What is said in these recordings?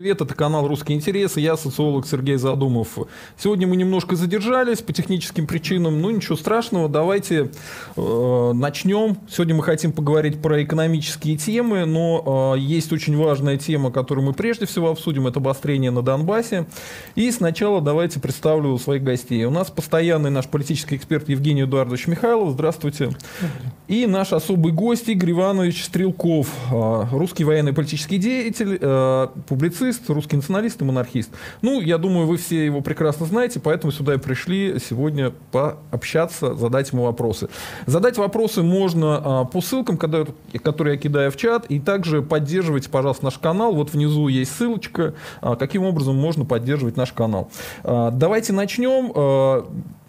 Привет, это канал «Русские интересы», я социолог Сергей Задумов. Сегодня мы немножко задержались по техническим причинам, ну ничего страшного, давайте э, начнем. Сегодня мы хотим поговорить про экономические темы, но э, есть очень важная тема, которую мы прежде всего обсудим, это обострение на Донбассе. И сначала давайте представлю своих гостей. У нас постоянный наш политический эксперт Евгений Эдуардович Михайлов, здравствуйте. И наш особый гость Игорь Иванович Стрелков, э, русский военный политический деятель, э, публицист, нацист, русский националист и монархист. Ну, я думаю, вы все его прекрасно знаете, поэтому сюда и пришли сегодня пообщаться, задать ему вопросы. Задать вопросы можно а, по ссылкам, которые я кидаю в чат, и также поддерживайте, пожалуйста, наш канал. Вот внизу есть ссылочка, а, каким образом можно поддерживать наш канал. А, давайте начнем.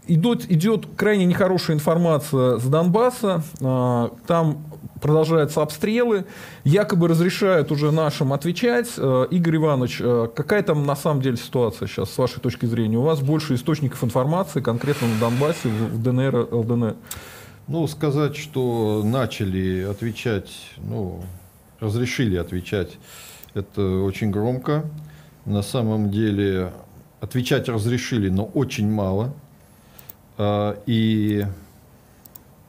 Идет, идет крайне нехорошая информация с Донбасса. Там продолжаются обстрелы, якобы разрешают уже нашим отвечать. Э, Игорь Иванович, э, какая там на самом деле ситуация сейчас, с вашей точки зрения? У вас больше источников информации, конкретно на Донбассе, в ДНР, ЛДНР. Ну, сказать, что начали отвечать, ну, разрешили отвечать, это очень громко. На самом деле отвечать разрешили, но очень мало. А, и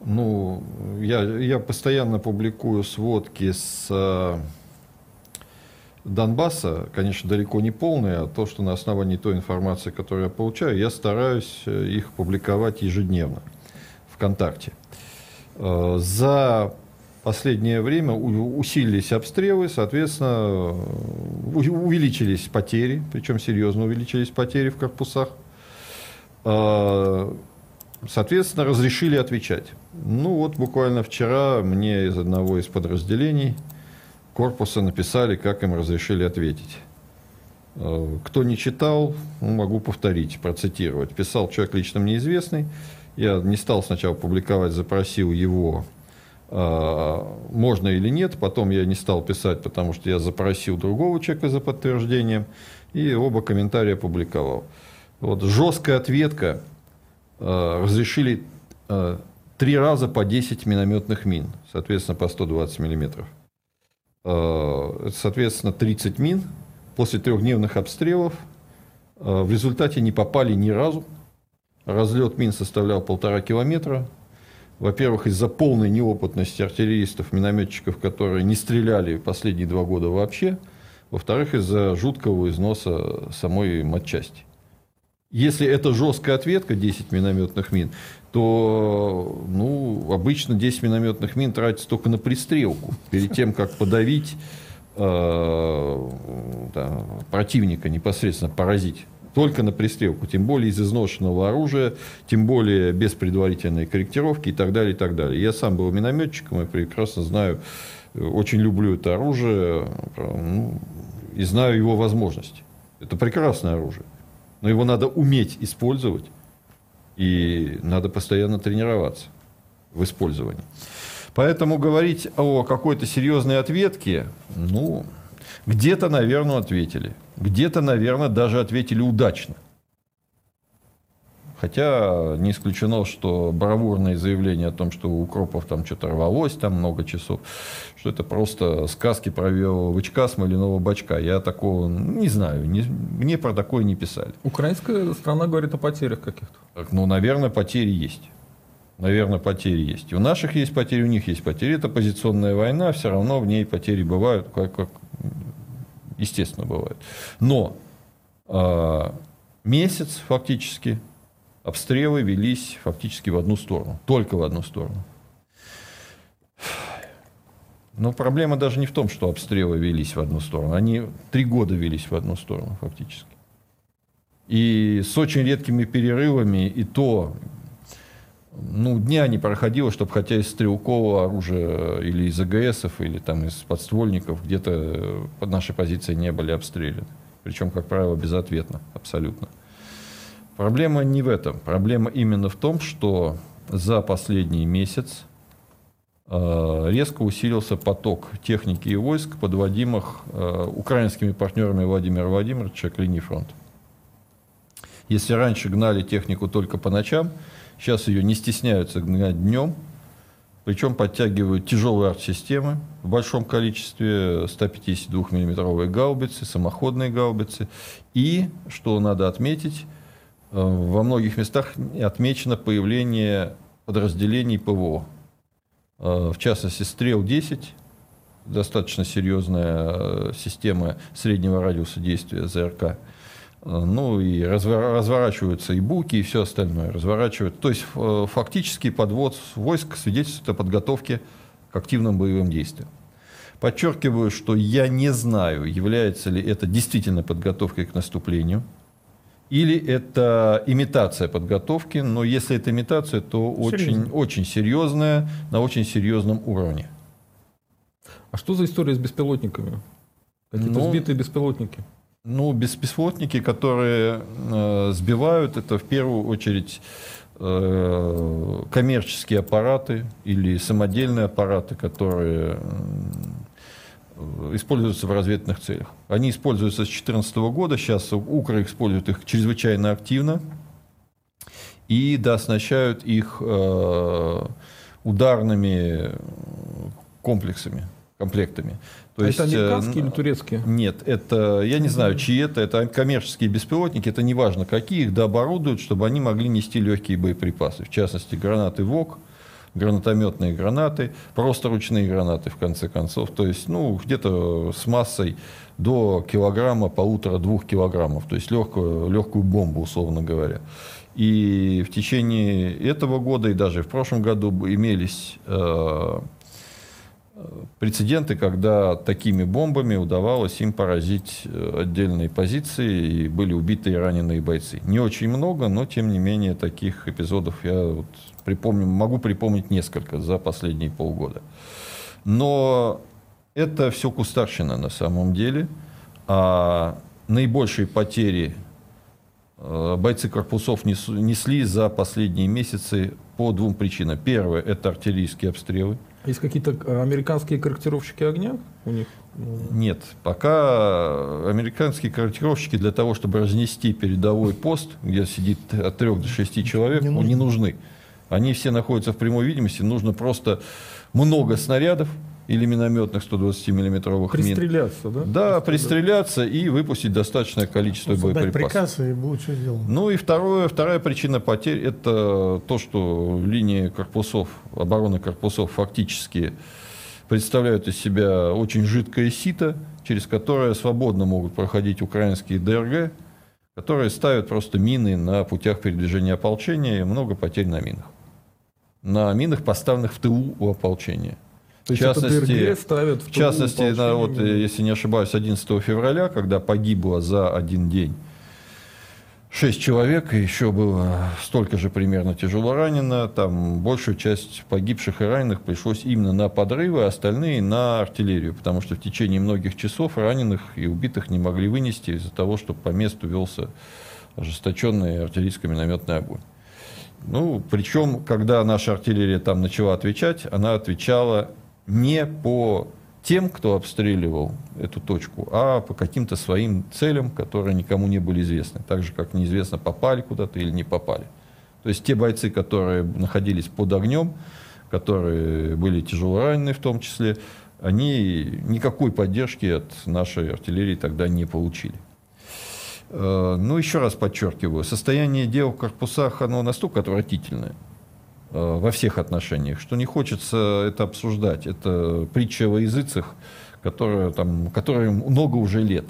ну, я, я постоянно публикую сводки с э, Донбасса, конечно, далеко не полные, а то, что на основании той информации, которую я получаю, я стараюсь э, их публиковать ежедневно ВКонтакте. Э, за последнее время усилились обстрелы, соответственно, увеличились потери, причем серьезно увеличились потери в корпусах. Соответственно, разрешили отвечать. Ну вот буквально вчера мне из одного из подразделений корпуса написали, как им разрешили ответить. Э, кто не читал, ну, могу повторить, процитировать. Писал человек лично мне известный. Я не стал сначала публиковать, запросил его, э, можно или нет. Потом я не стал писать, потому что я запросил другого человека за подтверждением. И оба комментария опубликовал. Вот жесткая ответка Э, разрешили три раза по 10 минометных мин, соответственно, по 120 миллиметров. Э, соответственно, 30 мин после трехдневных обстрелов в результате не попали ни разу. Разлет мин составлял полтора километра. Во-первых, из-за полной неопытности артиллеристов, минометчиков, которые не стреляли последние два года вообще. Во-вторых, из-за жуткого износа самой матчасти. Если это жесткая ответка 10 минометных мин, то ну, обычно 10 минометных мин тратится только на пристрелку, перед тем, как подавить э, да, противника, непосредственно поразить. Только на пристрелку, тем более из изношенного оружия, тем более без предварительной корректировки и так далее, и так далее. Я сам был минометчиком и прекрасно знаю, очень люблю это оружие ну, и знаю его возможности. Это прекрасное оружие но его надо уметь использовать, и надо постоянно тренироваться в использовании. Поэтому говорить о какой-то серьезной ответке, ну, где-то, наверное, ответили. Где-то, наверное, даже ответили удачно. Хотя не исключено, что бравурные заявления о том, что у укропов там что-то рвалось там много часов, что это просто сказки про вычка смоляного бачка. Я такого не знаю, не, мне про такое не писали. Украинская страна говорит о потерях каких-то. Ну, наверное, потери есть. Наверное, потери есть. У наших есть потери, у них есть потери. Это позиционная война, все равно в ней потери бывают, как, как естественно бывает. Но э, месяц фактически обстрелы велись фактически в одну сторону, только в одну сторону. Но проблема даже не в том, что обстрелы велись в одну сторону. Они три года велись в одну сторону фактически. И с очень редкими перерывами, и то ну, дня не проходило, чтобы хотя из стрелкового оружия или из АГСов, или там из подствольников где-то под нашей позицией не были обстреляны. Причем, как правило, безответно, абсолютно. Проблема не в этом. Проблема именно в том, что за последний месяц э, резко усилился поток техники и войск, подводимых э, украинскими партнерами Владимира Владимировича к линии фронта. Если раньше гнали технику только по ночам, сейчас ее не стесняются гнать днем, Причем подтягивают тяжелые арт-системы в большом количестве, 152 миллиметровые гаубицы, самоходные гаубицы. И, что надо отметить, во многих местах отмечено появление подразделений ПВО. Э, в частности, «Стрел-10», достаточно серьезная э, система среднего радиуса действия ЗРК – ну и разворачиваются и буки, и все остальное разворачивают. То есть э, фактически подвод войск свидетельствует о подготовке к активным боевым действиям. Подчеркиваю, что я не знаю, является ли это действительно подготовкой к наступлению, или это имитация подготовки, но если это имитация, то очень, очень серьезная, на очень серьезном уровне. А что за история с беспилотниками? Какие-то ну, сбитые беспилотники? Ну, беспилотники, которые э, сбивают, это в первую очередь э, коммерческие аппараты или самодельные аппараты, которые используются в разведывательных целях. Они используются с 2014 года, сейчас Укра использует их чрезвычайно активно и да, оснащают их э, ударными комплексами, комплектами. То а есть, это американские э, или турецкие? Нет, это, я не знаю, чьи это, это коммерческие беспилотники, это не важно какие, их дооборудуют, чтобы они могли нести легкие боеприпасы, в частности, гранаты ВОК, гранатометные гранаты, просто ручные гранаты, в конце концов, то есть, ну, где-то с массой до килограмма, полутора-двух килограммов, то есть легкую, легкую бомбу, условно говоря. И в течение этого года и даже в прошлом году имелись э, прецеденты, когда такими бомбами удавалось им поразить э, отдельные позиции и были убиты и раненые бойцы. Не очень много, но тем не менее таких эпизодов я вот припомню, могу припомнить несколько за последние полгода. Но это все кустарщина на самом деле. А наибольшие потери э, бойцы корпусов несли за последние месяцы по двум причинам. Первое – это артиллерийские обстрелы – есть какие-то э, американские корректировщики огня у них? Нет, пока американские корректировщики для того, чтобы разнести передовой пост, где сидит от трех до шести человек, не, нужны. не нужны. Они все находятся в прямой видимости, нужно просто много снарядов, или минометных 120-миллиметровых мин. Пристреляться, да? Да, пристреляться и выпустить достаточное количество ну, боеприпасов. приказ и будет что сделано. Ну и второе, вторая причина потерь – это то, что линии корпусов, обороны корпусов фактически представляют из себя очень жидкое сито, через которое свободно могут проходить украинские ДРГ, которые ставят просто мины на путях передвижения ополчения и много потерь на минах. На минах, поставленных в тылу у ополчения. То в частности, ставят в, в частности на, вот, если не ошибаюсь, 11 февраля, когда погибло за один день 6 человек, и еще было столько же примерно тяжело ранено. Там большую часть погибших и раненых пришлось именно на подрывы, а остальные на артиллерию, потому что в течение многих часов раненых и убитых не могли вынести из-за того, что по месту велся ожесточенный артиллерийско-минометный огонь. Ну, причем, когда наша артиллерия там начала отвечать, она отвечала не по тем, кто обстреливал эту точку, а по каким-то своим целям, которые никому не были известны. Так же, как неизвестно, попали куда-то или не попали. То есть те бойцы, которые находились под огнем, которые были тяжело ранены в том числе, они никакой поддержки от нашей артиллерии тогда не получили. Э, ну, еще раз подчеркиваю, состояние дел в корпусах, оно настолько отвратительное, Э, во всех отношениях, что не хочется это обсуждать. Это притча во языцах, которая, там, которой много уже лет.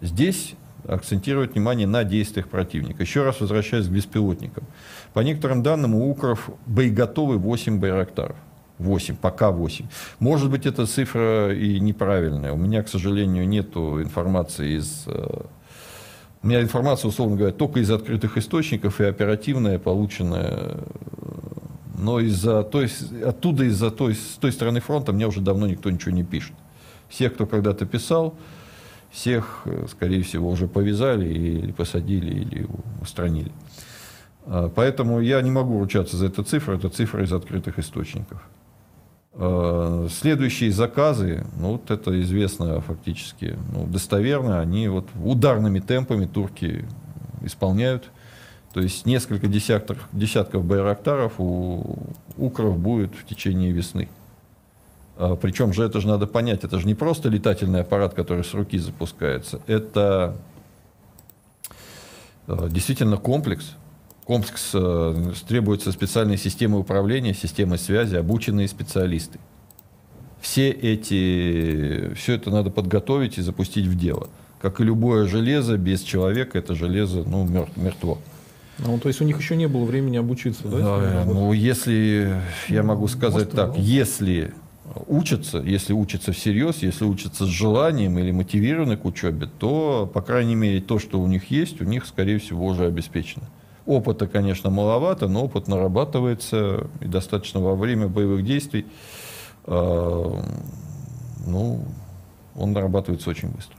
Здесь акцентировать внимание на действиях противника. Еще раз возвращаясь к беспилотникам. По некоторым данным, у Укров боеготовы 8 байрактаров. 8, пока 8. Может быть, эта цифра и неправильная. У меня, к сожалению, нет информации из... У меня информация, условно говоря, только из открытых источников и оперативная, полученная но из-за той, оттуда, из-за той, с той стороны фронта мне уже давно никто ничего не пишет. Всех, кто когда-то писал, всех, э, скорее всего, уже повязали или посадили, или устранили. А, поэтому я не могу ручаться за эту цифру, это цифра из открытых источников. А, следующие заказы, ну вот это известно фактически, ну, достоверно, они вот ударными темпами турки исполняют То есть несколько десятков, десятков байрактаров у укров будет в течение весны. А, Причем же это же надо понять, это же не просто летательный аппарат, который с руки запускается, это а, действительно комплекс. Комплекс а, требуются специальные системы управления, системы связи, обученные специалисты. Все эти, все это надо подготовить и запустить в дело. Как и любое железо, без человека это железо ну, мертв, мертво. Ну, то есть у них еще не было времени обучиться, да? Да, ну, если, я могу сказать Может, так, если учатся, если учатся всерьез, если учатся с желанием или мотивированы к учебе, то, по крайней мере, то, что у них есть, у них, скорее всего, уже обеспечено. Опыта, конечно, маловато, но опыт нарабатывается и достаточно во время боевых действий. Э, ну, он нарабатывается очень быстро.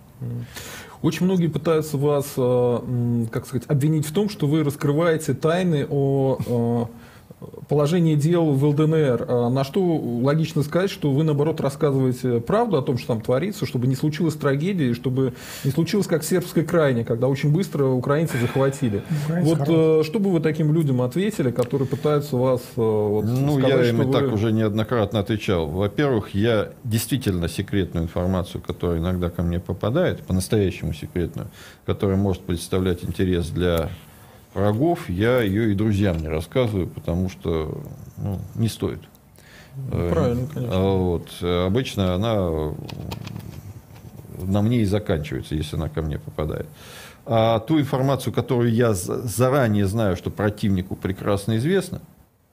Очень многие пытаются вас, э, как сказать, обвинить в том, что вы раскрываете тайны о э, положение дел в ЛДНР, а на что логично сказать, что вы, наоборот, рассказываете правду о том, что там творится, чтобы не случилось трагедии, чтобы не случилось как в сербской крайне, когда очень быстро украинцы захватили. Украинцы вот хорошие. Э, что бы вы таким людям ответили, которые пытаются вас э, вот, Ну, сказать, я им и вы... так уже неоднократно отвечал. Во-первых, я действительно секретную информацию, которая иногда ко мне попадает, по-настоящему секретную, которая может представлять интерес для врагов, я ее и друзьям не рассказываю, потому что ну, не стоит. Ну, правильно, конечно. А вот. Обычно она на мне и заканчивается, если она ко мне попадает. А ту информацию, которую я заранее знаю, что противнику прекрасно известно,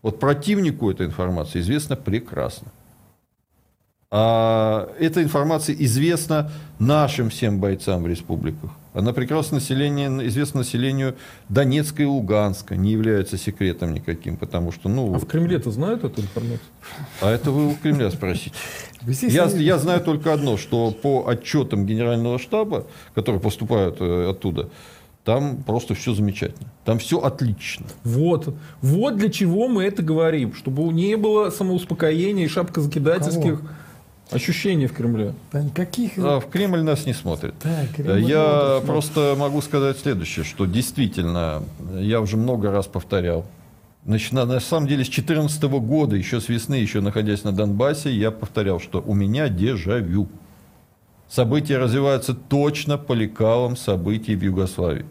вот противнику эта информация известна прекрасно. А эта информация известна нашим всем бойцам в республиках. Она прекрасно население, известна населению Донецка и Луганска, не является секретом никаким, потому что... Ну, а в Кремле-то знают эту информацию? А это вы у Кремля спросите. Я, я знаю только одно, что по отчетам Генерального штаба, которые поступают э, оттуда, там просто все замечательно. Там все отлично. Вот. Вот для чего мы это говорим. Чтобы не было самоуспокоения и шапкозакидательских... Кого? Ощущения в Кремле? Да никаких. А, в Кремль нас не смотрит. Да, Кремль я просто могу сказать следующее, что действительно, я уже много раз повторял, Значит, на, на самом деле с 2014 года, еще с весны, еще находясь на Донбассе, я повторял, что у меня дежавю. События развиваются точно по лекалам событий в Югославии,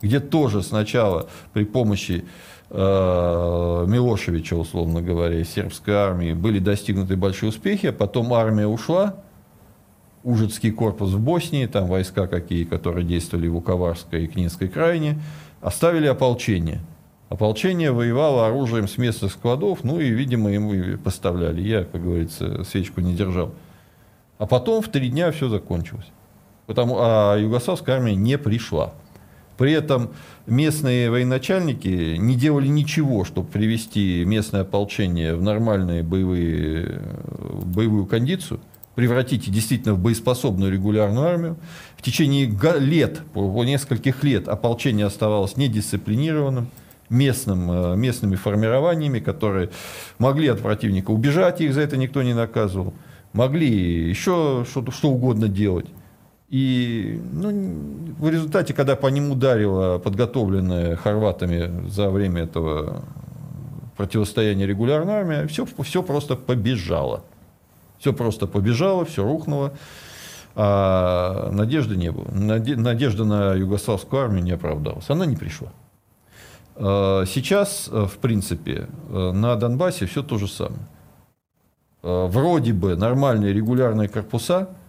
где тоже сначала при помощи Милошевича, условно говоря, из сербской армии, были достигнуты большие успехи, а потом армия ушла, Ужицкий корпус в Боснии, там войска какие, которые действовали в Уковарской и Книнской крайне, оставили ополчение. Ополчение воевало оружием с местных складов, ну и, видимо, ему поставляли. Я, как говорится, свечку не держал. А потом в три дня все закончилось. Потому, а югославская армия не пришла. При этом местные военачальники не делали ничего, чтобы привести местное ополчение в нормальную боевые, боевую кондицию, превратить действительно в боеспособную регулярную армию. В течение лет, по нескольких лет ополчение оставалось недисциплинированным, местным, э, местными формированиями, которые могли от противника убежать, их за это никто не наказывал, могли еще что, что угодно делать. И ну, в результате, когда по ним ударила подготовленная хорватами за время этого противостояния регулярная армия, все, все просто побежало. Все просто побежало, все рухнуло. А надежды не было. Надежда на югославскую армию не оправдалась. Она не пришла. А сейчас, в принципе, на Донбассе все то же самое. А вроде бы нормальные регулярные корпуса –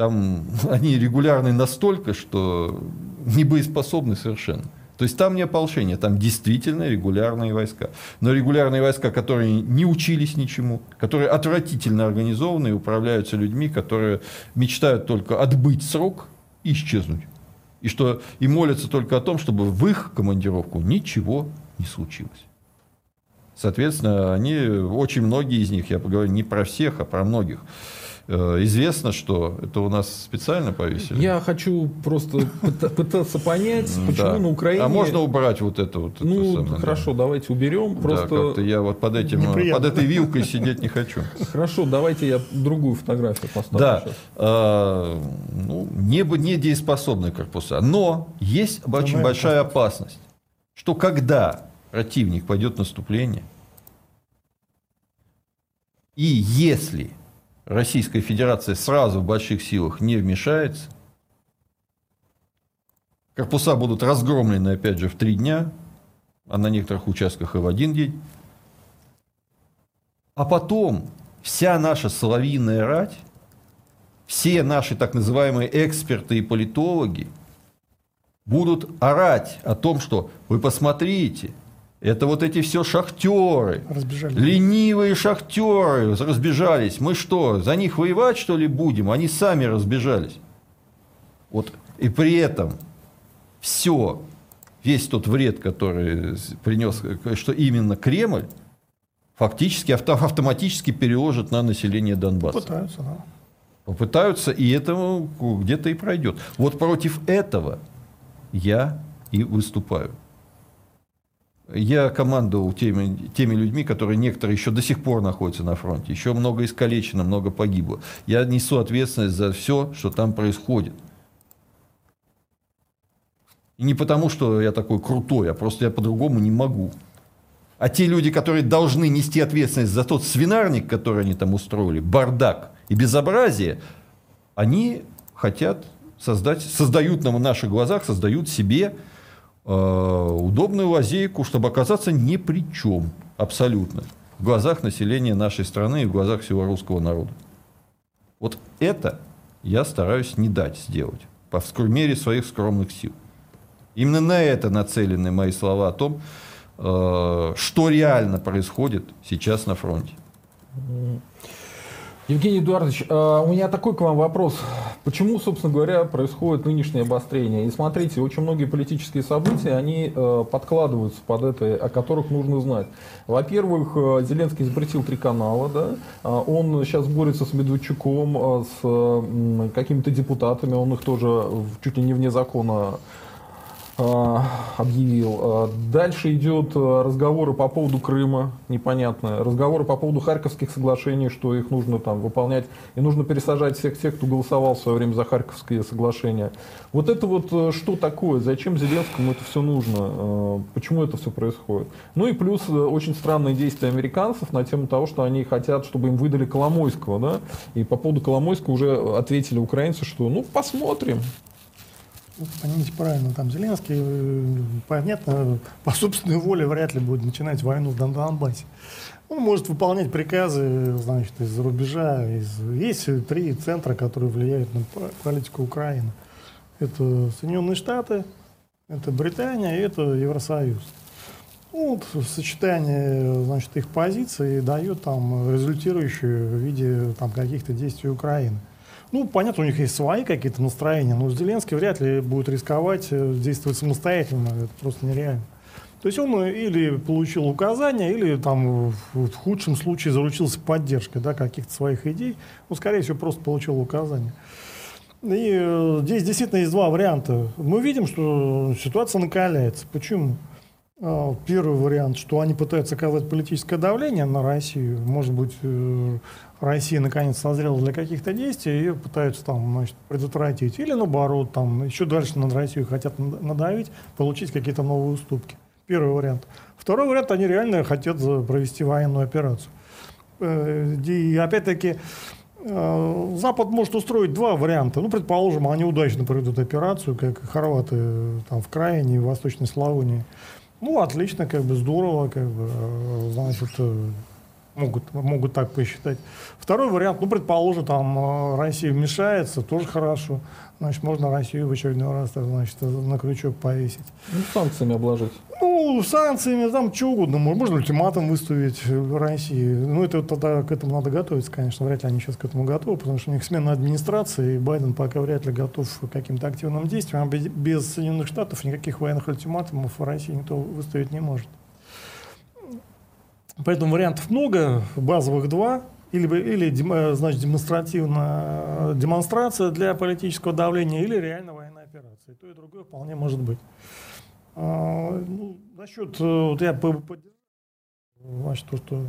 там они регулярны настолько, что не боеспособны совершенно. То есть там не ополчение, там действительно регулярные войска. Но регулярные войска, которые не учились ничему, которые отвратительно организованы и управляются людьми, которые мечтают только отбыть срок и исчезнуть. И, что, и молятся только о том, чтобы в их командировку ничего не случилось. Соответственно, они, очень многие из них, я поговорю не про всех, а про многих, известно, что это у нас специально повесили. Я хочу просто пытаться понять, почему да. на Украине... А можно убрать вот это вот? Ну, это самое, хорошо, да. давайте уберем. Просто... Я вот под, этим, под этой вилкой сидеть не хочу. Хорошо, давайте я другую фотографию поставлю. Да, а, ну, не, не дееспособные корпуса. Но есть очень большая опасность что когда противник пойдет в наступление, и если Российская Федерация сразу в больших силах не вмешается, корпуса будут разгромлены, опять же, в три дня, а на некоторых участках и в один день. А потом вся наша соловьиная рать, все наши так называемые эксперты и политологи будут орать о том, что вы посмотрите, это вот эти все шахтеры, разбежались. ленивые шахтеры разбежались. Мы что, за них воевать что ли будем? Они сами разбежались. Вот и при этом все, весь тот вред, который принес, что именно Кремль, фактически авто, автоматически переложит на население Донбасса. Попытаются, да. Попытаются, и это где-то и пройдет. Вот против этого я и выступаю. Я командовал теми, теми людьми, которые некоторые еще до сих пор находятся на фронте. Еще много искалечено, много погибло. Я несу ответственность за все, что там происходит. И не потому, что я такой крутой, а просто я по-другому не могу. А те люди, которые должны нести ответственность за тот свинарник, который они там устроили, бардак и безобразие, они хотят создать, создают нам в наших глазах, создают себе удобную лазейку, чтобы оказаться ни при чем абсолютно в глазах населения нашей страны и в глазах всего русского народа. Вот это я стараюсь не дать сделать по мере своих скромных сил. Именно на это нацелены мои слова о том, Э, что реально происходит сейчас на фронте. Евгений Эдуардович, э, у меня такой к вам вопрос. Почему, собственно говоря, происходит нынешнее обострение? И смотрите, очень многие политические события, они э, подкладываются под это, о которых нужно знать. Во-первых, Зеленский запретил три канала, да? он сейчас борется с Медведчуком, с какими-то депутатами, он их тоже чуть ли не вне закона а, объявил. А, дальше идет а, разговоры по поводу Крыма, непонятно. Разговоры по поводу Харьковских соглашений, что их нужно там выполнять. И нужно пересажать всех тех, кто голосовал в свое время за Харьковские соглашения. Вот это вот э, что такое? Зачем Зеленскому это все нужно? Почему это все происходит? Ну и плюс э, очень странные действия американцев на тему того, что они хотят, чтобы им выдали Коломойского. Да? И по поводу Коломойского уже ответили украинцы, что ну посмотрим понимаете правильно, там Зеленский, э, понятно, по собственной воле вряд ли будет начинать войну в Донбассе. Он может выполнять приказы, значит, из-за рубежа. Из... Есть три центра, которые влияют на политику Украины. Это Соединенные Штаты, это Британия и это Евросоюз. Ну, вот сочетание значит, их позиций дает там результирующую в виде там, каких-то действий Украины. Ну, понятно, у них есть свои какие-то настроения, но Зеленский вряд ли будет рисковать э, действовать самостоятельно. Это просто нереально. То есть он или получил указания, или там в худшем случае заручился поддержкой да, каких-то своих идей. Ну, скорее всего, просто получил указания. И э, здесь действительно есть два варианта. Мы видим, что ситуация накаляется. Почему? А, первый вариант, что они пытаются оказать политическое давление на Россию. Может быть, э, Россия наконец созрела для каких-то действий и пытаются там, значит, предотвратить. Или наоборот, там, еще дальше на Россию хотят надавить, получить какие-то новые уступки. Первый вариант. Второй вариант, они реально хотят провести военную операцию. Э, и опять-таки, э, Запад может устроить два варианта. Ну, предположим, они удачно проведут операцию, как хорваты там, в Краине, в Восточной Славонии. Ну, отлично, как бы здорово, как бы, э, значит, могут, могут так посчитать. Второй вариант, ну, предположим, там э, Россия вмешается, тоже хорошо. Значит, можно Россию в очередной раз значит, на крючок повесить. Ну, санкциями обложить. Ну, санкциями, там, что угодно. Можно ультиматум выставить России. Ну, это тогда к этому надо готовиться, конечно. Вряд ли они сейчас к этому готовы, потому что у них смена администрации, и Байден пока вряд ли готов к каким-то активным действиям. А без Соединенных Штатов никаких военных ультиматумов в России никто выставить не может. Поэтому вариантов много, базовых два. Или, или значит, демонстративная демонстрация для политического давления, или реально военная операция. И то и другое вполне может быть. А, ну, насчет, э, вот я поддержал, значит, то, что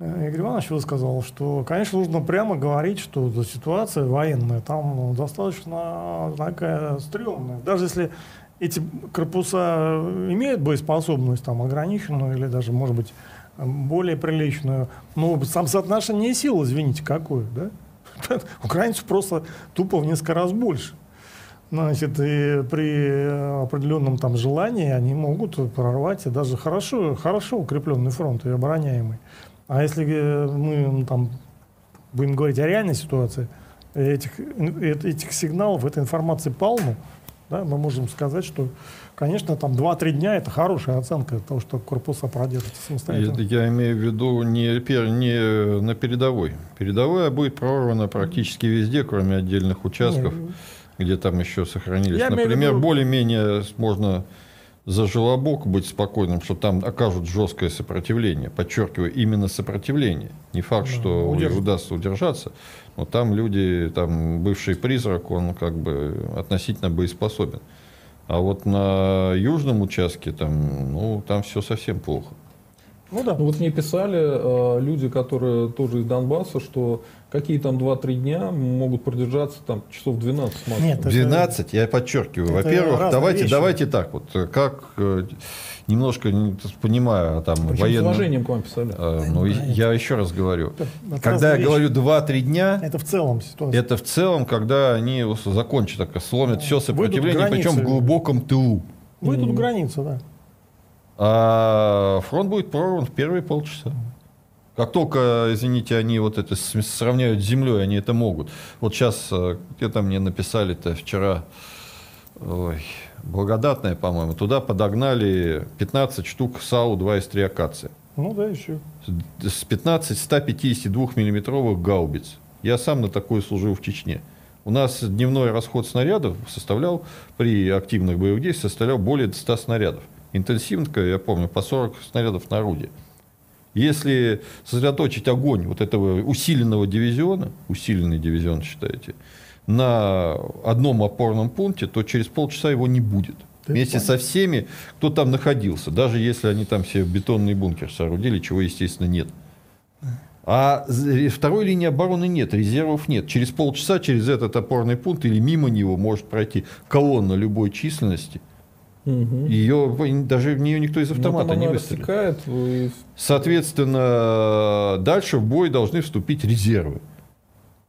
э, Игорь Иванович высказал, что, конечно, нужно прямо говорить, что ситуация военная там достаточно такая стрёмная. Даже если эти корпуса имеют боеспособность там ограниченную или даже, может быть, более приличную. Но сам соотношение сил, извините, какое, да? Украинцев просто тупо в несколько раз больше. Значит, и при определенном там желании они могут прорвать даже хорошо, хорошо укрепленный фронт и обороняемый. А если мы ну, там будем говорить о реальной ситуации, этих, этих сигналов, этой информации полно, да, мы можем сказать, что, конечно, там 2-3 дня это хорошая оценка того, что корпуса продержатся самостоятельно. Я, я имею в виду не, не на передовой. Передовая будет прорвана практически везде, кроме отдельных участков. Нет где там еще сохранились. Например, виду... более-менее можно за желобок быть спокойным, что там окажут жесткое сопротивление. Подчеркиваю, именно сопротивление. Не факт, что Удерж... удастся удержаться, но там люди, там бывший призрак, он как бы относительно боеспособен. А вот на южном участке там, ну, там все совсем плохо. Ну да. Ну, вот мне писали э, люди, которые тоже из Донбасса, что какие там 2-3 дня могут продержаться там часов 12 максимум. Нет, 12, это, я подчеркиваю. Во-первых, давайте, вещи. давайте так вот, как э, немножко понимаю там Причем военную... с уважением к вам писали. Э, ну, я еще раз говорю. Это когда я вещи. говорю 2-3 дня... Это в целом ситуация. Это в целом, когда они закончат, так, сломят все сопротивление, причем в глубоком тылу. Выйдут mm. границу, да. А фронт будет прорван в первые полчаса. Как только, извините, они вот это сравняют с землей, они это могут. Вот сейчас э, где-то мне написали-то вчера, ой, благодатная, по-моему, туда подогнали 15 штук САУ-2 из 3 акации. Ну да, еще. С 15 152 миллиметровых гаубиц. Я сам на такой служил в Чечне. У нас дневной расход снарядов составлял, при активных боевых действиях, составлял более 100 снарядов. Интенсивка, я помню, по 40 снарядов на орудие. Если сосредоточить огонь вот этого усиленного дивизиона, усиленный дивизион считаете, на одном опорном пункте, то через полчаса его не будет. Ты Вместе понял. со всеми, кто там находился, даже если они там все бетонный бункер соорудили, чего, естественно, нет. А второй линии обороны нет, резервов нет. Через полчаса через этот опорный пункт или мимо него может пройти колонна любой численности – Угу. Ее даже в нее никто из автомата не выстрелит. Вы... Соответственно, дальше в бой должны вступить резервы.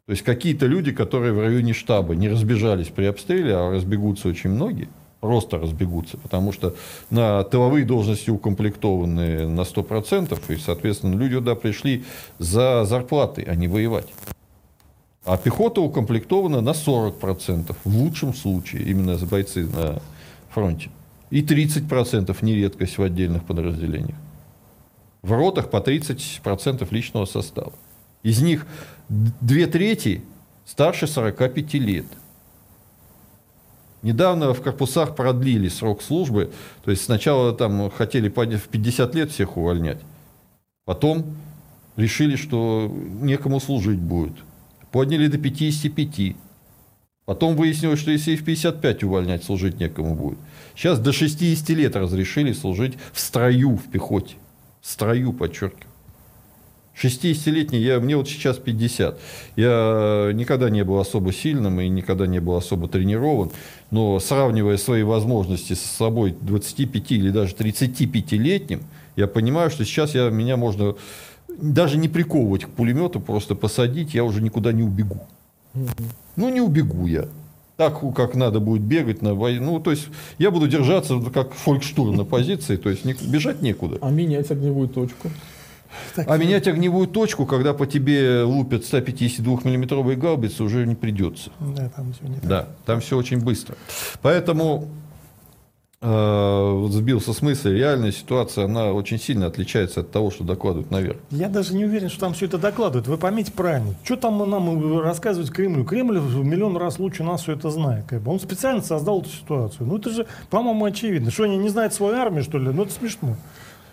То есть какие-то люди, которые в районе штаба не разбежались при обстреле, а разбегутся очень многие, просто разбегутся, потому что на тыловые должности укомплектованы на 100%, и, соответственно, люди туда пришли за зарплатой, а не воевать. А пехота укомплектована на 40%, в лучшем случае, именно бойцы на фронте. И 30% нередкость в отдельных подразделениях. В ротах по 30% личного состава. Из них две трети старше 45 лет. Недавно в корпусах продлили срок службы. То есть сначала там хотели в 50 лет всех увольнять. Потом решили, что некому служить будет. Подняли до 55. Потом выяснилось, что если и в 55 увольнять, служить некому будет. Сейчас до 60 лет разрешили служить в строю, в пехоте. В строю, подчеркиваю. 60-летний, я, мне вот сейчас 50. Я никогда не был особо сильным и никогда не был особо тренирован. Но сравнивая свои возможности с собой 25 или даже 35-летним, я понимаю, что сейчас я, меня можно даже не приковывать к пулемету, просто посадить, я уже никуда не убегу. Ну, не убегу я. Так, как надо будет бегать на войну. Ну, то есть, я буду держаться как фолькштурм на позиции, то есть, не, бежать некуда. А менять огневую точку? Так, а менять огневую точку, когда по тебе лупят 152 миллиметровые гаубицы, уже не придется. Да, там все не так. Да, там все очень быстро. Поэтому сбился с мысли, реальная ситуация, она очень сильно отличается от того, что докладывают наверх. Я даже не уверен, что там все это докладывают. Вы поймите правильно. Что там нам рассказывать Кремлю? Кремль в миллион раз лучше нас все это знает. Как бы. Он специально создал эту ситуацию. Ну это же, по-моему, очевидно. Что они не знают свою армию, что ли? Ну это смешно.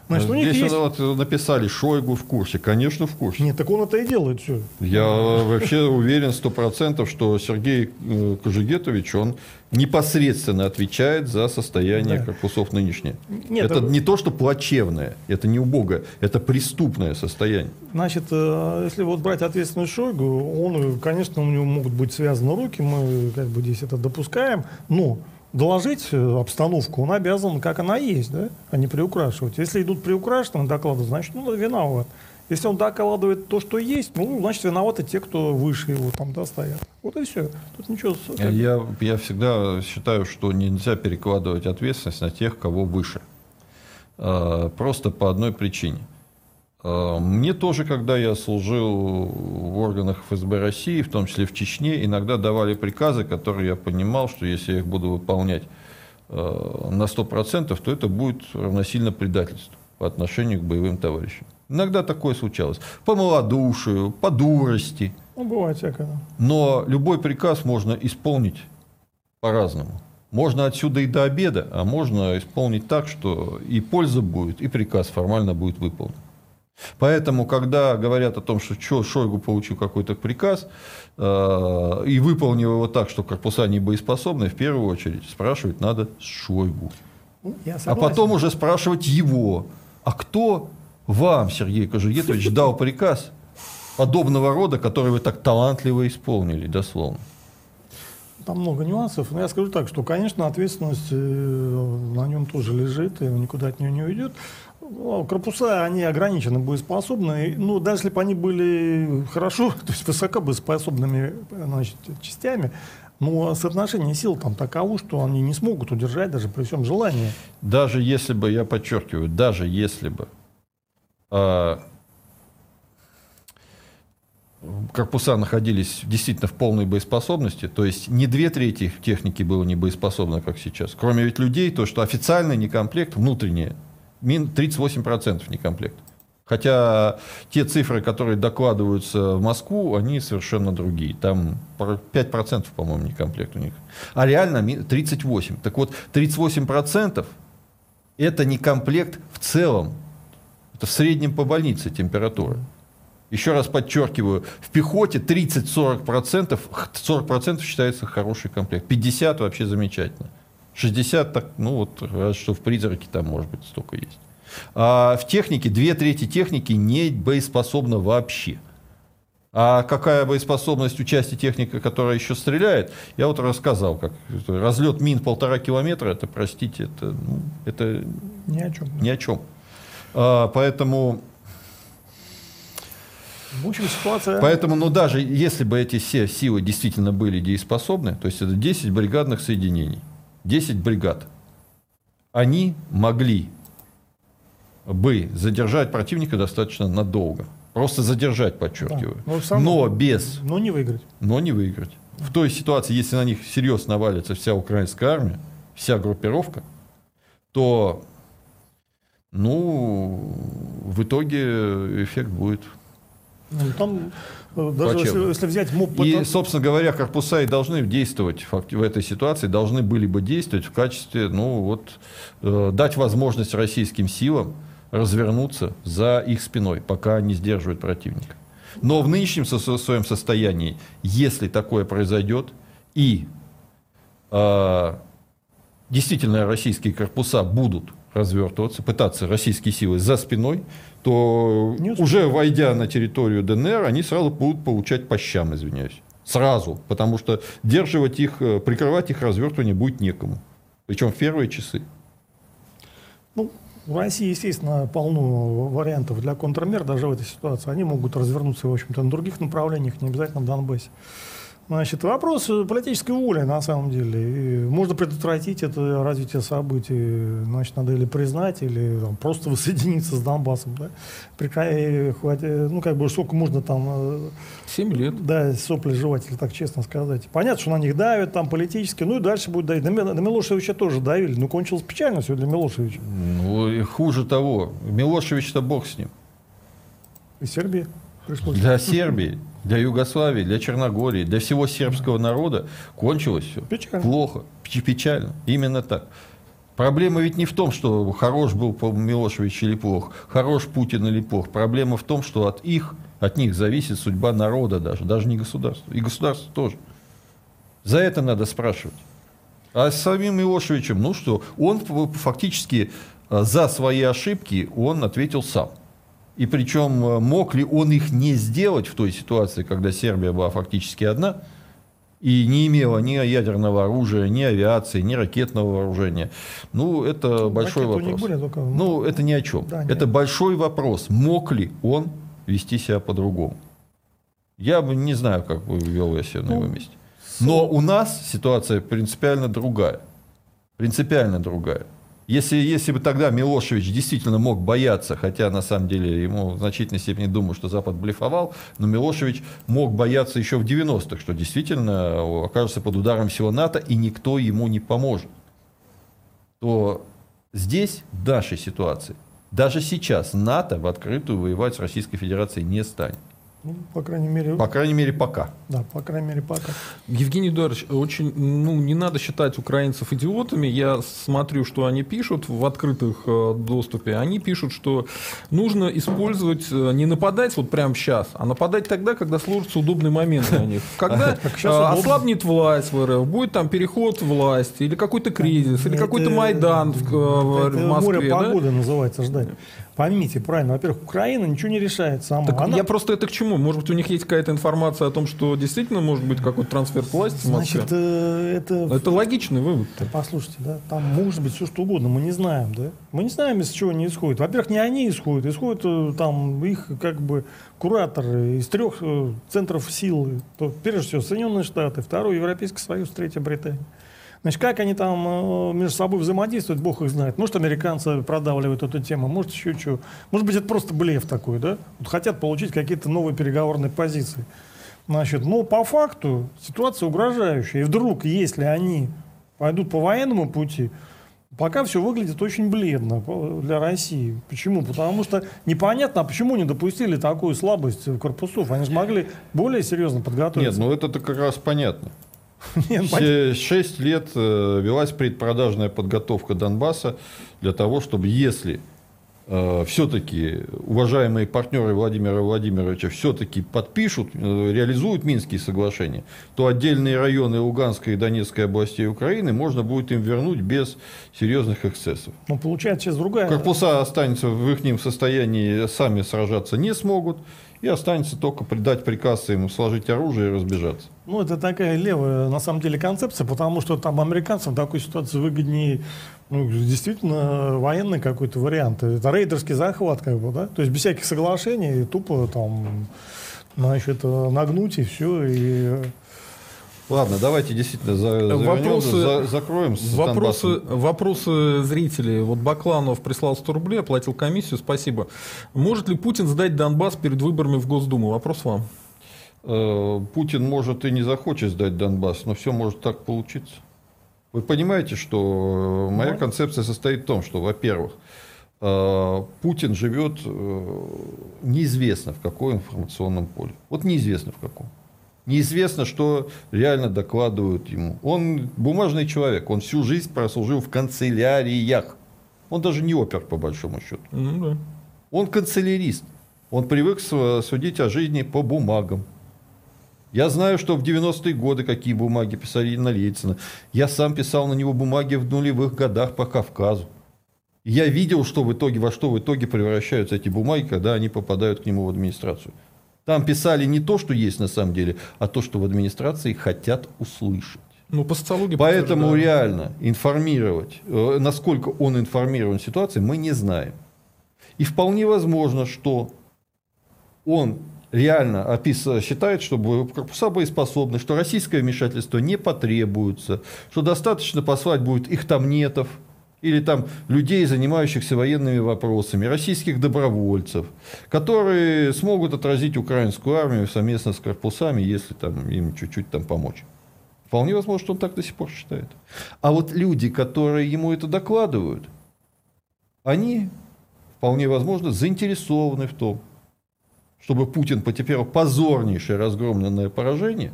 Значит, у них Здесь есть... вот написали, Шойгу в курсе. Конечно, в курсе. Нет, так он это и делает все. Я вообще уверен сто процентов, что Сергей э, Кожегетович, он непосредственно отвечает за состояние да. корпусов нынешнее. Нет, это а... не то, что плачевное, это не убогое, это преступное состояние. Значит, э, если вот брать ответственность Шойгу, он, конечно, у него могут быть связаны руки, мы как бы здесь это допускаем, но доложить э, обстановку, он обязан, как она есть, да, а не приукрашивать. Если идут приукрашенные доклады, значит, ну, виноват. Если он докладывает то, что есть, ну, значит, виноваты те, кто выше его там да, стоят. Вот и все. Тут ничего... Я, я всегда считаю, что нельзя перекладывать ответственность на тех, кого выше. А, просто по одной причине. А, мне тоже, когда я служил в органах ФСБ России, в том числе в Чечне, иногда давали приказы, которые я понимал, что если я их буду выполнять а, на 100%, то это будет равносильно предательству по отношению к боевым товарищам. Иногда такое случалось. По малодушию, по дурости. Ну, бывает всякое. Но любой приказ можно исполнить по-разному. Можно отсюда и до обеда, а можно исполнить так, что и польза будет, и приказ формально будет выполнен. Поэтому, когда говорят о том, что, что Шойгу получил какой-то приказ э, и выполнил его так, что корпуса не боеспособны, в первую очередь спрашивать надо Шойгу. Ну, а потом уже спрашивать его. А кто вам, Сергей Кожугетович, дал приказ подобного рода, который вы так талантливо исполнили, дословно? Там много нюансов. Но я скажу так, что, конечно, ответственность э, на нем тоже лежит, и никуда от нее не уйдет. Ну, корпуса, они ограничены боеспособны. Ну, даже если бы они были хорошо, то есть высоко боеспособными значит, частями, но соотношение сил там таково, что они не смогут удержать даже при всем желании. Даже если бы, я подчеркиваю, даже если бы э, корпуса находились действительно в полной боеспособности, то есть не две трети техники было не боеспособно, как сейчас. Кроме ведь людей, то, что официальный некомплект, внутреннее, 38% некомплект. Хотя те цифры, которые докладываются в Москву, они совершенно другие. Там 5%, по-моему, некомплект у них. А реально 38%. Так вот, 38% это некомплект в целом. Это в среднем по больнице температура. Еще раз подчеркиваю, в пехоте 30-40%, 40% считается хороший комплект, 50% вообще замечательно. 60 так, ну вот, раз что в призраке там может быть столько есть. А в технике, две трети техники не боеспособна вообще. А какая боеспособность у части техники, которая еще стреляет, я вот рассказал, как разлет мин полтора километра, это, простите, это, ну, это ни о чем. Ни о чем. А, поэтому в общем, ситуация... Поэтому, ну, даже если бы эти все силы действительно были дееспособны, то есть это 10 бригадных соединений, 10 бригад, они могли бы задержать противника достаточно надолго. Просто задержать, подчеркиваю. Да, но, но без... Но не выиграть. Но не выиграть. В той ситуации, если на них серьезно навалится вся украинская армия, вся группировка, то ну, в итоге эффект будет ну, там, даже если, если взять МОП... И, собственно говоря, корпуса и должны действовать в этой ситуации, должны были бы действовать в качестве, ну вот, э, дать возможность российским силам развернуться за их спиной, пока они сдерживают противника. Но в нынешнем своем состоянии, если такое произойдет, и э, действительно российские корпуса будут развертываться, пытаться российские силы за спиной, то уже войдя на территорию ДНР, они сразу будут получать по щам, извиняюсь. Сразу, потому что держивать их, э, прикрывать их развертывание будет некому. Причем в первые часы. Ну, в России, естественно, полно вариантов для контрмер даже в этой ситуации. Они могут развернуться, в общем-то, на других направлениях, не обязательно в Донбассе. Значит, вопрос политической воли, на самом деле. И можно предотвратить это развитие событий. Значит, надо или признать, или там, просто воссоединиться с Донбассом. Да? Хватит, ну, как бы, сколько можно там... Э, Семь лет. Да, сопли жевать, так честно сказать. Понятно, что на них давят там политически, ну и дальше будет давить. На, на Милошевича тоже давили, но кончилось печально все для Милошевича. Ну, и хуже того. Милошевич-то бог с ним. И Сербия пришлось. Для Сербии для Югославии, для Черногории, для всего сербского народа кончилось все печально. плохо, печально. Именно так. Проблема ведь не в том, что хорош был Милошевич или плох, хорош Путин или плох. Проблема в том, что от их, от них зависит судьба народа даже, даже не государства. И государства тоже. За это надо спрашивать. А с самим Милошевичем, ну что, он фактически э, за свои ошибки он ответил сам. И причем э, мог ли он их не сделать в той ситуации, когда Сербия была фактически одна, и не имела ни ядерного оружия, ни авиации, ни ракетного вооружения. Ну, это большой Ракеты у них вопрос. были, только- Ну, это ни о чем. Да, это большой вопрос. Мог ли он вести себя по-другому? Я бы не знаю, как бы вел я себя на Ну, его месте. Но у нас ситуация принципиально другая. Принципиально другая. Если, если бы тогда Милошевич действительно мог бояться, хотя на самом деле ему в значительной степени думаю, что Запад блефовал, но Милошевич мог бояться еще в 90-х, что действительно окажется под ударом всего НАТО и никто ему не поможет, то здесь, в нашей ситуации, даже сейчас НАТО в открытую воевать с Российской Федерацией не станет. Ну, по крайней мере, По крайней мере, пока. да, по крайней мере, пока. Евгений Эдуардович, очень, ну, не надо считать украинцев идиотами. Я смотрю, что они пишут в открытых э, доступе. Они пишут, что нужно использовать, э, не нападать вот прямо сейчас, а нападать тогда, когда сложится удобный момент для них. Когда э, ослабнет власть в РФ, будет там переход власти, или какой-то кризис, или какой-то Майдан в, э, Москве. море погоды называется ждать. Поймите правильно, во-первых, Украина ничего не решает сама. Так Она- я просто это к чему? Может быть, у них есть какая-то информация о том, что действительно может быть какой-то трансфер власти в Москве? Значит, э, это... Это логичный вывод. Да Послушайте, да, там может быть все что угодно, мы не знаем, да? Мы не знаем, из чего они исходят. Во-первых, не они исходят, исходят э, там их как бы кураторы из трех э, центров силы. То, прежде всего, Соединенные Штаты, второй Европейский Союз, третья Британия. Значит, как они там э, между собой взаимодействуют, бог их знает. Может, американцы продавливают эту тему, может, еще что. Может быть, это просто блеф такой, да? Вот хотят получить какие-то новые переговорные позиции. Значит, но по факту ситуация угрожающая. И вдруг, если они пойдут по военному пути, пока все выглядит очень бледно по- для России. Почему? Потому что непонятно, а почему не допустили такую слабость корпусов. Они же могли более серьезно Нет, подготовиться. ну это как раз понятно. Шесть лет э, велась предпродажная подготовка Донбасса для того, чтобы если все-таки уважаемые партнеры Владимира Владимировича все-таки подпишут, э, реализуют Минские соглашения, то отдельные районы Луганской и Донецкой областей Украины можно будет им вернуть без серьезных эксцессов. Ну, получается сейчас другая. Корпуса останутся в их состоянии, сами сражаться не смогут, и останется только придать приказ им сложить оружие и разбежаться. Ну, это такая левая, на самом деле, концепция, потому что там американцам в такой ситуации выгоднее, ну, действительно, военный какой-то вариант. Это рейдерский захват, как бы, да? То есть без всяких соглашений, тупо там, значит, нагнуть и все, и Ладно, давайте действительно за, Вопросы- за- закроем с Вопросы, Донбассом. вопросы зрителей. Вот Бакланов прислал 100 рублей, оплатил комиссию, спасибо. Может ли Путин сдать Донбасс перед выборами в Госдуму? Вопрос вам. Э, Путин может и не захочет сдать Донбасс, но все может так получиться. Вы понимаете, что э, моя Ну. концепция состоит в том, что, во-первых, э, Путин живет неизвестно в каком информационном поле. Вот неизвестно в каком. Неизвестно, что реально докладывают ему. Он бумажный человек, он всю жизнь прослужил в канцеляриях. Он даже не опер, по большому счету. Ну, да. Он канцелярист. Он привык судить о жизни по бумагам. Я знаю, что в 90-е годы какие бумаги писали на Ельцина. Я сам писал на него бумаги в нулевых годах по Кавказу. Я видел, что в итоге, во что в итоге превращаются эти бумаги, когда они попадают к нему в администрацию. Там писали не то, что есть на самом деле, а то, что в администрации хотят услышать. Ну, по социологии Поэтому реально информировать, э, насколько он информирован в ситуации, мы не знаем. И вполне возможно, что он реально опис- считает, что корпуса боеспособны, что российское вмешательство не потребуется, что достаточно послать будет их тамнетов или там людей, занимающихся военными вопросами, российских добровольцев, которые смогут отразить украинскую армию совместно с корпусами, если там им чуть-чуть там помочь. Вполне возможно, что он так до сих пор считает. А вот люди, которые ему это докладывают, они, вполне возможно, заинтересованы в том, чтобы Путин потерпел позорнейшее разгромленное поражение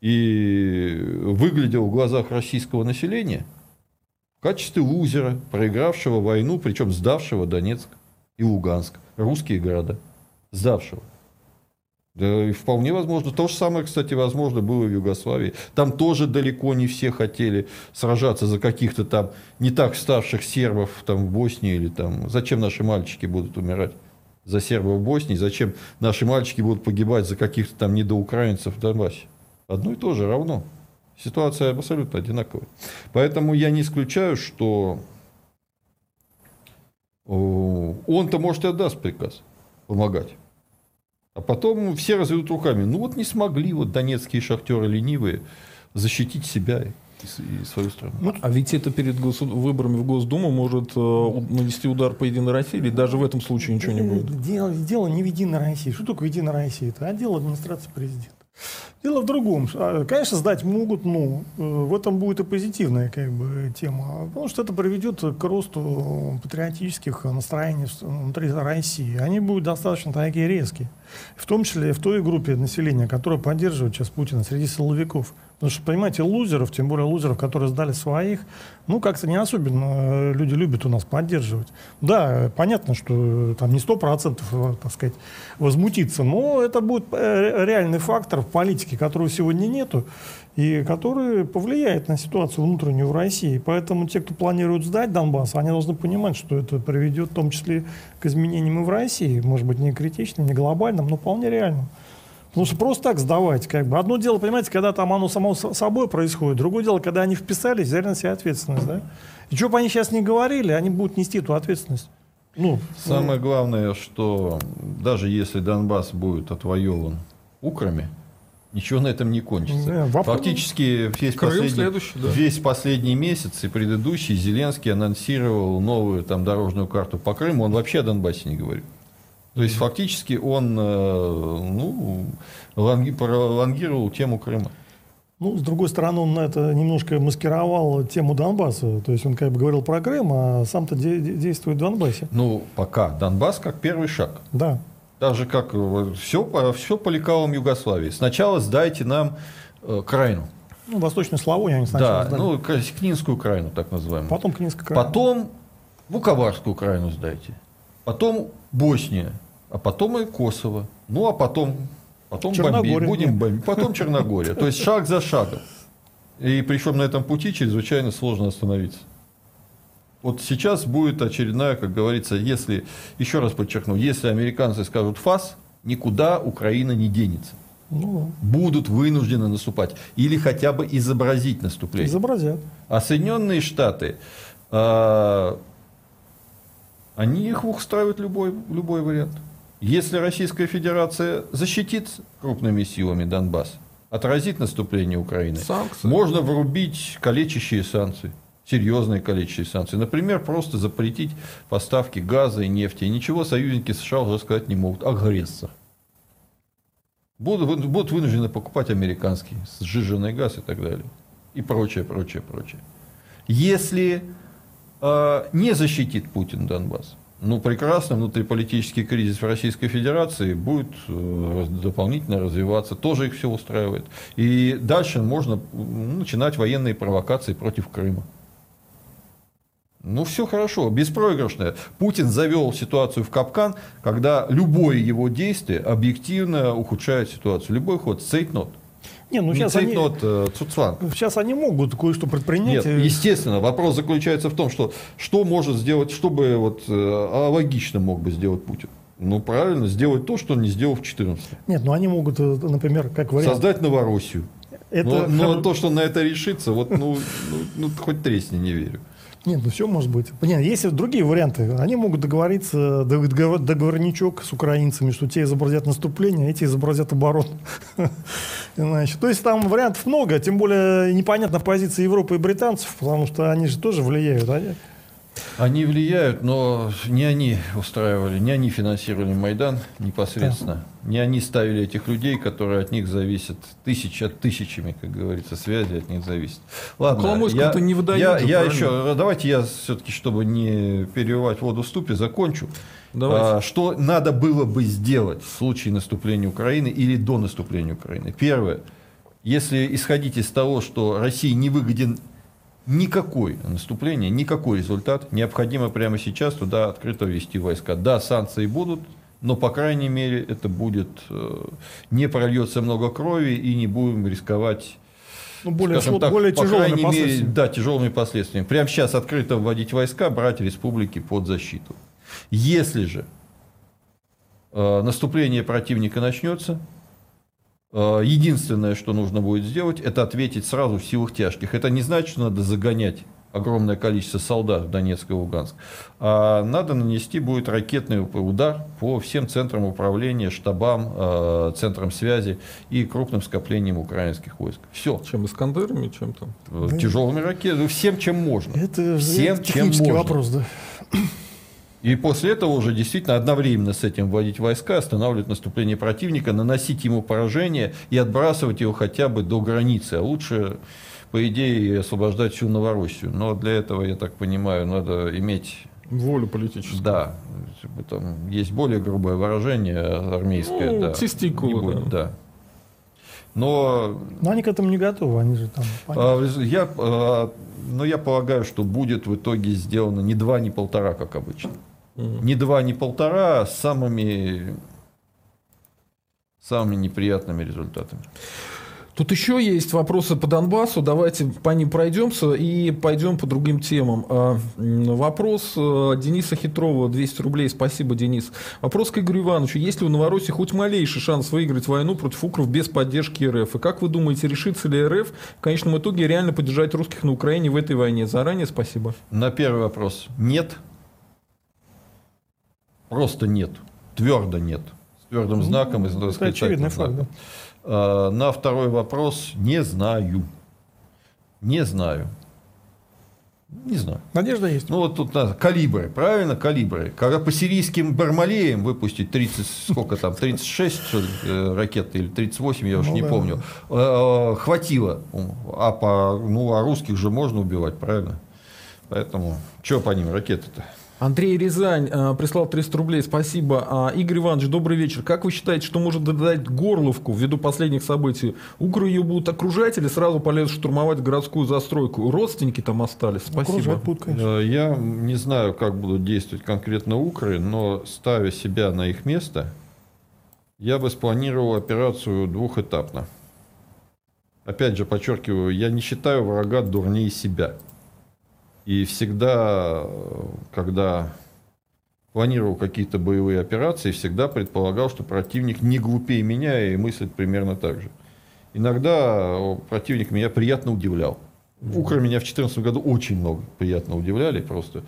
и выглядел в глазах российского населения качестве лузера, проигравшего войну, причем сдавшего Донецк и Луганск, русские города, сдавшего. Да и вполне возможно. То же самое, кстати, возможно было в Югославии. Там тоже далеко не все хотели сражаться за каких-то там не так ставших сербов там, в Боснии или там. Зачем наши мальчики будут умирать за сербов в Боснии? Зачем наши мальчики будут погибать за каких-то там недоукраинцев в Донбассе? Одно и то же равно. Ситуация абсолютно одинаковая. Поэтому я не исключаю, что он-то, может, и отдаст приказ помогать. А потом все разведут руками. Ну вот не смогли вот донецкие шахтеры ленивые защитить себя и свою страну. Ну, а ведь это перед гос... выборами в Госдуму может э, нанести удар по Единой России, или даже в этом случае ничего не будет? Дело, дело не в Единой России. Что такое Единая Россия? Это отдел администрации президента. Дело в другом. А, конечно, сдать могут, но э, в этом будет и позитивная как бы, тема. Потому что это приведет к росту патриотических настроений внутри России. Они будут достаточно такие резкие. В том числе в той группе населения, которая поддерживает сейчас Путина, среди силовиков. Потому что, понимаете, лузеров, тем более лузеров, которые сдали своих, ну, как-то не особенно э, люди любят у нас поддерживать. Да, понятно, что э, там не сто процентов, э, так сказать, возмутиться, но это будет реальный фактор в политике, которого сегодня нету, и который повлияет на ситуацию внутреннюю в России. Поэтому те, кто планирует сдать Донбасс, они должны понимать, что это приведет в том числе к изменениям и в России. Может быть, не критичным, не глобальным, но вполне реальным. Потому что просто так сдавать, как бы. Одно дело, понимаете, когда там оно само собой происходит, другое дело, когда они вписались, взяли на себя ответственность, да? И что бы они сейчас не говорили, они будут нести эту ответственность. Ну, Самое ну... главное, что даже если Донбасс будет отвоеван украми, ничего на этом не кончится. Да, вопрос... Фактически весь последний, да. весь последний месяц и предыдущий Зеленский анонсировал новую там дорожную карту по Крыму. Он вообще о Донбассе не говорит. То есть фактически он э, ну, пролонгировал тему Крыма. Ну, с другой стороны, он это немножко маскировал тему Донбасса. То есть он как бы говорил про Крым, а сам-то де- действует в Донбассе. Ну, пока. Донбасс как первый шаг. Да. Так же, как все, все по лекалам Югославии. Сначала сдайте нам э, Крайну. Ну, Восточную Славонию они сначала Да, сдали. ну, Книнскую Крайну, так называемую. Потом Книнская Крайна. Потом Буковарскую Крайну сдайте. Потом Босния а потом и Kosovo. Ну, а потом, потом бомбить, будем бомбить. Потом Черногория. То есть шаг за шагом. И причем на этом пути чрезвычайно сложно остановиться. Вот сейчас будет очередная, как говорится, если, еще раз подчеркну, если американцы скажут ФАС, никуда Украина не денется. Ну, будут вынуждены наступать. Или хотя бы изобразить наступление. Изобразят. А Соединенные Штаты, э, они их устраивают любой, любой вариант. Если Российская Федерация защитит крупными силами Донбасс, отразит наступление Украины, санкции. можно врубить калечащие санкции серьезные калечащие санкции. Например, просто запретить поставки газа и нефти. И ничего союзники США уже сказать не могут. Агрессор. Будут, будут вынуждены покупать американский сжиженный газ и так далее. И прочее, прочее, прочее. Если э, не защитит Путин Донбасс, ну, прекрасно, внутриполитический кризис в Российской Федерации будет э, дополнительно развиваться, тоже их все устраивает. И дальше можно начинать военные провокации против Крыма. Ну, все хорошо, беспроигрышное. Путин завел ситуацию в капкан, когда любое его действие объективно ухудшает ситуацию. Любой ход, цейтнот. Не, ну сейчас они, э, Цуцванг. сейчас они могут кое-что предпринять. Нет, естественно, вопрос заключается в том, что что может сделать, что бы вот, э, логично мог бы сделать Путин. Ну, правильно, сделать то, что он не сделал в 2014. Нет, ну они могут, э, например, как вариант... Создать Новороссию. Это но, но то, что на это решится, вот, ну, ну, ну хоть тресни, не верю. Нет, ну все может быть. Нет, есть другие варианты. Они могут договориться, договор, договорничок с украинцами, что те изобразят наступление, а эти изобразят оборону. Значит, то есть там вариантов много, тем более непонятна позиция Европы и британцев, потому что они же тоже влияют. Они, они влияют, но не они устраивали, не они финансировали Майдан непосредственно, да. не они ставили этих людей, которые от них зависят тысячи от тысячами, как говорится, связи от них зависят. Ладно, я, не выдает, я, я еще, давайте я все-таки, чтобы не переливать воду в ступе, закончу. А, что надо было бы сделать в случае наступления Украины или до наступления Украины? Первое, если исходить из того, что России не выгоден никакой наступление, никакой результат. Необходимо прямо сейчас туда открыто ввести войска. Да, санкции будут, но, по крайней мере, это будет, э, не прольется много крови и не будем рисковать ну, более, скажем так, более по крайней мере, да, тяжелыми последствиями. Прямо сейчас открыто вводить войска, брать республики под защиту. Если же э, наступление противника начнется, единственное, что нужно будет сделать, это ответить сразу в силах тяжких. Это не значит, что надо загонять огромное количество солдат в Донецк и Луганск. А надо нанести будет ракетный удар по всем центрам управления, штабам, э, центрам связи и крупным скоплениям украинских войск. Все. Чем Искандерами, чем там? Да. Тяжелыми ракетами, всем, чем можно. Это всем, это чем можно. вопрос, да. И после этого уже действительно одновременно с этим вводить войска, останавливать наступление противника, наносить ему поражение и отбрасывать его хотя бы до границы. А лучше, по идее, освобождать всю Новороссию. Но для этого, я так понимаю, надо иметь... Волю политическую. Да. Там есть более грубое выражение армейское. Ну, да. Тестикулы, да. да. Но... Но они к этому не готовы, они же там... А, я, а, но я полагаю, что будет в итоге сделано не два, не полтора, как обычно. Не два, не полтора, а с самыми, самыми неприятными результатами. Тут еще есть вопросы по Донбассу. Давайте по ним пройдемся и пойдем по другим темам. А, вопрос э, Дениса Хитрова, 200 рублей. Спасибо, Денис. Вопрос к Игорю Ивановичу. Есть ли у Новороссии хоть малейший шанс выиграть войну против укров без поддержки РФ? И как вы думаете, решится ли РФ в конечном итоге реально поддержать русских на Украине в этой войне? Заранее спасибо. На первый вопрос. Нет. Просто нет. Твердо нет. С твердым ну, знаком. Ну, это очевидный факт. Да. А, на второй вопрос не знаю. Не знаю. Не знаю. Надежда есть. Ну, вот тут надо. Калибры, правильно? Калибры. Когда по сирийским Бармалеям выпустить 30, сколько там, 36 что ли, э, ракет или 38, я уж ну, не да. помню, э, хватило. А по, ну, а русских же можно убивать, правильно? Поэтому, что по ним ракеты-то? Андрей Рязань э, прислал 300 рублей, спасибо. А, Игорь Иванович, добрый вечер. Как вы считаете, что может додать Горловку ввиду последних событий? Укры ее будут окружать или сразу полезут штурмовать городскую застройку? Родственники там остались? Спасибо. Будут, э, Я не знаю, как будут действовать конкретно укры, но ставя себя на их место, я бы спланировал операцию двухэтапно. Опять же, подчеркиваю, я не считаю врага дурнее себя. И всегда, когда планировал какие-то боевые операции, всегда предполагал, что противник не глупее меня и мыслит примерно так же. Иногда противник меня приятно удивлял. Укры меня в 2014 году очень много приятно удивляли просто.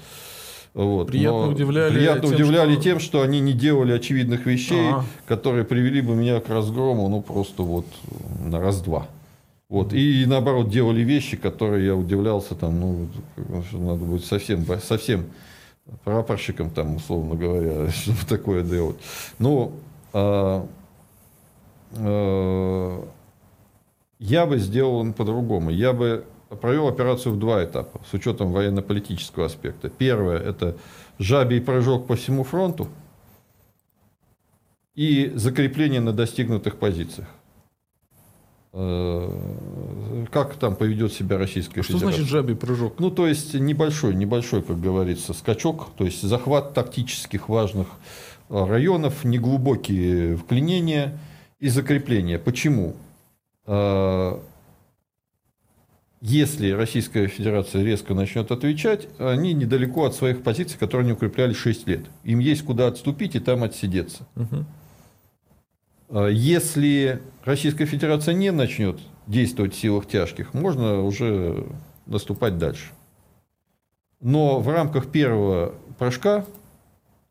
Вот. Приятно Но удивляли, приятно тем, удивляли что... тем, что они не делали очевидных вещей, ага. которые привели бы меня к разгрому, ну просто вот на раз-два. Вот. И наоборот делали вещи, которые я удивлялся, там, ну, надо будет совсем, совсем прапорщиком, там, условно говоря, чтобы такое делать. Но а, а, я бы сделал по-другому. Я бы провел операцию в два этапа, с учетом военно-политического аспекта. Первое – это жабий прыжок по всему фронту и закрепление на достигнутых позициях. Э, как там поведет себя Российская а Федерация. Что значит жабий прыжок? Ну, то есть небольшой, небольшой, как говорится, скачок, то есть захват тактических важных э, районов, неглубокие вклинения и закрепления. Почему? Э, если Российская Федерация резко начнет отвечать, они недалеко от своих позиций, которые они укрепляли 6 лет. Им есть куда отступить и там отсидеться. Угу. А если Российская Федерация не начнет действовать в силах тяжких, можно уже наступать дальше. Но в рамках первого прыжка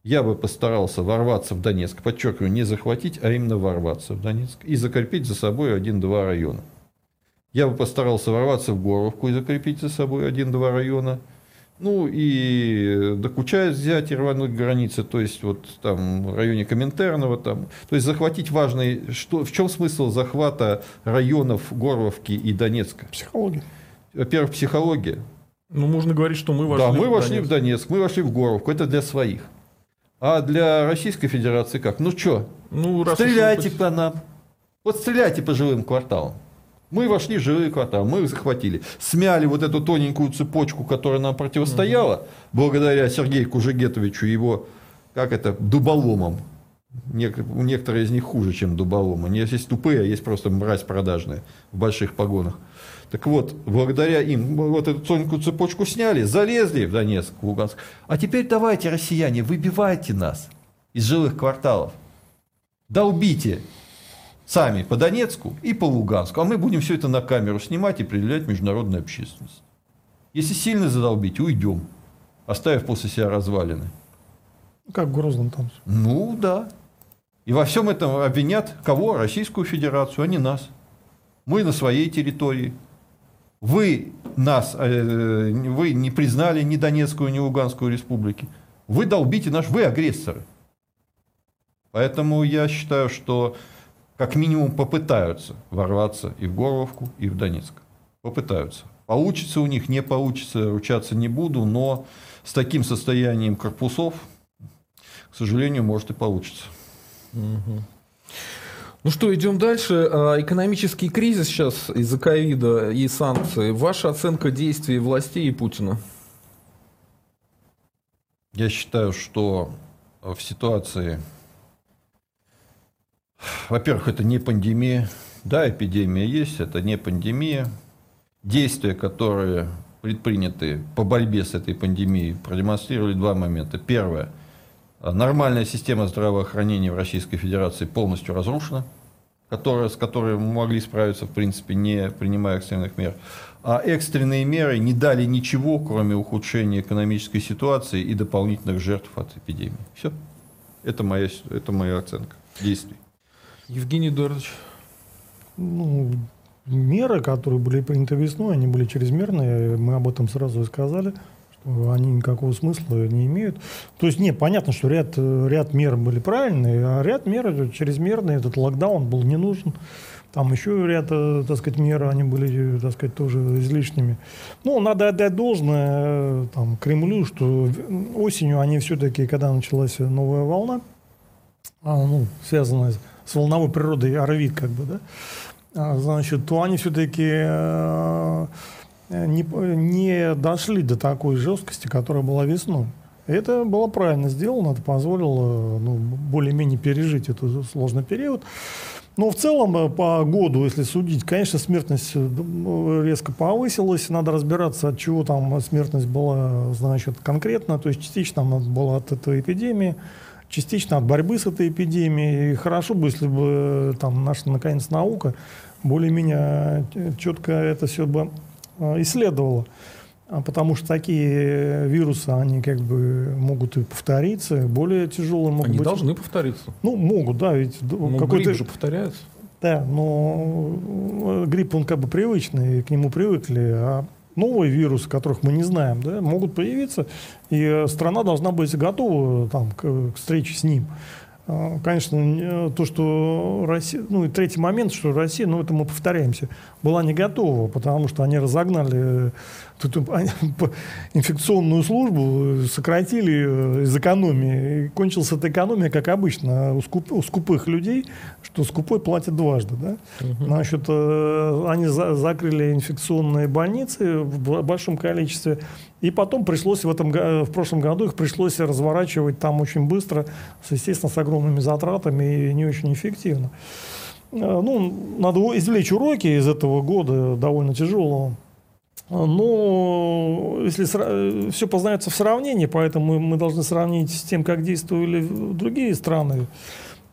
я бы постарался ворваться в Донецк, подчеркиваю, не захватить, а именно ворваться в Донецк и закрепить за собой один-два района. Я бы постарался ворваться в Горовку и закрепить за собой один-два района – ну и докучать взять и рвануть границы, то есть вот там в районе Коминтерного, там, то есть захватить важный, что, в чем смысл захвата районов Горловки и Донецка? Психология. Во-первых, психология. Ну, можно говорить, что мы вошли Да, мы в вошли Донецк. в Донецк, мы вошли в Горловку, это для своих. А для Российской Федерации как? Ну что, ну, стреляйте по нам. Вот стреляйте по жилым кварталам. Мы вошли в жилые кварталы, мы их захватили. Смяли вот эту тоненькую цепочку, которая нам противостояла, угу. благодаря Сергею Кужегетовичу, его, как это, дуболомом. У некоторые из них хуже, чем дуболомы. Не есть тупые, а есть просто мразь продажная в больших погонах. Так вот, благодаря им вот эту тоненькую цепочку сняли, залезли в Донецк, в Луганск. А теперь давайте, россияне, выбивайте нас из жилых кварталов. Долбите сами по Донецку и по Луганску, а мы будем все это на камеру снимать и предъявлять международной общественности. Если сильно задолбить, уйдем, оставив после себя развалины. Как в Грозном там. Ну да. И во всем этом обвинят кого? Российскую Федерацию, а не нас. Мы на своей территории. Вы нас, э, вы не признали ни Донецкую, ни Луганскую республики. Вы долбите наш, вы агрессоры. Поэтому я считаю, что как минимум попытаются ворваться и в Горловку, и в Донецк. Попытаются. Получится у них, не получится, ручаться не буду, но с таким состоянием корпусов, к сожалению, может и получится. Ну что, идем дальше. А, экономический кризис сейчас из-за ковида и санкций. Ваша оценка действий властей и Путина? Я считаю, что в ситуации во-первых, это не пандемия. Да, эпидемия есть, это не пандемия. Действия, которые предприняты по борьбе с этой пандемией, продемонстрировали два момента. Первое. Нормальная система здравоохранения в Российской Федерации полностью разрушена, которая, с которой мы могли справиться, в принципе, не принимая экстренных мер. А экстренные меры не дали ничего, кроме ухудшения экономической ситуации и дополнительных жертв от эпидемии. Все. Это моя, это моя оценка действий. Евгений Эдуардович. Ну, меры, которые были приняты весной, они были чрезмерные. Мы об этом сразу и сказали, что они никакого смысла не имеют. То есть, не, понятно, что ряд, ряд мер были правильные, а ряд мер чрезмерные. Этот локдаун был не нужен. Там еще ряд, э, так сказать, мер, они были, так сказать, тоже излишними. Ну, надо отдать должное э, там, Кремлю, что осенью они все-таки, когда началась новая волна, а, ну, связанная с с волновой природой оровит, как бы, да, а, значит, то они все-таки э, не, не дошли до такой жесткости, которая была весной. Это было правильно сделано, это позволило ну, более-менее пережить этот сложный период. Но в целом э, по году, если судить, конечно, смертность э, резко повысилась. Надо разбираться, от чего там смертность была, значит, конкретно. То есть частично она была от этой эпидемии, частично от борьбы с этой эпидемией. И хорошо бы, если бы э, там наша, наконец, наука более-менее э, четко это все бы э, исследовала. А потому что такие вирусы, они как бы могут и повториться, более тяжелые могут они быть. Они должны повториться. Ну, могут, да, ведь ну, какой-то... грипп же повторяется. Да, но грипп, он как бы привычный, к нему привыкли, а новые вирусы, которых мы не знаем, да, могут появиться, и э, страна должна быть готова там, к, к встрече с ним. А, конечно, то, что Россия, ну и третий момент, что Россия, ну это мы повторяемся, была не готова, потому что они разогнали тут инфекционную службу, сократили из экономии. И кончилась эта экономия, как обычно, у, скуп, у скупых людей, что скупой платит дважды. Да? Угу. Значит, э, они за, закрыли инфекционные больницы в большом количестве, и потом пришлось в, этом, в прошлом году их пришлось разворачивать там очень быстро, естественно, с огромными затратами и не очень эффективно. Э, ну, надо извлечь уроки из этого года довольно тяжелого. Но если все познается в сравнении, поэтому мы должны сравнить с тем, как действовали другие страны.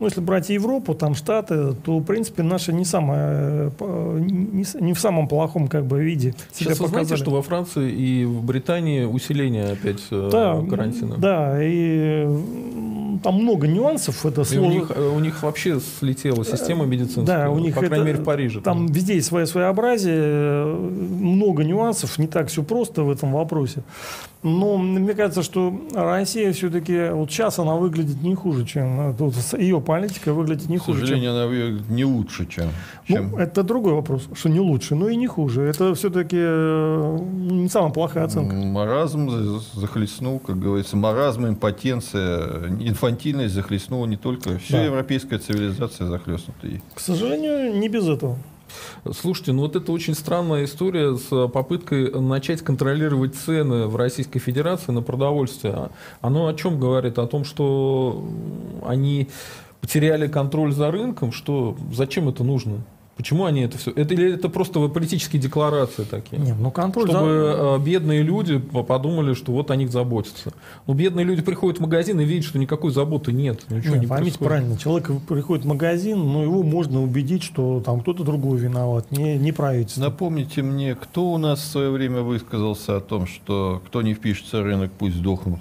Ну, если брать Европу, там Штаты, то, в принципе, наши не, самое, не, не в самом плохом как бы, виде себя Сейчас показали. вы знаете, что во Франции и в Британии усиление опять э, да, карантина? Да, и там много нюансов. Это сложно. у, них, у них вообще слетела система медицинская, да, у них по крайней это, мере в Париже. Там, там везде есть свое своеобразие, много нюансов, не так все просто в этом вопросе. Но мне кажется, что Россия все-таки, вот сейчас она выглядит не хуже, чем, вот, ее политика выглядит не хуже. К сожалению, чем... она выглядит не лучше, чем, ну, чем... Это другой вопрос, что не лучше, но и не хуже. Это все-таки э, не самая плохая оценка. Маразм захлестнул, как говорится, маразм, импотенция, инфантильность захлестнула не только, вся да. европейская цивилизация захлестнута ей. К сожалению, не без этого. Слушайте, ну вот это очень странная история с попыткой начать контролировать цены в Российской Федерации на продовольствие. Оно о чем говорит? О том, что они потеряли контроль за рынком, что зачем это нужно? Почему они это все? Это или это просто политические декларации такие? Нет, ну контроль Чтобы за... э, бедные люди по- подумали, что вот о них заботятся. Но бедные люди приходят в магазин и видят, что никакой заботы нет. Ничего Нет, не поймите происходит. правильно, человек приходит в магазин, но его можно убедить, что там кто-то другой виноват, не, не правительство. Напомните мне, кто у нас в свое время высказался о том, что кто не впишется в рынок, пусть сдохнут?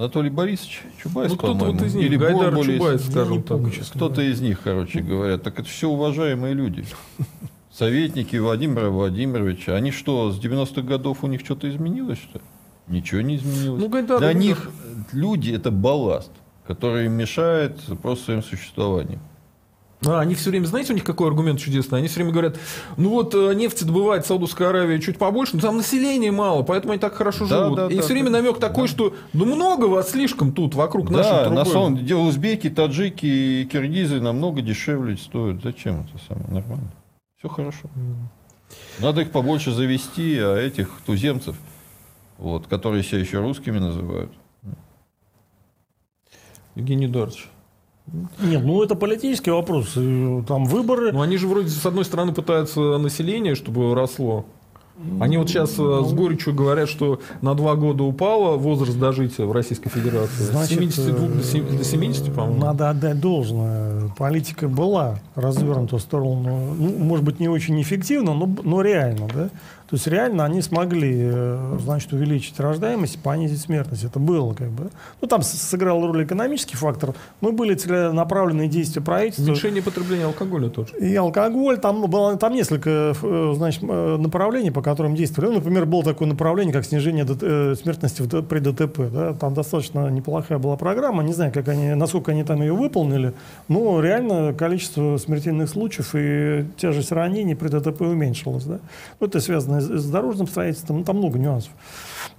Анатолий Борисович Чубайс, Ну, по-моему, вот из них, или Гайдар Бурбулис. Чубайс, скажем так. Кто-то из них, короче говоря. Так это все уважаемые люди. Советники Владимира Владимировича. Они что, с 90-х годов у них что-то изменилось, что ли? Ничего не изменилось. Ну, Гайдар, Для них люди – это балласт, который мешает просто своим существованием. А, они все время, знаете, у них какой аргумент чудесный? Они все время говорят, ну вот э, нефти добывает Саудовская Аравия чуть побольше, но там населения мало, поэтому они так хорошо Да, живут. да, и да, все время намек такой, что ну много вас слишком тут вокруг нашей трубы. на самом деле узбеки, таджики и киргизы намного дешевле стоят. Зачем это самое? Нормально. Все хорошо. Надо их побольше завести, а этих туземцев, вот, которые себя еще русскими называют. Евгений Эдуардович. Нет, ну это политический вопрос. И Там выборы. Ну они же вроде с одной стороны пытаются население, чтобы росло. Они вот сейчас Ну, с горечью говорят, что на два года упало возраст дожития в Российской Федерации. С Значит, 72 до э, сем- до 70, по-моему. Надо отдать должное. Политика была развернута в сторону, ну, может быть, не очень эффективно, но, но реально, да? То есть реально они смогли, э, значит, увеличить рождаемость, понизить смертность. Это было как бы. Ну, там сыграл роль экономический фактор, но были целенаправленные действия правительства. Уменьшение потребления алкоголя тоже. И алкоголь, там было там несколько э, значит, э, направлений, по которым действовали. Ну, например, было такое направление, как снижение смертности при ДТП. Да? Там достаточно неплохая была программа. Не знаю, как они, насколько они там ее выполнили, но реально количество смертельных случаев и тяжесть ранений при ДТП уменьшилось. Да? Ну, это связано с дорожным строительством, ну, там много нюансов.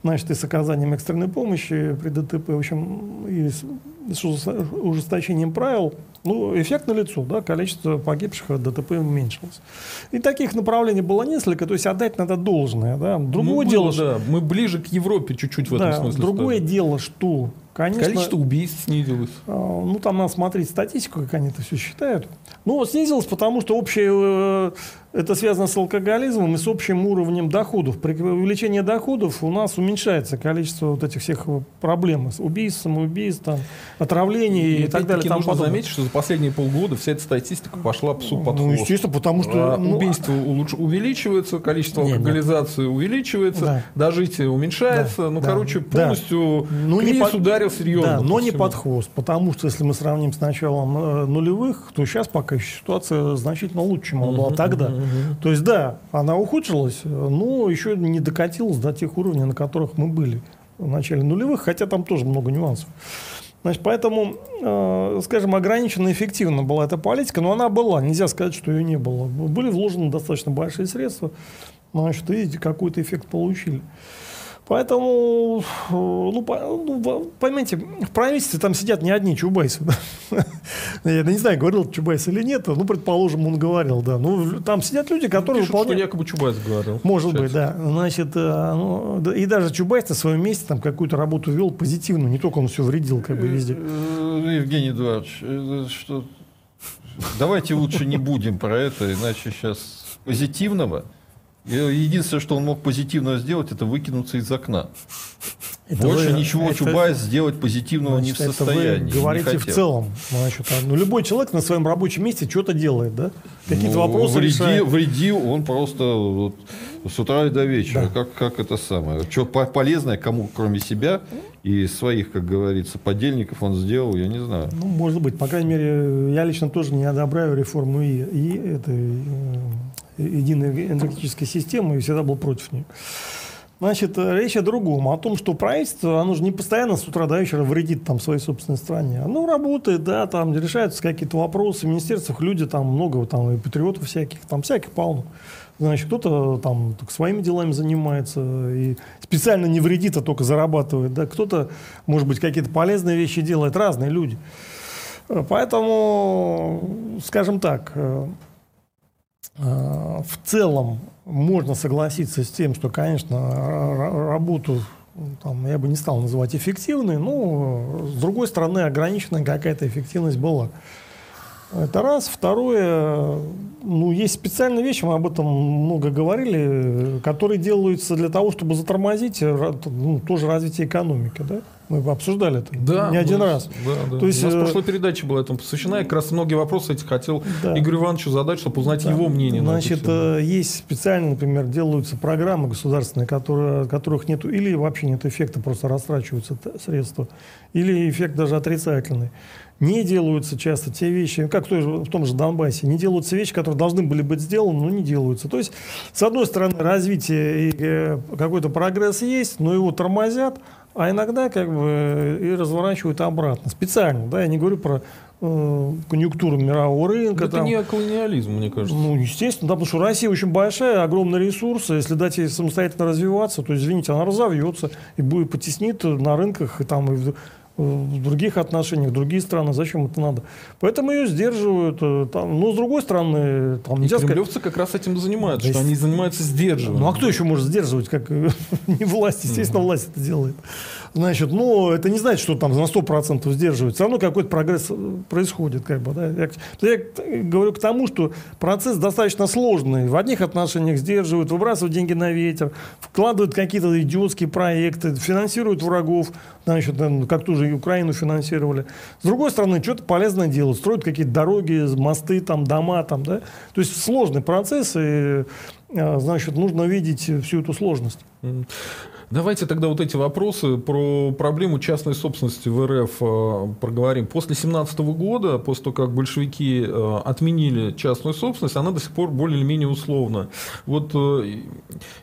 Значит, и с оказанием экстренной помощи при ДТП, в общем, и с, с ужесточением правил, ну, эффект налицо, да, количество погибших от ДТП уменьшилось. И таких направлений было несколько, то есть отдать надо должное, да. Другое Ну, дело, было, что- да. Мы ближе к Европе чуть-чуть в этом да, смысле. другое стали. дело, что, конечно, Количество убийств снизилось. а, Ну, там надо смотреть статистику, как они это все считают. Ну, снизилось, потому что общее, э, это связано с алкоголизмом и с общим уровнем доходов. При увеличении доходов у нас уменьшается количество вот этих всех проблем убийств, самоубийств, там, отравлений и, так далее. тому нужно подобное. заметить, что за последние полгода вся эта статистика пошла псу под Ну, хвост. естественно, потому что... А ну, убийства улуч- увеличиваются, количество Не, не. алкоголизации увеличивается, Да. дожитие уменьшается. Да, ну, да, короче, да. полностью Ну, не под- ударил серьезно. Да, но не всему. под хвост, потому что если мы сравним с началом э, нулевых, то сейчас пока ситуация значительно лучше, чем она была тогда. То есть, да, она ухудшилась, но еще не докатилась до тех уровней, на которых мы были в начале нулевых, хотя там тоже много нюансов. Значит, поэтому, э, скажем, ограниченно эффективна была эта политика, но она была, нельзя сказать, что ее не было. Были вложены достаточно большие средства, значит, и какой-то эффект получили. Поэтому, э, ну, ну, поймите, в правительстве там сидят не одни чубайсы. да. Я не знаю, говорил Чубайс или нет, ну, предположим, он говорил, да. Ну, там сидят люди, которые Пишут, что выполняют... якобы Чубайс говорил. Может Сейчас. быть, да. Значит, э, ну, да, и даже Чубайс на своем месте там какую-то работу вел позитивную, не только он все вредил как бы везде. Э, Евгений Эдуардович, э, что... давайте лучше не будем про это, иначе сейчас позитивного. Единственное, что он мог позитивного сделать, это выкинуться из окна. Это Больше вы- ничего это- Чубайс сделать позитивного значит, не в это состоянии. вы говорите в целом. Значит, а, ну, любой человек на своем рабочем месте что-то делает, да? Какие-то Ну, вопросы вредил, решает. вредил он просто вот с утра и до вечера. Да. Как, как это самое. Что полезное кому, кроме себя и своих, как говорится, подельников он сделал, я не знаю. Ну, может быть. По крайней мере, я лично тоже не одобряю реформу и, и этой э, единой энергетической системы и всегда был против нее. Значит, э, речь о другом, о том, что правительство, оно же не постоянно с утра до вечера вредит там своей собственной стране. Оно работает, да, там решаются какие-то вопросы, в министерствах люди там много, там и патриотов всяких, там всяких полно. Значит, кто-то там своими делами занимается и специально не вредит, а только зарабатывает, да, кто-то, может быть, какие-то полезные вещи делает, разные люди. Э, Поэтому, скажем так, э, в целом можно согласиться с тем, что, конечно, ра- ра- работу там, я бы не стал называть эффективной, но, с другой стороны, ограниченная какая-то эффективность была. Это раз. Второе, ну, есть специальные вещи, мы об этом много говорили, которые делаются для того, чтобы затормозить ну, тоже развитие экономики. Да? Мы обсуждали это да, не один да, раз. Да, да. То есть, У нас э... прошлой передаче была этому посвящена. Я как раз многие вопросы эти хотел да. Игорю Ивановичу задать, чтобы узнать да. его мнение. Значит, э, есть специально, например, делаются программы государственные, которые, которых нет или вообще нет эффекта, просто растрачиваются средства, или эффект даже отрицательный не делаются часто те вещи, как в, той же, в том же Донбассе, не делаются вещи, которые должны были быть сделаны, но не делаются. То есть, с одной стороны, развитие и э, какой-то прогресс есть, но его тормозят, а иногда как бы и разворачивают обратно. Специально, да, я не говорю про э, конъюнктуру мирового рынка. Это там. не колониализм, мне кажется. Ну, естественно, да, потому что Россия очень большая, огромные ресурсы. Если дать ей самостоятельно развиваться, то, извините, она разовьется и будет потеснит на рынках и там и в в других отношениях, другие страны, зачем это надо? Поэтому ее сдерживают. Э, там, но с другой стороны, там нельзя и кремлевцы сказать... как раз этим занимаются, да, что они занимаются сдерживанием. Ну а кто еще может сдерживать, как не власть? Естественно, власть это делает. Значит, но это не значит, что там на 100% сдерживают. Все равно какой-то прогресс э, происходит. Как бы, да. я, я говорю к тому, что процесс достаточно сложный. В одних отношениях сдерживают, выбрасывают деньги на ветер, вкладывают какие-то идиотские проекты, финансируют врагов, значит, как тоже Украину финансировали. С другой стороны, что-то полезное делают, строят какие-то дороги, мосты, там, дома. Там, да? То есть сложный процесс, и э, значит, нужно видеть всю эту сложность. Давайте тогда вот эти вопросы про проблему частной собственности в РФ э, проговорим. После 17 года, после того, как большевики э, отменили частную собственность, она до сих пор более или менее условна. Вот, э,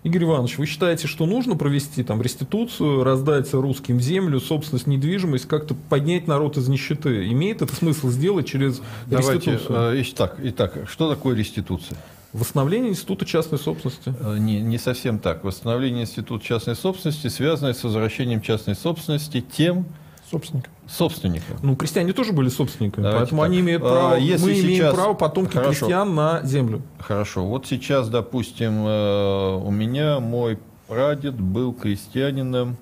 Игорь Иванович, вы считаете, что нужно провести там реституцию, раздать русским землю, собственность, недвижимость, как-то поднять народ из нищеты? Имеет это смысл сделать через Давайте, реституцию? Э, итак, итак, что такое реституция? Восстановление института частной собственности? Э, не, не совсем так. Восстановление института частной собственности связано с возвращением частной собственности тем собственникам. Собственникам. Ну, крестьяне тоже были собственниками, Давайте поэтому так. они имеют а, право, Если мы сейчас... имеем право потомки Хорошо. крестьян на землю. Хорошо. Вот сейчас, допустим, э, у меня мой прадед был крестьянином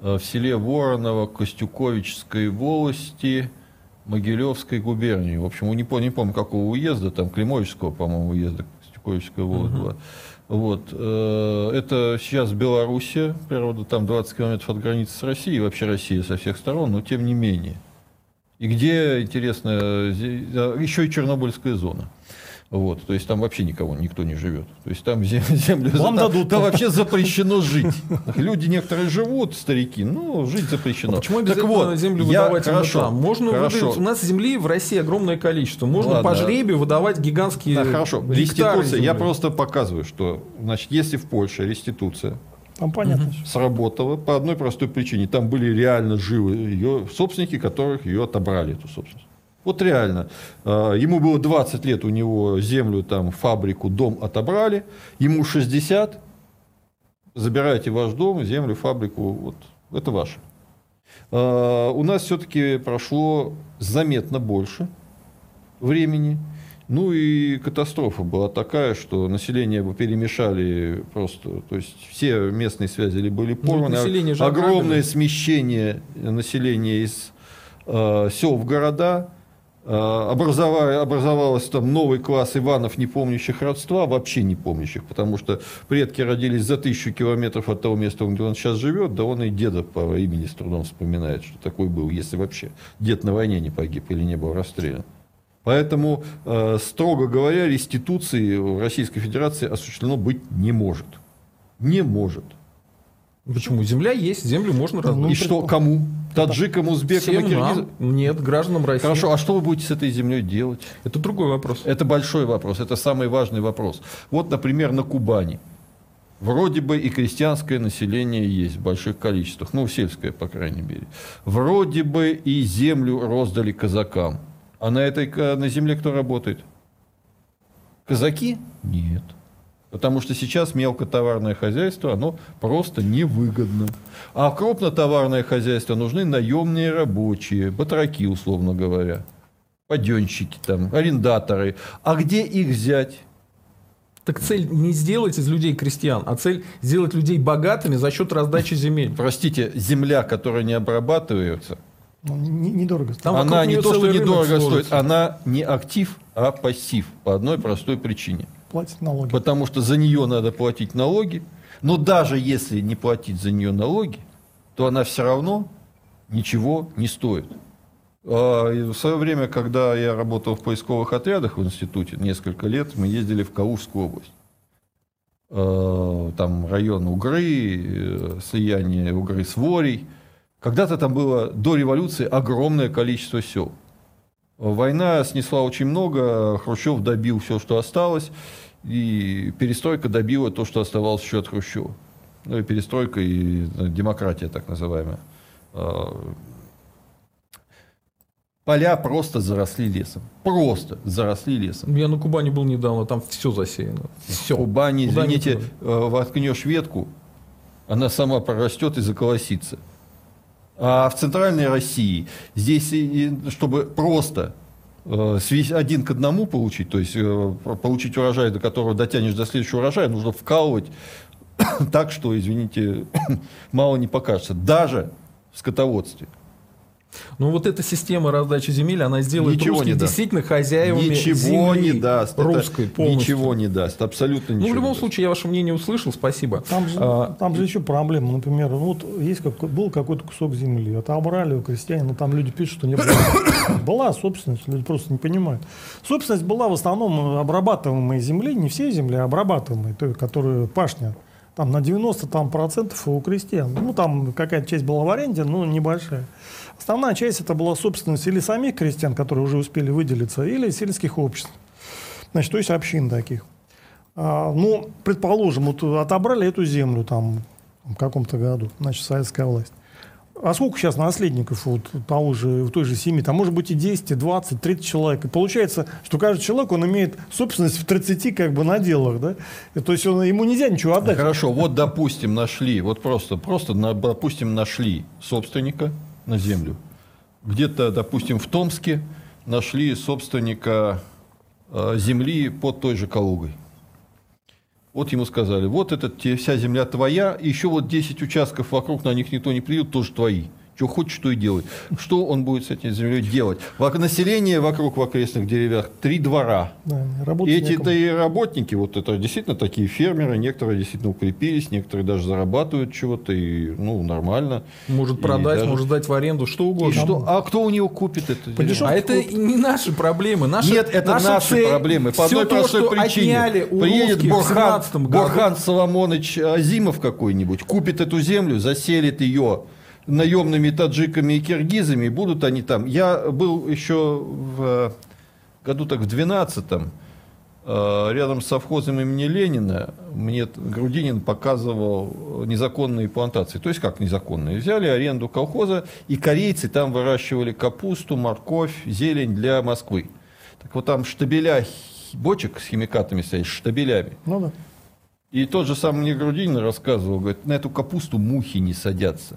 э, в селе Вороново Костюковичской волости – Могилевской губернии. В общем, не помню, не помню какого уезда, там Климовичского, по-моему, уезда, Угу. была. Вот. Э, это сейчас Белоруссия, природа там 20 километров от границы с Россией, вообще Россия со всех сторон, но тем не менее. И где, интересно, еще и Чернобыльская зона. Вот, то есть там вообще никого, никто не живет. То есть там землю Вам там, дадут. Там вообще запрещено жить. Люди некоторые живут, старики, но жить запрещено. А почему обязательно так вот, землю я, выдавать хорошо, там? Можно хорошо. Выдать, у нас земли в России огромное количество. Можно Ладно. по жребию выдавать гигантские да, хорошо. Реституция. Я просто показываю, что значит, если в Польше реституция там понятно. Угу. Сработала по одной простой причине. Там были реально живы ее собственники, которых ее отобрали, эту собственность. Вот реально. А, ему было 20 лет, у него землю, там, фабрику, дом отобрали. Ему 60. Забирайте ваш дом, землю, фабрику. Вот, это ваше. А, у нас все-таки прошло заметно больше времени. Ну и катастрофа была такая, что население перемешали просто, то есть все местные связи были ну, порваны, ну, огромное смещение населения из э, сел в города, образовалось там новый класс Иванов, не помнящих родства, вообще не помнящих, потому что предки родились за тысячу километров от того места, где он сейчас живет, да он и деда по имени с трудом вспоминает, что такой был, если вообще дед на войне не погиб или не был расстрелян. Поэтому, э, строго говоря, реституции в Российской Федерации осуществлено быть не может. Не может. Почему? Земля есть, землю можно раздать. Ну, и что, кому? Таджикам, узбекам и киргизам? Нет, гражданам России. Хорошо, а что вы будете с этой землей делать? Это другой вопрос. Это большой вопрос, это самый важный вопрос. Вот, например, на Кубани. Вроде бы и крестьянское население есть в больших количествах, ну, сельское, по крайней мере. Вроде бы и землю роздали казакам. А на этой на земле кто работает? Казаки? Нет. Потому что сейчас мелкотоварное хозяйство, оно просто невыгодно. А в крупнотоварное хозяйство нужны наемные рабочие, батраки, условно говоря, паденщики, там, арендаторы. А где их взять? Так цель не сделать из людей крестьян, а цель сделать людей богатыми за счет раздачи земель. Простите, земля, которая не обрабатывается, Ну, не- недорого стоит. Там она не то, что недорого стоит, она не актив, а пассив. По одной простой причине. Платить налоги. Потому что за нее надо платить налоги. Но даже если не платить за нее налоги, то она все равно ничего не стоит. А, В свое время, когда я работал в поисковых отрядах в институте, несколько лет, мы ездили в Калужскую область. А, Там район Угры, э, слияние Угры с Ворей. Когда-то там было до революции огромное количество сел. Война снесла очень много, Хрущев добил все, что осталось, и перестройка добила то, что оставалось еще от Хрущева. Ну и перестройка и э, демократия, так называемая. А, Поля просто заросли лесом. Просто заросли лесом. Я на Кубани был недавно, там все засеяно. Все. Кубани, Куда ни извините, э, воткнешь ветку, она сама прорастет и заколосится. А в центральной России здесь, чтобы просто один к одному получить, то есть э, получить урожай, до которого дотянешь до следующего урожая, нужно вкалывать так, что, извините, мало не покажется. Даже в скотоводстве. Ну вот эта система раздачи земель, она сделает Ничего русских не даст. действительно хозяевами Ничего земли не даст. Это русской полностью. Ничего не даст. Абсолютно ничего. Ну, в любом не даст. случае, я ваше мнение услышал, спасибо. Там же, А, там же еще проблема. Например, вот есть как, был какой-то кусок земли, отобрали у крестьян, но там люди пишут, что не было. Была собственность, люди просто не понимают. Собственность была в основном обрабатываемой земли, не всей земли, а обрабатываемой, той, которая пашня. Там на 90 там, процентов у крестьян. Ну, там какая-то часть была в аренде, но небольшая. Основная часть это была собственность или самих крестьян, которые уже успели выделиться, или сельских обществ. Значит, то есть общин таких. А, ну, предположим, вот отобрали эту землю там в каком-то году, значит, советская власть. А сколько сейчас наследников вот того же, той же семьи? Там может быть и 10, и 20, 30 человек. И получается, что каждый человек, он имеет собственность в 30 как бы наделах, да? И то есть он, ему нельзя ничего отдать. Хорошо, вот допустим нашли, вот просто, просто допустим нашли собственника на землю. Где-то, допустим, в Томске нашли собственника э, земли под той же Калугой. Вот ему сказали, вот это те- вся земля твоя, еще вот 10 участков вокруг, на них никто не придет, тоже твои. Что хочешь, то и делай. Что он будет с этой землей делать? Население вокруг в окрестных деревьях три двора. Да, И эти-то некому. и работники, вот это действительно такие фермеры, некоторые действительно укрепились, некоторые даже зарабатывают чего-то, и ну, нормально. Может И продать, даже- может дать в аренду, что И угодно. что? А кто у него купит это? А это не наши проблемы. Наши, Нет, это наши цель- проблемы. По всё одной то, простой что причине. отняли у Приедет Борхан, 17 году. Борхан Соломонович Азимов какой-нибудь, купит эту землю, заселит ее наемными таджиками и киргизами, будут они там. Я был еще в году так в 12-м, э, рядом с совхозом имени Ленина, мне Грудинин показывал незаконные плантации. То есть как незаконные? Взяли аренду колхоза, и корейцы там выращивали капусту, морковь, зелень для Москвы. Так вот там штабеля бочек с химикатами стоят, штабелями. Ну да. И тот же самый мне Грудинин рассказывал, говорит, на эту капусту мухи не садятся.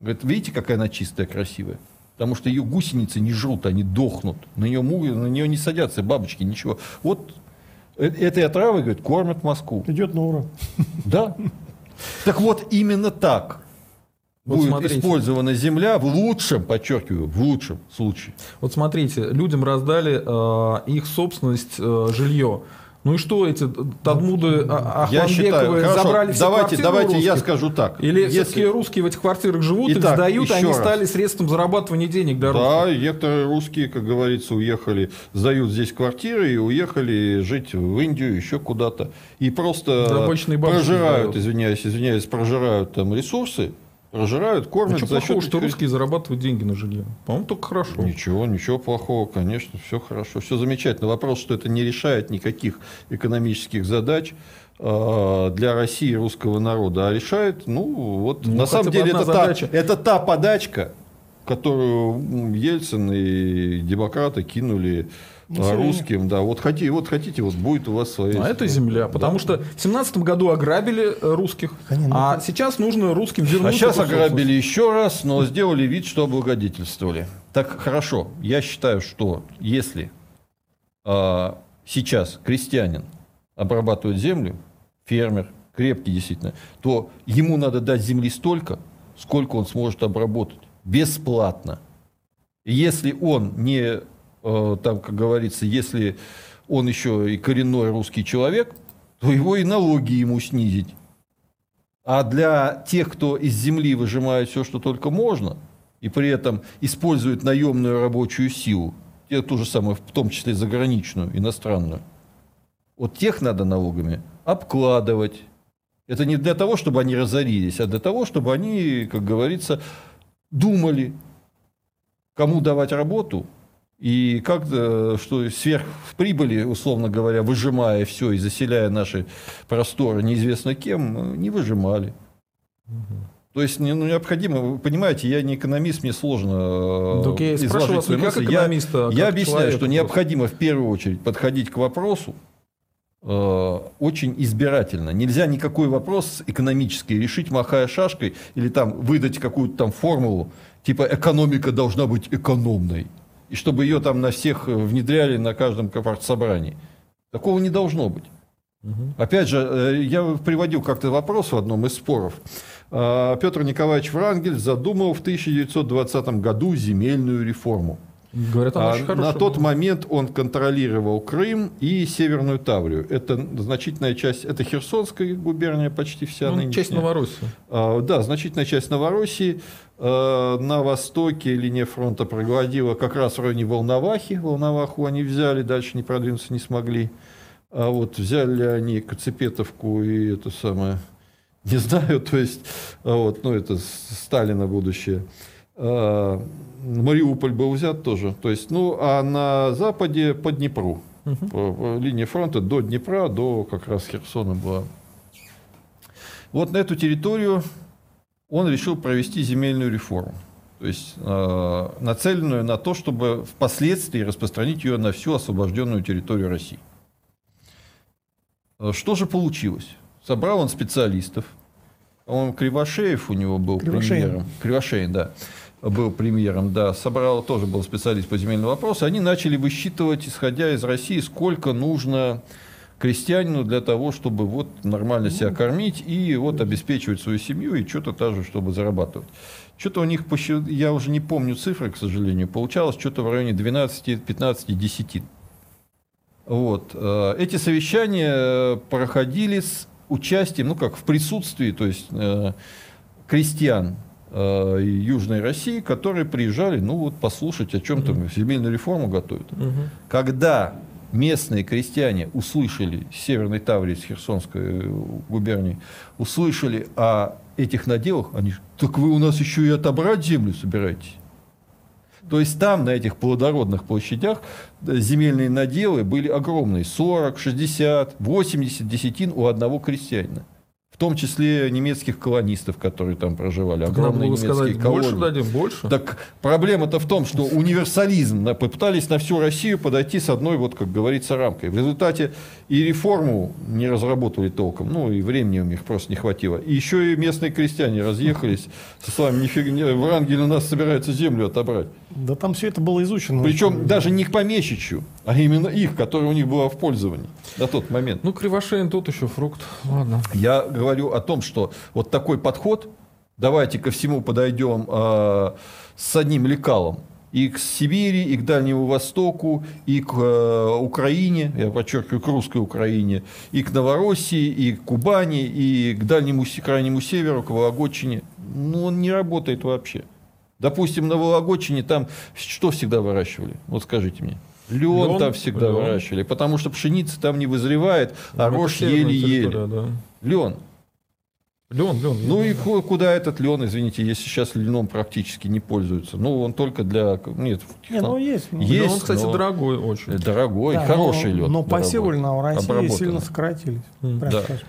Говорит, видите, какая она чистая, красивая? Потому что ее гусеницы не жрут, они дохнут. На нее, мухи, на нее не садятся бабочки, ничего. Вот э- этой отравой, говорит, кормят Москву. Идет на ура. Да. Так вот, именно так Вот будет смотрите. использована земля в лучшем, подчеркиваю, в лучшем случае. Вот смотрите, людям раздали э, их собственность, э, жилье. Ну и что эти Тадмуды а- Я считаю, Ахмадбековы хорошо, забрали все давайте, давайте я скажу так. Или Если- все-таки русские в этих квартирах живут, их Итак, сдают, и еще они раз. стали средством зарабатывания денег для Да, русских? и некоторые русские, как говорится, уехали, сдают здесь квартиры и уехали жить в Индию, еще куда-то. И просто Да, прожирают, сдают. извиняюсь, извиняюсь, прожирают там ресурсы, прожирают, А кормят что за плохого, счет что русские зарабатывают деньги на жилье? По-моему, только хорошо. Ничего, ничего плохого, конечно, все хорошо, все замечательно. Вопрос, что это не решает никаких экономических задач э, для России и русского народа, а решает, ну, вот, Ну, на самом деле, это задача. та, это та подачка, которую Ельцин и демократы кинули Населению. русским, да, вот хотите, вот хотите, вот будет у вас своя... А это земля, потому что в семнадцатом году ограбили э, русских, Конечно. а сейчас нужно русским вернуть. А сейчас ограбили еще раз, но сделали вид, что облагодетельствовали. Так хорошо. Я считаю, что если а, сейчас крестьянин обрабатывает землю, фермер, крепкий действительно, то ему надо дать земли столько, сколько он сможет обработать. Бесплатно. Если он не, там, как говорится, если он еще и коренной русский человек, то его и налоги ему снизить. А для тех, кто из земли выжимает все, что только можно, и при этом использует наемную рабочую силу, те ту же самую, в том числе заграничную, иностранную, вот тех надо налогами обкладывать. Это не для того, чтобы они разорились, а для того, чтобы они, как говорится, думали, кому давать работу, и как, э, что сверх прибыли, условно говоря, выжимая все и заселяя наши просторы неизвестно кем, не выжимали. То есть ну, необходимо, вы понимаете, я не экономист, мне сложно так я изложить свои мысли. Я, я объясняю, что необходимо в первую очередь подходить к вопросу э, очень избирательно. Нельзя никакой вопрос экономический решить, махая шашкой, или там выдать какую-то там формулу, типа экономика должна быть экономной и чтобы ее там на всех э, внедряли на каждом собрании. Такого не должно быть. Угу. Опять же, э, я приводил как-то вопрос в одном из споров. А, Петр Николаевич Врангель задумал в 1920 году земельную реформу. Говорят, а на тот момент он контролировал Крым и Северную Таврию. Это значительная часть, это Херсонская губерния почти вся ну, Часть Новороссии. А, да, значительная часть Новороссии. А, на востоке линия фронта прогладила как раз в районе Волновахи. Волноваху они взяли, дальше не продвинуться не смогли. А вот взяли они Кацепетовку и это самое, не знаю, то есть, а вот, ну это Сталина будущее. Мариуполь был взят тоже. То есть, ну, а на западе по Днепру. Угу. Линии фронта до Днепра, до как раз Херсона была. Вот на эту территорию он решил провести земельную реформу. То есть э, нацеленную на то, чтобы впоследствии распространить ее на всю освобожденную территорию России. Что же получилось? Собрал он специалистов. По-моему, Кривошеев у него был Кривошеин. премьером. Кривошеин, да был премьером, да, собрал, тоже был специалист по земельному вопросу, они начали высчитывать, исходя из России, сколько нужно крестьянину для того, чтобы вот нормально себя кормить и вот обеспечивать свою семью и что-то тоже, чтобы зарабатывать. Что-то у них, я уже не помню цифры, к сожалению, получалось что-то в районе 12, 15, 10. Вот. Э, эти совещания проходили с участием, ну как, в присутствии, то есть э, крестьян, э, Южной России, которые приезжали, ну вот послушать, о чем там земельную реформу готовят. Угу. Когда местные крестьяне услышали с Северной Таврии, с Херсонской э, губернии, услышали о этих наделах, они, так вы у нас еще и отобрать землю собираетесь. То есть там, на этих плодородных площадях, земельные наделы были огромные. 40, 60, 80 десятин у одного крестьянина в том числе немецких колонистов, которые там проживали. Так Огромные немецкие сказать, колонии. Больше дадим, больше. Так проблема-то в том, что универсализм попытались на всю Россию подойти с одной, вот как говорится, рамкой. В результате и реформу не разработали толком, ну и времени у них просто не хватило. И еще и местные крестьяне разъехались со словами, нифига, в Рангеле у нас собирается землю отобрать. Да там все это было изучено. Причем даже не к помещичью, а именно их, которая у них была в пользовании на тот момент. Ну, Кривошеин тут еще фрукт. Ладно. Я говорю о том, что вот такой подход, давайте ко всему подойдем э, с одним лекалом. И к Сибири, и к Дальнему Востоку, и к э, Украине, я подчеркиваю, к русской Украине, и к Новороссии, и к Кубани, и к Дальнему, Крайнему Северу, к Вологодчине. Ну, он не работает вообще. Допустим, на Вологодчине там что всегда выращивали? Вот скажите мне. Лен, Лен там всегда Лен. выращивали, потому что пшеница там не вызревает, а ну, рожь еле-еле. Да. Лен. Лен, лен. Ну и куда этот лен, извините, если сейчас льном практически не пользуются. Ну, он только для... Нет, не, ну есть. есть лен, кстати, но... дорогой очень. Дорогой, да, хороший но, лен. Но посевы на России сильно сократились. Mm. Да. Скажем.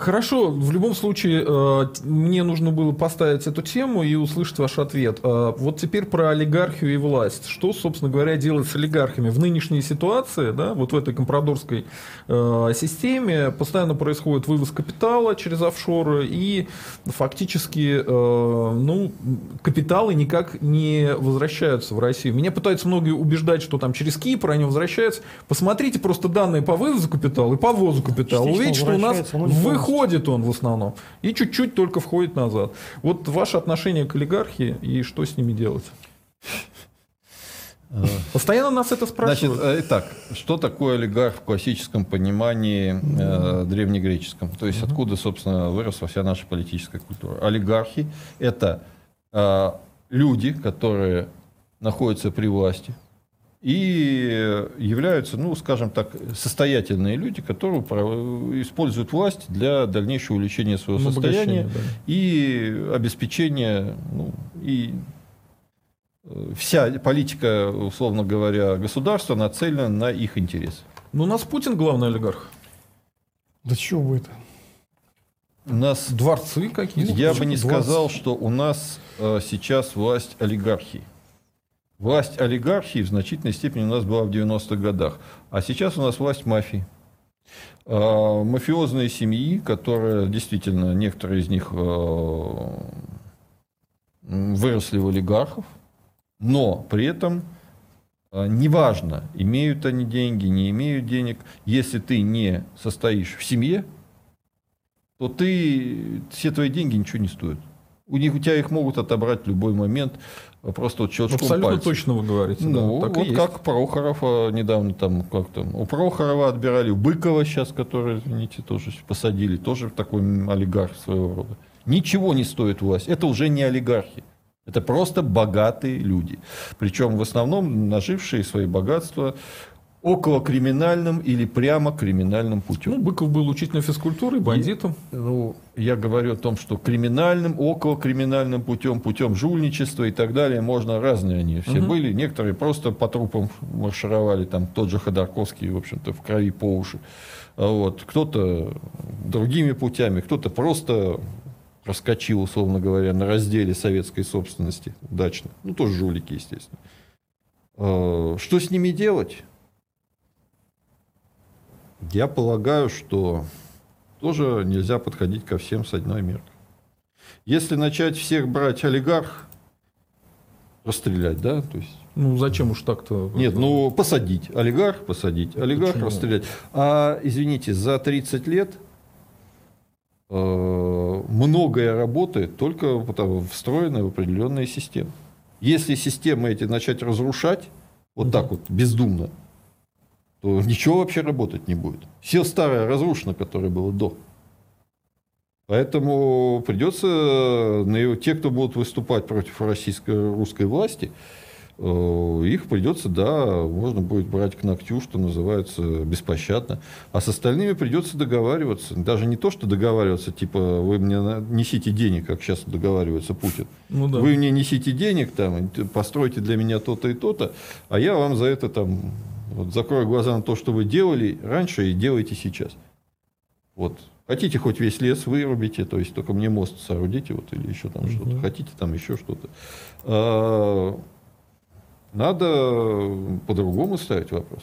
Хорошо, в любом случае, э, мне нужно было поставить эту тему и услышать ваш ответ. Э, вот теперь про олигархию и власть. Что, собственно говоря, делать с олигархами? В нынешней ситуации, да, вот в этой компрадорской э, системе постоянно происходит вывоз капитала через офшоры, и фактически ну, капиталы никак не возвращаются в Россию. Меня пытаются многие убеждать, что там через Кипр они возвращаются. Посмотрите просто данные по вывозу капитала и по ввозу капитала. Увидите, что у нас выход выходит он в основном и чуть-чуть только входит назад. Вот ваше отношение к олигархии и что с ними делать? Постоянно нас это Значит, спрашивают. э, итак, что такое олигарх в классическом понимании э, древнегреческом? То есть откуда, собственно, выросла вся наша политическая культура? Олигархи – это э, люди, которые находятся при власти и являются, ну, скажем так, состоятельные люди, которые используют власть для дальнейшего увеличения своего Ну, состояния да. и обеспечения, ну, и э, вся политика, условно говоря, государства нацелена на их интерес. Ну, у нас Путин главный олигарх. Да чего вы это? У нас, Дворцы какие-то. я бы не двадцать. сказал, что у нас э, сейчас власть олигархии. Власть олигархии в значительной степени у нас была в 90-х годах, а сейчас у нас власть мафии. Э, мафиозные семьи, которые действительно, некоторые из них э, выросли в олигархов, но при этом э, неважно, имеют они деньги, не имеют денег, если ты не состоишь в семье, то ты, все твои деньги ничего не стоят. У них у тебя их могут отобрать в любой момент, просто вот щелчком Абсолютно пальца. точно вы говорите. Ну, да, так вот как Прохоров недавно там, как там, у Прохорова отбирали, у Быкова сейчас, который, извините, тоже посадили, тоже такой олигарх своего рода. Ничего не стоит власть. Это уже не олигархи. Это просто богатые люди. Причем в основном нажившие свои богатства около криминальным или прямо криминальным путем. Ну, Быков был учителем физкультуры, бандитом. Ну, я говорю о том, что криминальным, около криминальным путем, путем жульничества и так далее, можно разные они все Мгм. были. Некоторые просто по трупам маршировали, там тот же Ходорковский, в общем-то, в крови по уши. А Вот. Кто-то другими путями, кто-то просто проскочил, условно говоря, на разделе советской собственности удачно. Ну, тоже жулики, естественно. А, Что с ними делать? Я полагаю, что тоже нельзя подходить ко всем с одной меркой. Если начать всех брать олигарх, расстрелять, да, то есть Ну, зачем уж так-то? нет, ну посадить, олигарх посадить, олигарх Почему? расстрелять. А извините, за 30 лет э, многое работает только потому, встроено в определенные системы. Если системы эти начать разрушать вот так вот бездумно, то ничего вообще работать не будет. Все старое разрушено, которое было до. Поэтому придется, на его- те, кто будут выступать против российской русской власти, э, их придется, да, можно будет брать к ногтю, что называется, беспощадно. А с остальными придется договариваться. Даже не то, что договариваться, типа, вы мне на- несите денег, как сейчас договаривается Путин. Ну да. Вы мне несите денег, там, постройте для меня то-то и то-то, а я вам за это там вот, закрою глаза на то, что вы делали раньше и делаете сейчас. Вот. Хотите хоть весь лес вырубите, то есть только мне мост соорудите, вот, или еще там что-то. Хотите там еще что-то. А, Надо по-другому ставить вопрос.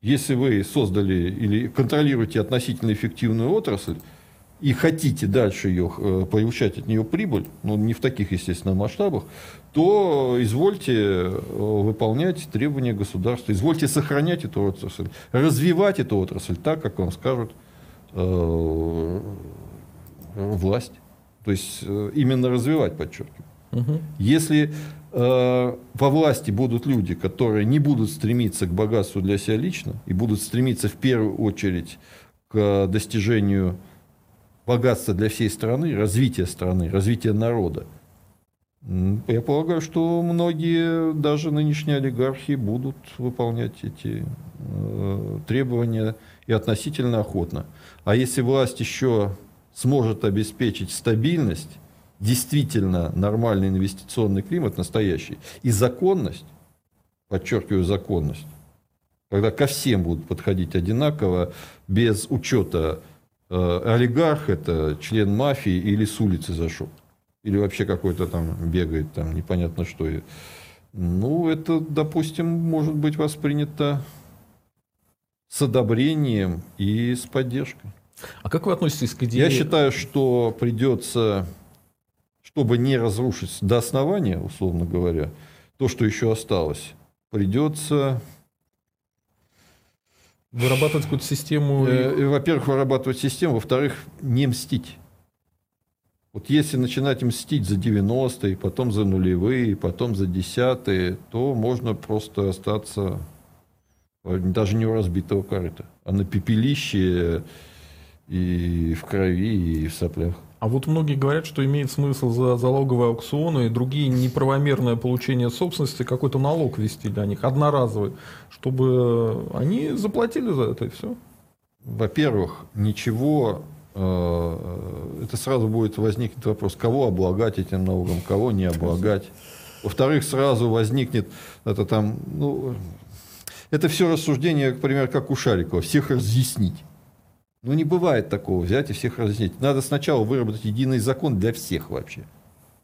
Если вы создали или контролируете относительно эффективную отрасль и хотите дальше ее, э, получать от нее прибыль, но не в таких, естественно, масштабах, то извольте э, выполнять требования государства, извольте сохранять эту отрасль, развивать эту отрасль так, как вам скажут э, власть. То есть именно развивать, подчеркиваю. Мгм. Если э, во власти будут люди, которые не будут стремиться к богатству для себя лично и будут стремиться в первую очередь к достижению богатства для всей страны, развития страны, развития народа, я полагаю, что многие, даже нынешние олигархи, будут выполнять эти э, требования и относительно охотно. А если власть еще сможет обеспечить стабильность, действительно нормальный инвестиционный климат, настоящий, и законность, подчеркиваю законность, когда ко всем будут подходить одинаково, без учета олигарх это член мафии или с улицы зашел, или вообще какой-то там бегает, там непонятно что. Ну, это, допустим, может быть воспринято с одобрением и с поддержкой. А как вы относитесь к идее? Я считаю, что придется, чтобы не разрушить до основания, условно говоря, то, что еще осталось, придется, Вырабатывать какую-то систему. э, во-первых, вырабатывать систему, во-вторых, не мстить. Вот если начинать мстить за 90-е, потом за нулевые, потом за десятые, то можно просто остаться э, даже не у разбитого корыта, а на пепелище и в крови, и в соплях. А вот многие говорят, что имеет смысл за залоговые аукционы и другие неправомерное получение собственности какой-то налог ввести для них, одноразовый, чтобы они заплатили за это и все. Во-первых, ничего Э, это сразу будет возникнет вопрос, кого облагать этим налогом, кого не облагать. Во-вторых, сразу возникнет это там, ну, это все рассуждение, например, как у Шарикова, всех разъяснить. Ну, не бывает такого, взять и всех разъяснить. Надо сначала выработать единый закон для всех вообще.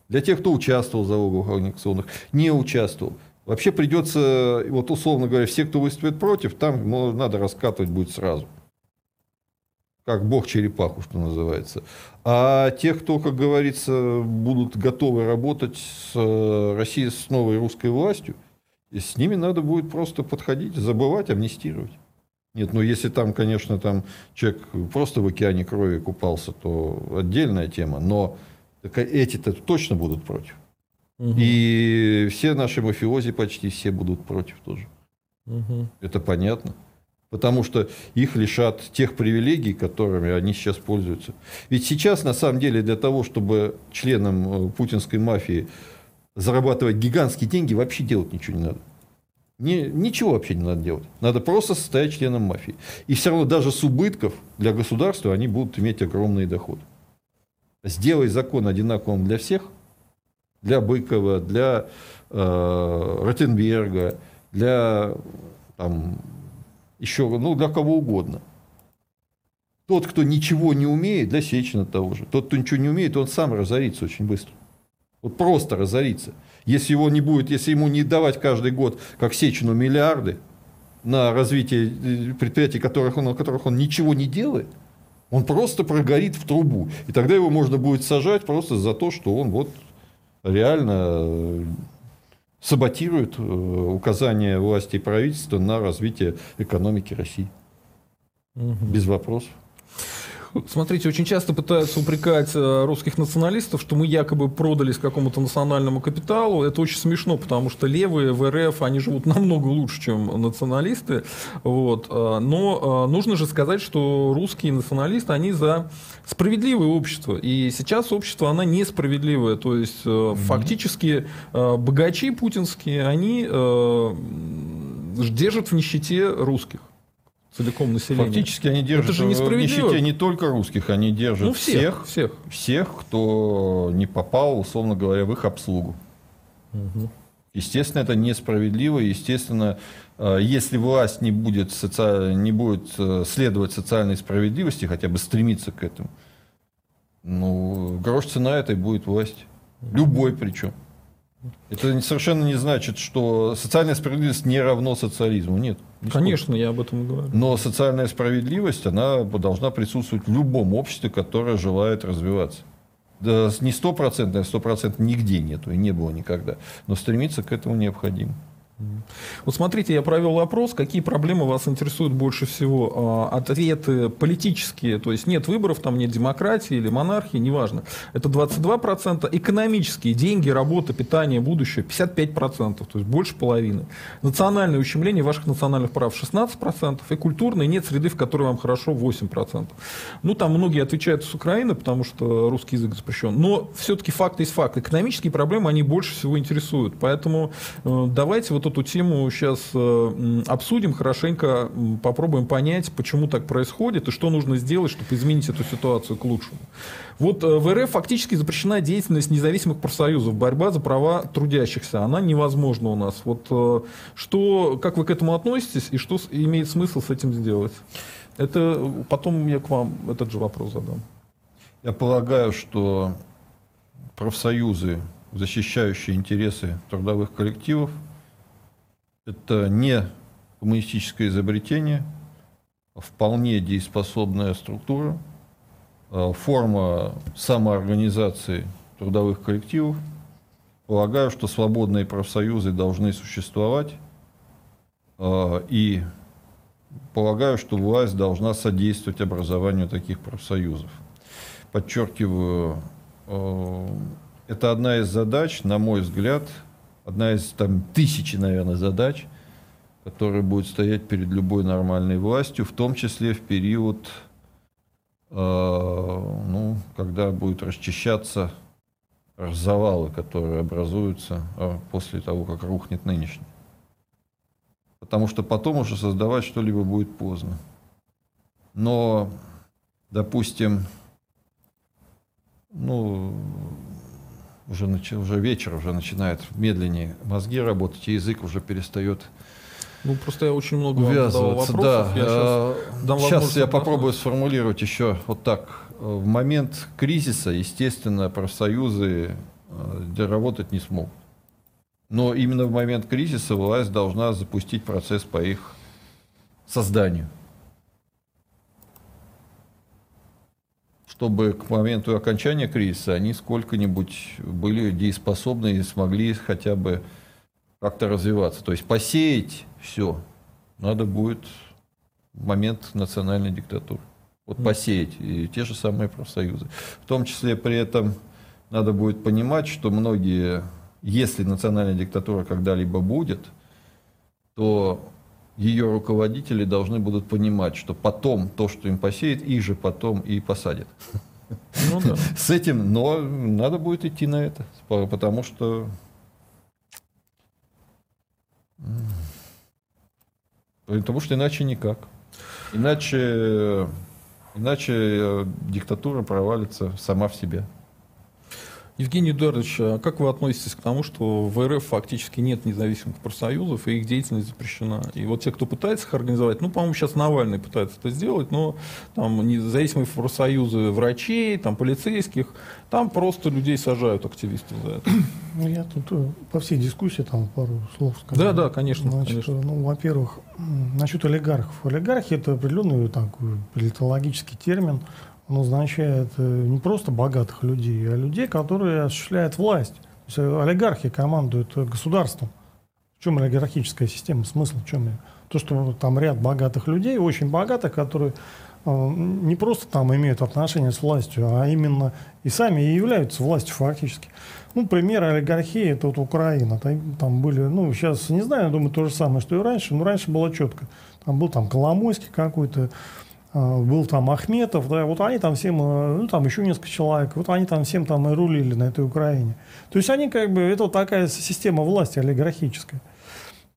Для тех, кто участвовал в залоговых аукционах, не участвовал. Вообще придется, вот условно говоря, все, кто выступит против, там ну, надо раскатывать будет сразу как бог черепаху, что называется. А тех, кто, как говорится, будут готовы работать с э, Россией, с новой русской властью, с ними надо будет просто подходить, забывать, амнистировать. Нет, ну если там, конечно, там человек просто в океане крови купался, то отдельная тема, но эти-то точно будут против. Угу. И все наши мафиози почти все будут против тоже. Угу. Это понятно потому что их лишат тех привилегий, которыми они сейчас пользуются. Ведь сейчас, на самом деле, для того, чтобы членам э, путинской мафии зарабатывать гигантские деньги, вообще делать ничего не надо. Не, ничего вообще не надо делать. Надо просто состоять членом мафии. И все равно даже с убытков для государства они будут иметь огромные доходы. Сделай закон одинаковым для всех, для Быкова, для э, Ротенберга, для там, еще, ну, для кого угодно. Тот, кто ничего не умеет, для Сечина того же. Тот, кто ничего не умеет, он сам разорится очень быстро. Вот просто разорится. Если его не будет, если ему не давать каждый год, как Сечину, миллиарды на развитие э, предприятий, которых он, которых он ничего не делает, он просто прогорит в трубу. И тогда его можно будет сажать просто за то, что он вот реально э, саботирует э, указания власти и правительства на развитие экономики России. Угу. Без вопросов. Смотрите, очень часто пытаются упрекать э, русских националистов, что мы якобы продались какому-то национальному капиталу. Это очень смешно, потому что левые в РФ, они живут намного лучше, чем националисты. Вот. Э, но э, нужно же сказать, что русские националисты, они за справедливое общество. И сейчас общество, оно несправедливое. То есть mm-hmm. фактически богачи путинские, они держат в нищете русских целиком населения. Фактически они держат Это же в нищете не только русских, они держат ну, всех, всех, всех, всех, кто не попал, условно говоря, в их обслугу. Угу. Естественно, это несправедливо. Естественно, э, если власть не будет, соци... не будет э, следовать социальной справедливости, хотя бы стремиться к этому, ну, грош цена этой будет власть. Любой причем. Это совершенно не значит, что социальная справедливость не равно социализму. Нет. Не Конечно, я об этом и говорю. Но социальная справедливость, она должна присутствовать в любом обществе, которое желает развиваться. Да, не стопроцентная, сто процентов нигде нету и не было никогда. Но стремиться к этому необходимо. Вот смотрите, я провел опрос, какие проблемы вас интересуют больше всего. А, ответы политические, то есть нет выборов, там нет демократии или монархии, неважно. Это 22%. Экономические, деньги, работа, питание, будущее 55%, то есть больше половины. Национальное ущемление ваших национальных прав 16%. И культурные нет среды, в которой вам хорошо 8%. Ну, там многие отвечают с Украины, потому что русский язык запрещен. Но все-таки факт есть факт. Экономические проблемы, они больше всего интересуют. Поэтому э, давайте вот эту тему сейчас э, обсудим хорошенько, попробуем понять, почему так происходит и что нужно сделать, чтобы изменить эту ситуацию к лучшему. Вот э, в РФ фактически запрещена деятельность независимых профсоюзов, борьба за права трудящихся. Она невозможна у нас. Вот э, что, как вы к этому относитесь и что имеет смысл с этим сделать? Это потом я к вам этот же вопрос задам. Я полагаю, что профсоюзы, защищающие интересы трудовых коллективов, это не коммунистическое изобретение, а вполне дееспособная структура, а, форма самоорганизации трудовых коллективов. Полагаю, что свободные профсоюзы должны существовать, а, и полагаю, что власть должна содействовать образованию таких профсоюзов. Подчеркиваю, это одна из задач, на мой взгляд, одна из там тысячи, наверное, задач, которая будет стоять перед любой нормальной властью, в том числе в период, э, ну, когда будет расчищаться завалы, которые образуются э, после того, как рухнет нынешний. Потому что потом уже создавать что-либо будет поздно. Но, допустим, ну, уже, уже вечер, уже начинает медленнее мозги работать, и язык уже перестает ну, просто я очень много увязываться. Да. Я сейчас, сейчас я попробую сформулировать еще вот так. В момент кризиса, естественно, профсоюзы э, работать не смогут. Но именно в момент кризиса власть должна запустить процесс по их созданию. Чтобы к моменту окончания кризиса они сколько-нибудь были дееспособны и смогли хотя бы как-то развиваться. То есть посеять все надо будет в момент национальной диктатуры. Вот посеять и те же самые профсоюзы. В том числе при этом надо будет понимать, что многие, если национальная диктатура когда-либо будет, то ее руководители должны будут понимать, что потом то, что им посеет, их же потом и посадят. Ну, да. С этим, но надо будет идти на это, потому что потому что иначе никак. Иначе, иначе э, диктатура провалится сама в себя. Евгений Эдуардович, а как вы относитесь к тому, что в РФ фактически нет независимых профсоюзов, и их деятельность запрещена? И вот те, кто пытается их организовать, ну, по-моему, сейчас Навальный пытается это сделать, но там независимые профсоюзы врачей, там полицейских, там просто людей сажают, активистов за это. Ну, я тут э, по всей дискуссии там пару слов скажу. Да, да, конечно. Значит, конечно. Ну, во-первых, насчет олигархов. Олигархи – это определенный такой политологический термин, он означает э, не просто богатых людей, а людей, которые осуществляют власть. То есть э, олигархи командуют э, государством. В чем олигархическая система? Смысл в чем? То, что там ряд богатых людей, очень богатых, которые не просто там имеют отношения с властью, а именно и сами и являются властью фактически. Ну, пример олигархии, это вот Украина. Там были, ну, сейчас не знаю, я думаю, то же самое, что и раньше, но раньше было четко. Там был там Коломойский какой-то, был там Ахметов, да, вот они там всем, э, ну там еще несколько человек, вот они там всем там и рулили на этой Украине. То есть они как бы, это вот такая система власти олигархическая.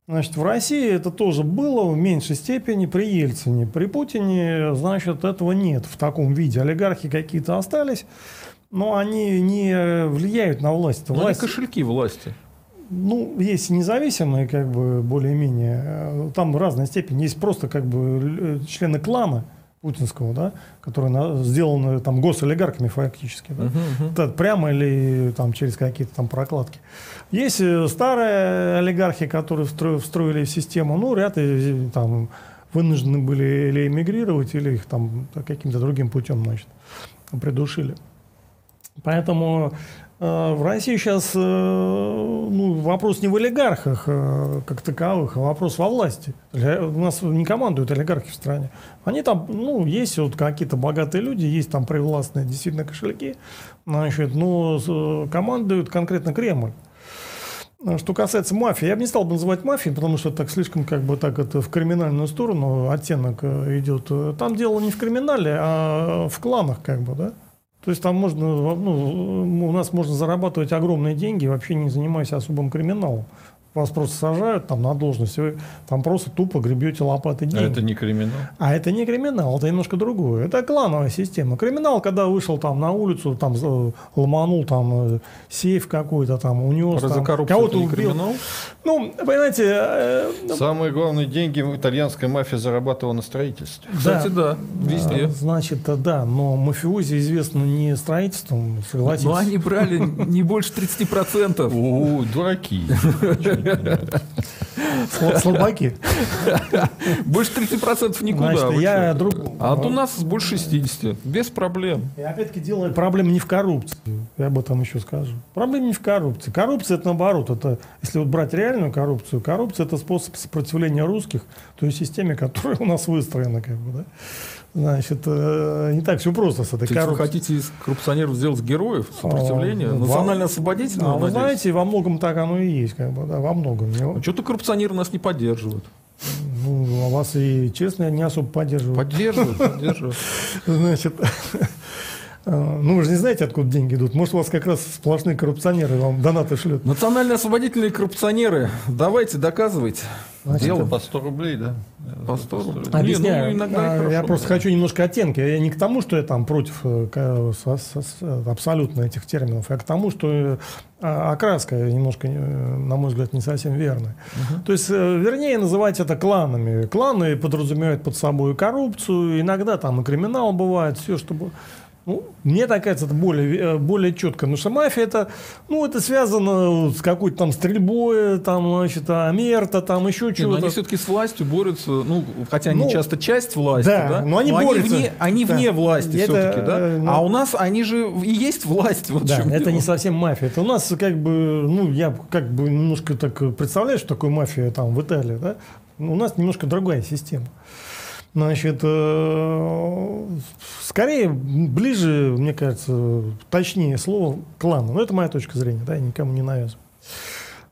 Значит, в России это тоже было в меньшей степени при Ельцине. При Путине, значит, этого нет в таком виде. Олигархи какие-то остались, но они не влияют на власть. Но власть... они кошельки власти. Ну, есть независимые, как бы, более-менее. Э, там разная степень. Есть просто, как бы, члены клана, путинского, да, которые сделаны там госолигархами фактически, да, uh-huh, uh-huh. прямо или там через какие-то там прокладки. Есть э, старые олигархи, которые встроили, встроили в систему, ну, ряд и, там вынуждены были или эмигрировать, или их там каким-то другим путем, значит, придушили. Поэтому Э, в России сейчас э, ну, вопрос не в олигархах э, как таковых, а вопрос во власти. У нас не командуют олигархи в стране. Они там, ну, есть вот какие-то богатые люди, есть там привластные действительно кошельки, значит, но командуют конкретно Кремль. Что касается мафии, я бы не стал бы называть мафией, потому что так слишком как бы так это в криминальную сторону оттенок идет. Там дело не в криминале, а в кланах как бы, да. То есть там можно, ну, у нас можно зарабатывать огромные деньги, вообще не занимаясь особым криминалом вас просто сажают там на должность, вы там просто тупо гребете лопатой деньги. А это не криминал? А это не криминал, это немножко другое. Это клановая система. Криминал, когда вышел там на улицу, там ломанул там э, сейф какой-то, там унес, там, кого-то убил. Криминал? Ну, понимаете... Э, ну, Самые главные деньги итальянская мафия зарабатывала на строительстве. Кстати, да, да везде. А, значит, да, но мафиози известны не строительством, согласитесь. Но они брали не больше 30%. О, дураки. Слабаки. Больше 30% никуда. Значит, я друг... А вот у нас больше 60. Без проблем. И опять-таки дело, проблема не в коррупции. Я об этом еще скажу. Проблема не в коррупции. Коррупция это наоборот. Это, если вот брать реальную коррупцию, коррупция это способ сопротивления русских той системе, которая у нас выстроена. Как бы, да? Значит, э, не так все просто с этой То есть вы коррупцией. хотите из коррупционеров сделать героев сопротивления? А, Национально-освободительного, А вы знаете, во многом так оно и есть, как бы, да, во многом. Не- Что-то коррупционеры нас не поддерживают. Ну, а вас и честно не особо поддерживают. Поддерживают, поддерживают. Значит, ну вы же не знаете, откуда деньги идут. Может, у вас как раз сплошные коррупционеры вам донаты шлют. Национально-освободительные коррупционеры, давайте доказывайте. Значит, Дело. По 100 рублей, да? По 100 рублей. Объясняю. Не, ну, иногда А, хорошо. я просто хочу немножко оттенки. Я не к тому, что я там против э, с- абсолютно этих терминов, а к тому, что э, а, окраска немножко, э, на мой взгляд, не совсем верная. То есть, э, вернее, называть это кланами. Кланы подразумевают под собой коррупцию, иногда там и криминал бывает, все, чтобы... Ну, мне так кажется, это более, э, более четко. Потому что мафия это, ну, это связано с какой-то там стрельбой, там, значит, амерта, там еще но чего-то. они все-таки с властью борются, ну, хотя они Ну, часто часть власти, да, да, но они борются. вне, они Да. вне власти Это, все-таки, да, э, ну- а у нас они же и есть власть, вот Да, это дело. не совсем мафия. Это у нас как бы, ну, я как бы немножко так представляю, что такое мафия там в Италии, да? У нас немножко другая система. Значит, э, скорее, ближе, мне кажется, точнее слово клану. Но это моя точка зрения, да, я никому не навязываю.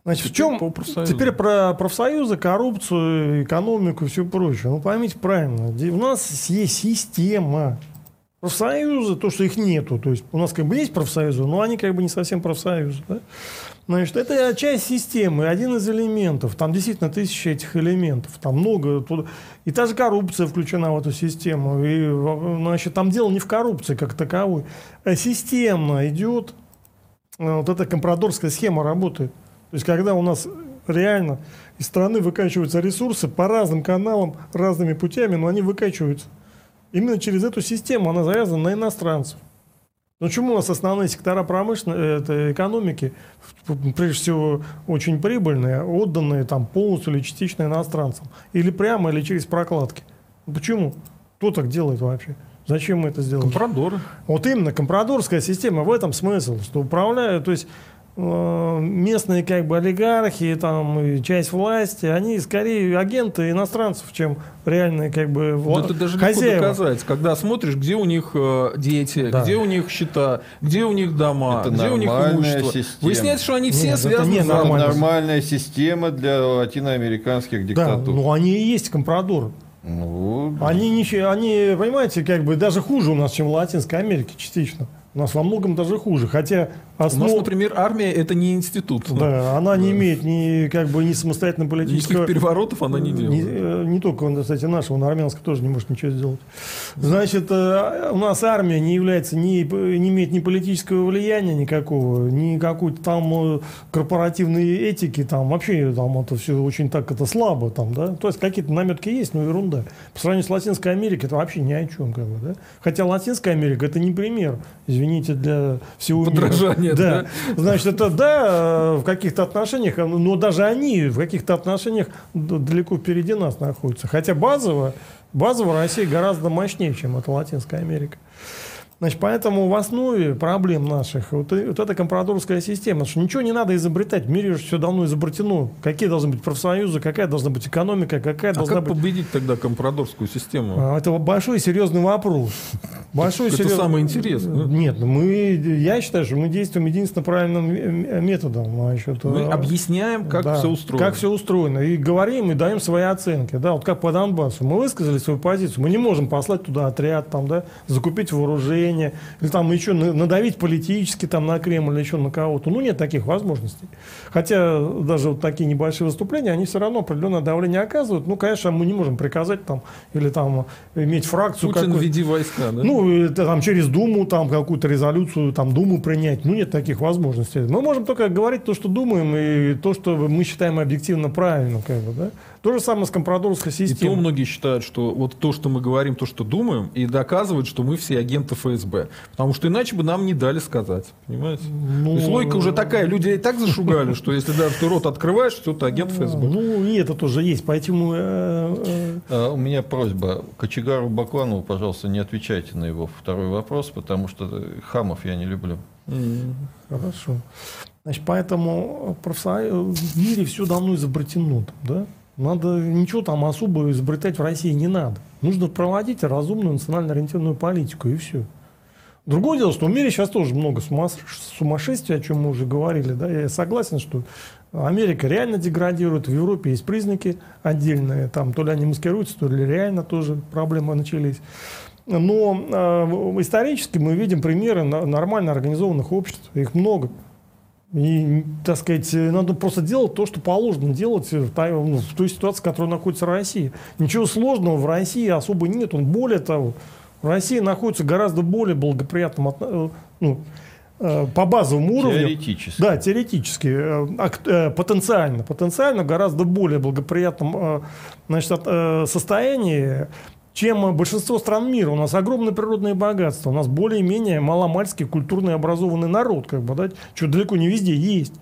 Значит, в Теперь чем по теперь про профсоюзы, коррупцию, экономику и все прочее. Ну, поймите правильно, у нас есть система. Профсоюзы, то, что их нету, то есть у нас как бы есть профсоюзы, но они как бы не совсем профсоюзы. Да? Значит, это часть системы, один из элементов. Там действительно тысячи этих элементов. Там много. туда- И та же коррупция включена в эту систему. И, значит, там дело не в коррупции как таковой. А системно идет. э, Вот эта компрадорская схема работает. То есть, когда у нас реально из страны выкачиваются ресурсы по разным каналам, разными путями, но они выкачиваются. Именно через эту систему она завязана на иностранцев. Ну, почему у нас основные сектора промышленности, это экономики, прежде всего, очень прибыльные, отданные там полностью или частично иностранцам? Или прямо, или через прокладки? Ну, Почему? Кто так делает вообще? Зачем мы это сделали? Компрадоры. Вот именно компрадорская система в этом смысл, что управляют, то есть э, местные как бы олигархи, там и часть власти, они скорее агенты иностранцев, чем реальные как бы Да вла- это даже легко хозяева. доказать, когда смотришь, где у них э, дети, Да. где у них счета, где у них дома, Это где у них нормальная имущество. система. Выясняется, что они все Нет, это связаны не с нормально. Западом. Нормальная система для латиноамериканских Да, диктатур. ну они и есть компрадоры. Ну, Они, ничего, они, понимаете, как бы даже хуже у нас, чем в Латинской Америке частично. У нас во многом даже хуже. Хотя У нас, основ- например, армия это не институт. да, она не имеет ни как бы ни самостоятельной политического Никаких переворотов она не Не, делает. э, не только, кстати, наш, он армянский тоже не может ничего сделать. Значит, э, у нас армия не является, ни, не имеет ни политического влияния никакого, ни какой-то там э, корпоративной этики, там вообще там это все очень так это слабо там, да. То есть какие-то наметки есть, но ерунда. По сравнению с Латинской Америкой это вообще ни о чем, как бы, да. Хотя Латинская Америка это не пример, извините, для всего мира. Подражание, да. Значит, это да, э, в каких-то отношениях, но даже они в каких-то отношениях далеко впереди нас находятся. Хотя базово, базово Россия гораздо мощнее, чем это Латинская Америка. Значит, поэтому в основе проблем наших вот, вот эта компрадорская система, что ничего не надо изобретать, в мире уже все давно изобретено. Какие должны быть профсоюзы, какая должна быть экономика, какая А должна как быть... победить тогда компрадорскую систему? А, Это большой серьезный вопрос. Большой Это серьезный- самое интересное. Нет, ну мы, я считаю, что мы действуем единственно правильным методом. Значит, Мы э, объясняем, как да, все устроено. Как все устроено. И говорим, и даем свои оценки. Да, вот как по Донбассу. Мы высказали свою позицию. Мы не можем послать туда отряд, там, да, закупить вооружение, или там еще на- надавить политически там, на Кремль, или еще на кого-то. Ну, нет таких возможностей. Хотя даже вот такие небольшие выступления, они все равно определенное давление оказывают. Ну, конечно, мы не можем приказать там, или там иметь фракцию Путин какую-то. веди войска, да? Ну, там через Думу, там какую-то резолюцию, там Думу принять. Ну, нет таких возможностей. Мы можем только говорить то, что думаем, и то, что мы считаем объективно правильным, как бы, да. То же самое с компрадорской И то системой. многие считают, что вот то, что мы говорим, то, что думаем, и доказывают, что мы все агенты ФСБ. Потому что иначе бы нам не дали сказать. Понимаете? Ну, То есть логика уже такая. Люди и так зашугали, что если даже ты рот открываешь, что ты агент ФСБ. Ну, и это тоже есть. Поэтому э, э, А, У меня просьба. Кочегару Бакланову, пожалуйста, не отвечайте на его второй вопрос, потому что э, хамов я не люблю. Хорошо. Значит, поэтому профсоюз- в мире все давно изобретено. Да? Надо ничего там особо изобретать в России не надо. Нужно проводить разумную национально ориентированную политику и все. Другое дело, что в мире сейчас тоже много сумас- сумасшествия, о чем мы уже говорили. Да? Я согласен, что Америка реально деградирует, в Европе есть признаки отдельные, там то ли они маскируются, то ли реально тоже проблемы начались. Но э, исторически мы видим примеры нормально организованных обществ, их много. И, так сказать, э, надо просто делать то, что положено делать в той, ну, в той ситуации, в которой находится Россия. Ничего сложного в России особо нет. Он, более того, Россия находится гораздо более благоприятном э, ну, э, по базовому уровню. Теоретически. Да, теоретически, э, э, потенциально, потенциально гораздо более благоприятном э, значит, э, состоянии, чем большинство стран мира. У нас огромное природное богатство, у нас более-менее маломальский культурный образованный народ, как бы, да, что далеко не везде есть.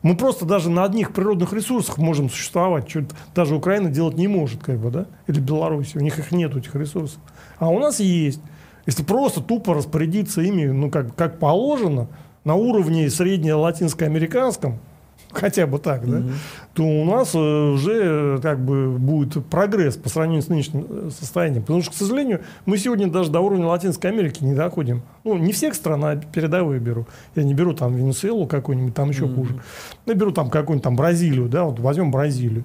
Мы просто даже на одних природных ресурсах можем существовать, что даже Украина делать не может, как бы, да, или Беларусь, у них их нет, этих ресурсов. А у нас есть. Если просто тупо распорядиться ими, ну, как, как положено, на уровне средне-латинско-американском, хотя бы так, да, то у нас э, уже э, как бы будет прогресс по сравнению с нынешним э, состоянием. Потому что, к сожалению, мы сегодня даже до уровня Латинской Америки не доходим. Ну, не всех стран, а передовые беру. Я не беру там Венесуэлу какую-нибудь, там еще хуже. Я беру там какую-нибудь там Бразилию, да, вот возьмем Бразилию.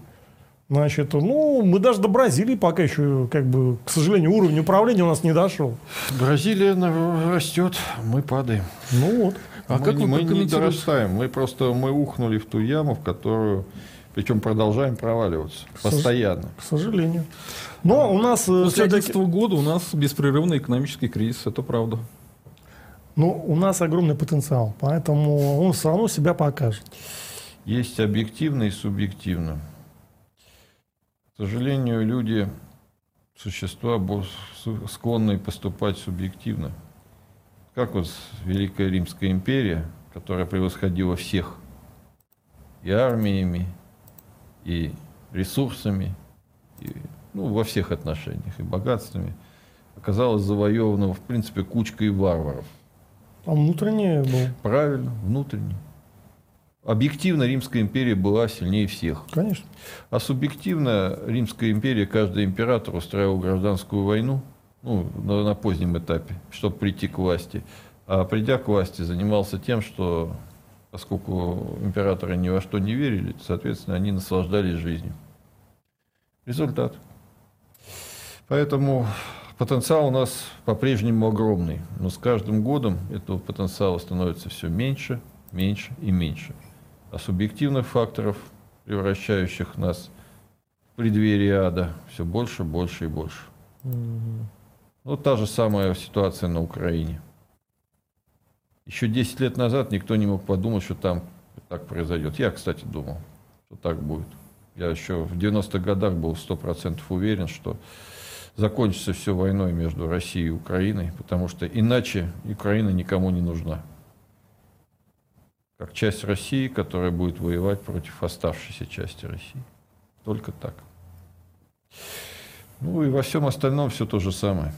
Значит, ну, мы даже до Бразилии пока еще, как бы, к сожалению, уровень управления у нас не дошел. Бразилия растет, мы падаем. Ну вот. А мы как вы мы не дорастаем. Мы просто мы ухнули в ту яму, в которую, причем продолжаем проваливаться постоянно. К сожалению. Но у нас э, После все-таки... 2011 года у нас беспрерывный экономический кризис, это правда. Но у нас огромный потенциал, поэтому он все равно себя покажет. Есть объективно и субъективно. К сожалению, люди, существа склонны поступать субъективно. Как вот Великая Римская империя, которая превосходила всех и армиями, и ресурсами, и, ну, во всех отношениях, и богатствами, оказалась завоевана, в принципе, кучкой варваров. А внутреннее был, Правильно, внутренне. Объективно Римская империя была сильнее всех. конечно. А субъективно Римская империя, каждый император устраивал гражданскую войну ну, на, на позднем этапе, чтобы прийти к власти. А придя к власти, занимался тем, что, поскольку императоры ни во что не верили, соответственно, они наслаждались жизнью. Результат. Поэтому потенциал у нас по-прежнему огромный. Но с каждым годом этого потенциала становится все меньше, меньше и меньше. А субъективных факторов, превращающих нас в преддверие ада, все больше, больше и больше. Ну, та же самая ситуация на Украине. Еще 10 лет назад никто не мог подумать, что там так произойдет. Я, кстати, думал, что так будет. Я еще в 90-х годах был 100% уверен, что закончится все войной между Россией и Украиной, потому что иначе Украина никому не нужна. Как часть России, которая будет воевать против оставшейся части России. Только так. Ну и во всем остальном все то же самое.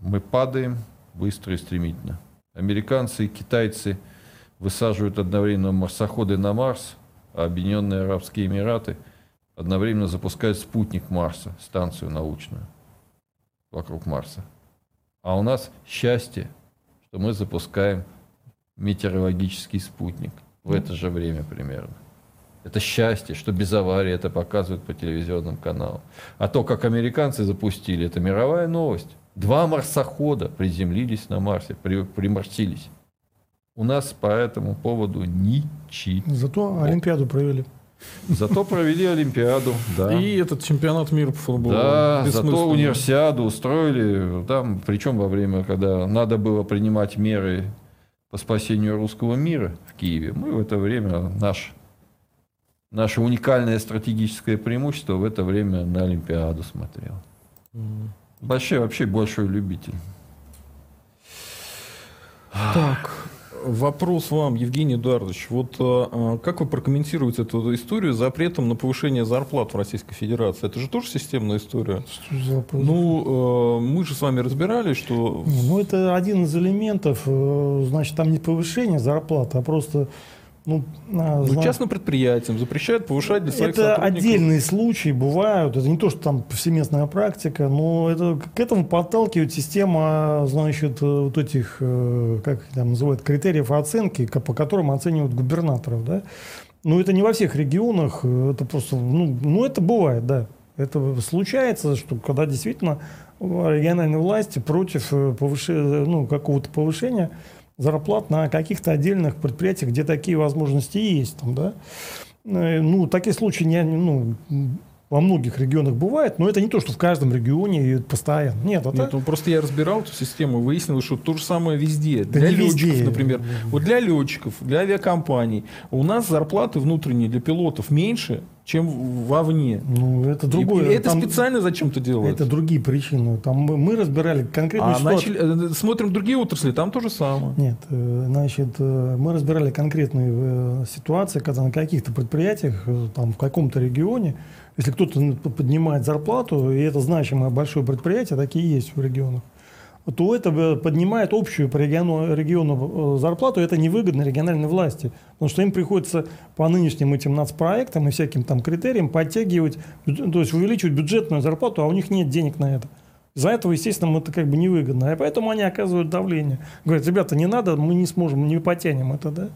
Мы падаем быстро и стремительно. Американцы и китайцы высаживают одновременно марсоходы на Марс, а Объединенные Арабские Эмираты одновременно запускают спутник Марса, станцию научную вокруг Марса. А у нас счастье, что мы запускаем метеорологический спутник в это же время примерно. Это счастье, что без аварии это показывают по телевизионным каналам. А то, как американцы запустили, это мировая новость. Два марсохода приземлились на Марсе, при- приморсились. У нас по этому поводу ничего. Зато Олимпиаду провели. Зато провели Олимпиаду, да. И этот чемпионат мира по футболу. Да, зато универсиаду устроили, там, причем во время, когда надо было принимать меры по спасению русского мира в Киеве, мы в это время наш наше уникальное стратегическое преимущество в это время на Олимпиаду смотрел. Большой, вообще большой любитель. Так, вопрос вам, Евгений Эдуардович. Вот а, как вы прокомментируете эту историю с запретом на повышение зарплат в Российской Федерации? Это же тоже системная история. Что за вопрос? Ну, э, мы же с вами разбирались, что... Не, ну это один из элементов, э, значит, там не повышение зарплаты, а просто ну, а, Ну, частным предприятиям запрещают повышать для своих это сотрудников. отдельные случаи бывают, это не то, что там повсеместная практика, но это, к этому подталкивает система, значит, э, вот этих, э, как там называют, критериев оценки, по которым оценивают губернаторов, да. Но это не во всех регионах, э, это просто, ну, ну это бывает, да. Это случается, что когда действительно региональные власти против э, повыше- ну, какого-то повышения зарплат на каких-то отдельных предприятиях, где такие возможности есть. Там, да? Э, Ну, такие случаи не, ну, во многих регионах бывают, но это не то, что в каждом регионе и постоянно. Нет, это... Нет, ну просто я разбирал эту систему, выяснилось, что то же самое везде. Да для летчиков, везде. например. Вот для летчиков, для авиакомпаний у нас зарплаты внутренние для пилотов меньше, чем вовне. Ну, это И- другое. и это Там- специально зачем-то делается. Это другие причины. Там мы, мы разбирали конкретную А ситуацию. начали, э, смотрим другие отрасли, там то же самое. Нет, э, значит, э, мы разбирали конкретные э, ситуации, когда на каких-то предприятиях, э, там в каком-то регионе, если кто-то поднимает зарплату, и это значимое большое предприятие, такие есть в регионах, то это э, поднимает общую по региону, региону э, зарплату, и это невыгодно региональной власти, потому что им приходится по нынешним этим нацпроектам и всяким там критериям подтягивать, то есть увеличивать бюджетную зарплату, а у них нет денег на это. Из-за этого, естественно, это как бы невыгодно. И поэтому они оказывают давление. Говорят, ребята, не надо, мы не сможем, не потянем это, да?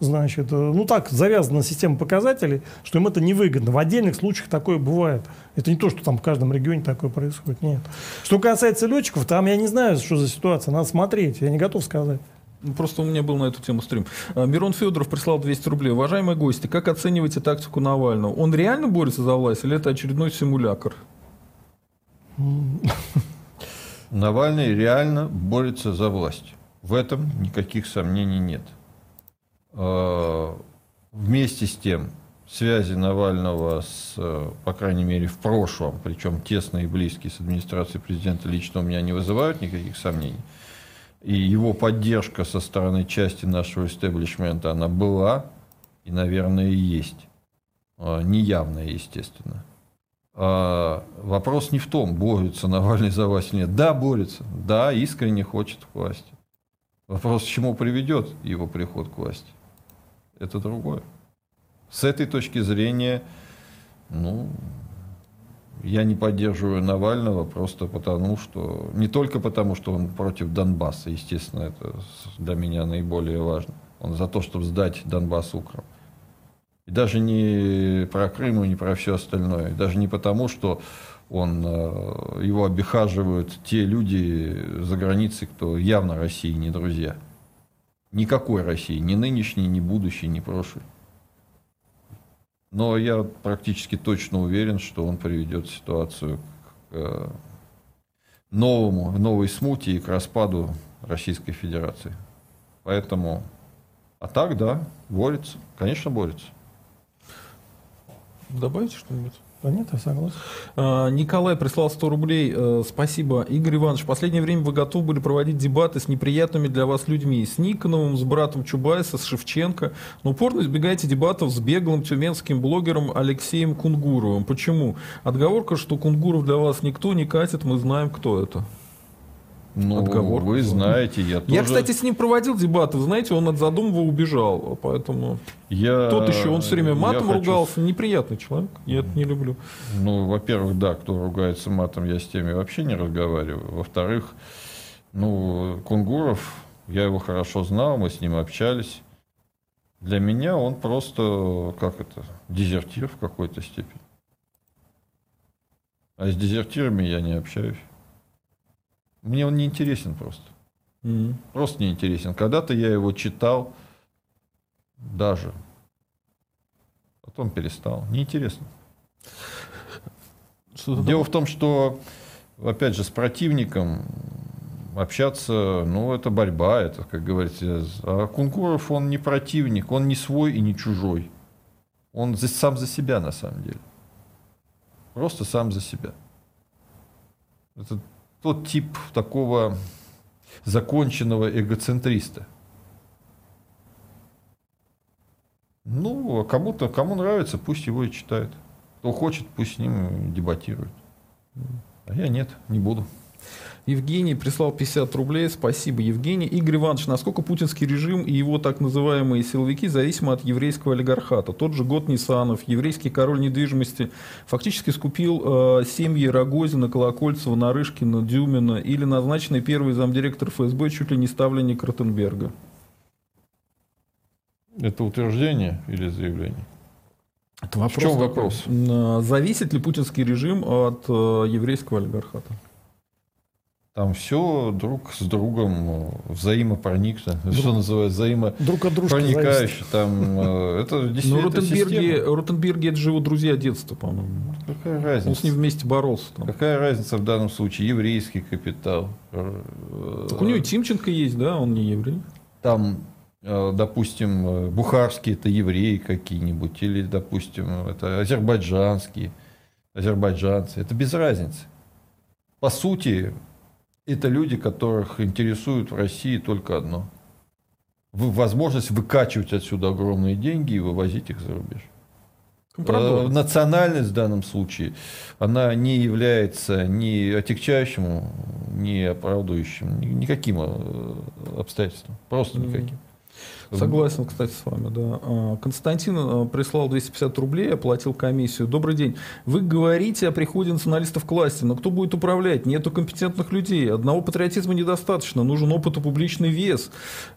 Значит, э, ну так завязана система показателей, что им это невыгодно. В отдельных случаях такое бывает. Это не то, что там в каждом регионе такое происходит. Нет. Что касается летчиков, там я не знаю, что за ситуация. Надо смотреть. Я не готов сказать. Ну, Просто у меня был на эту тему стрим. А, Мирон Федоров прислал 200 рублей. Уважаемые гости, как оцениваете тактику Навального? Он реально борется за власть или это очередной симулятор? Навальный реально борется за власть. В этом никаких сомнений нет. Э, Вместе с тем, связи Навального с, э, по крайней мере, в прошлом, причем тесные и близкие с администрацией президента лично у меня не вызывают никаких сомнений. И его поддержка со стороны части нашего истеблишмента, она была и, наверное, и есть. Э, Неявная, естественно. Вопрос не в том, борется Навальный за власть или нет. Да, борется. Да, искренне хочет власти. Вопрос, к чему приведет его приход к власти. Это другое. С этой точки зрения, ну, я не поддерживаю Навального просто потому, что... Не только потому, что он против Донбасса, естественно, это для меня наиболее важно. Он за то, чтобы сдать Донбасс Украм. И даже не про Крым и не про все остальное. Даже не потому, что он, э, его обихаживают те люди за границей, кто явно России не друзья. Никакой России, ни нынешней, ни будущей, ни прошлой. Но я практически точно уверен, что он приведет ситуацию к э, новому, новой смуте и к распаду Российской Федерации. Поэтому, а так, да, борется, конечно, борется. Добавите что-нибудь? Да нет, согласен. А, Николай прислал 100 рублей. Э, Спасибо. Игорь Иванович, в последнее время вы готовы были проводить дебаты с неприятными для вас людьми. С Никоновым, с братом Чубайса, с Шевченко. Но упорно избегаете дебатов с беглым тюменским блогером Алексеем Кунгуровым. Почему? Отговорка, что Кунгуров для вас никто не катит, мы знаем, кто это. Ну, Отговорка вы знаете, я тоже... Я, кстати, с ним проводил дебаты. Знаете, он от задуманного убежал. Поэтому я, тот еще, он все время я матом хочу ругался. Неприятный человек. Я это не люблю. Ну, во-первых, да, кто ругается матом, я с теми вообще не разговариваю. Во-вторых, ну, Кунгуров, я его хорошо знал, мы с ним общались. Для меня он просто, как это, дезертир в какой-то степени. А с дезертирами я не общаюсь. Мне он не интересен просто. М. Просто не интересен. Когда-то я его читал даже. Потом перестал. Неинтересно. Что-то Дело в том, что, опять же, с противником общаться, ну, это борьба, это, как говорится. А Кунгуров, он не противник, он не свой и не чужой. Он за, сам за себя на самом деле. Просто сам за себя. Это тот тип такого законченного эгоцентриста. Ну, а кому-то, кому нравится, пусть его и читает. Кто хочет, пусть с ним дебатирует. А я нет, не буду. Евгений прислал 50 рублей. Спасибо, Евгений. Игорь Иванович, насколько путинский режим и его так называемые силовики зависимы от еврейского олигархата? Тот же год Нисанов, еврейский король недвижимости, фактически скупил э, семьи Рогозина, Колокольцева, Нарышкина, Дюмина или назначенный первый замдиректор ФСБ чуть ли не ставленник Ротенберга. Это утверждение или заявление? Это вопрос. В чем вопрос? Зависит ли путинский режим от э, еврейского олигархата? Там все друг с другом взаимопроникно, друг, что называется, взаимо друг от проникающе. Там э, это действительно. Ну, Ротенберги, Ротенберги это же его друзья детства, по-моему. Какая разница? Он с ним вместе боролся. Там. Какая разница в данном случае? Еврейский капитал. Так у него и Тимченко есть, да, он не еврей. Там Э, допустим, э, бухарские это евреи какие-нибудь, или, допустим, это азербайджанские, азербайджанцы. Это без разницы. По сути, это люди, которых интересует в России только одно. Возможность выкачивать отсюда огромные деньги и вывозить их за рубеж. Продолжим. Э, национальность в данном случае, она не является ни отягчающим, ни оправдывающим никаким обстоятельством. Просто никаким. Согласен, кстати, с вами, да. А, Константин а, прислал 250 рублей, оплатил комиссию. Добрый день. Вы говорите о приходе националистов к власти, но кто будет управлять? Нету компетентных людей. Одного патриотизма недостаточно. Нужен опыт и публичный вес.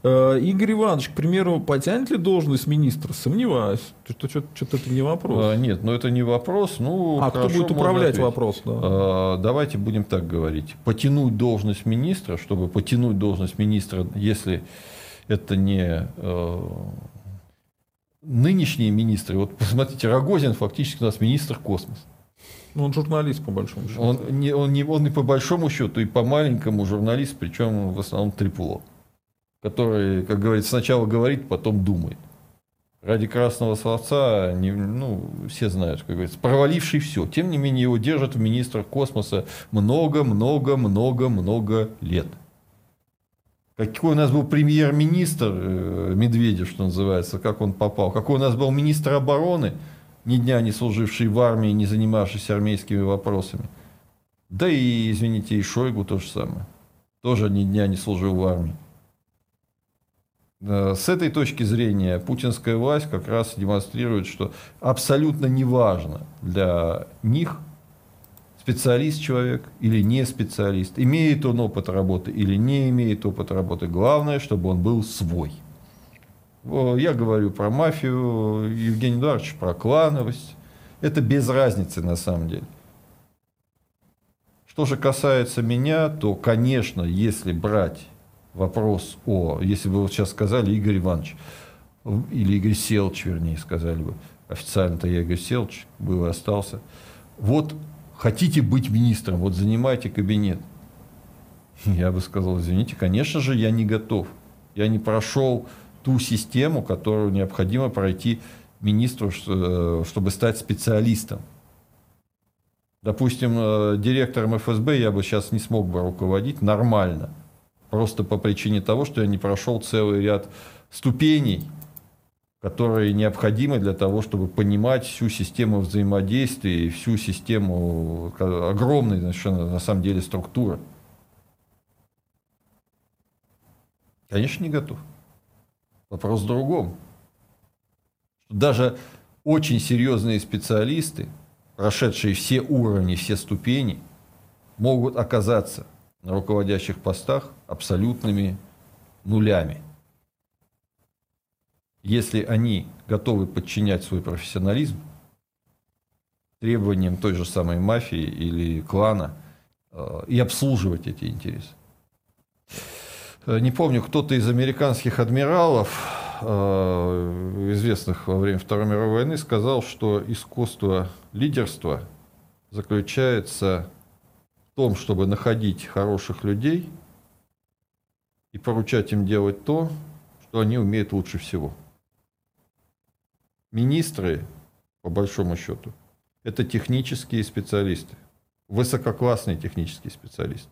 А, Игорь Иванович, к примеру, потянет ли должность министра? Сомневаюсь. Что-то, что-то это не вопрос. А, нет, но ну это не вопрос. Ну, а кто будет управлять вопрос? Да. А, давайте будем так говорить. Потянуть должность министра, чтобы потянуть должность министра, если это не э, нынешние министры. Вот посмотрите, Рогозин фактически у нас министр космоса. Ну, он журналист, по большому счету. Он не, он, не, он и по большому счету, и по маленькому журналист, причем в основном трипуло, который, как говорится, сначала говорит, потом думает. Ради красного словца, не, ну, все знают, как говорится, проваливший все. Тем не менее, его держат в министрах космоса много-много-много-много лет. Какой у нас был премьер-министр э, Медведев, что называется, как он попал. Какой у нас был министр обороны, ни дня не служивший в армии, не занимавшийся армейскими вопросами. Да и, извините, и Шойгу то же самое. Тоже ни дня не служил в армии. С этой точки зрения путинская власть как раз демонстрирует, что абсолютно неважно для них – специалист человек или не специалист, имеет он опыт работы или не имеет опыт работы. Главное, чтобы он был свой. Я говорю про мафию, Евгений Эдуардович про клановость. Это без разницы на самом деле. Что же касается меня, то, конечно, если брать вопрос о, если бы вот сейчас сказали Игорь Иванович, или Игорь Селч, вернее, сказали бы, официально-то я Игорь Селч был и остался, вот хотите быть министром, вот занимайте кабинет. Я бы сказал, извините, конечно же, я не готов. Я не прошел ту систему, которую необходимо пройти министру, э, чтобы стать специалистом. Допустим, э, директором ФСБ я бы сейчас не смог бы руководить нормально. Просто по причине того, что я не прошел целый ряд ступеней которые необходимы для того, чтобы понимать всю систему взаимодействия и всю систему огромной совершенно на самом деле структуры. Конечно, не готов. Вопрос в другом. Даже очень серьезные специалисты, прошедшие все уровни, все ступени, могут оказаться на руководящих постах абсолютными нулями – если они готовы подчинять свой профессионализм требованиям той же самой мафии или клана э, и обслуживать эти интересы. Э, не помню, кто-то из американских адмиралов, э, известных во время Второй мировой войны, сказал, что искусство лидерства заключается в том, чтобы находить хороших людей и поручать им делать то, что они умеют лучше всего – министры по большому счету. Это технические специалисты, высококлассные технические специалисты.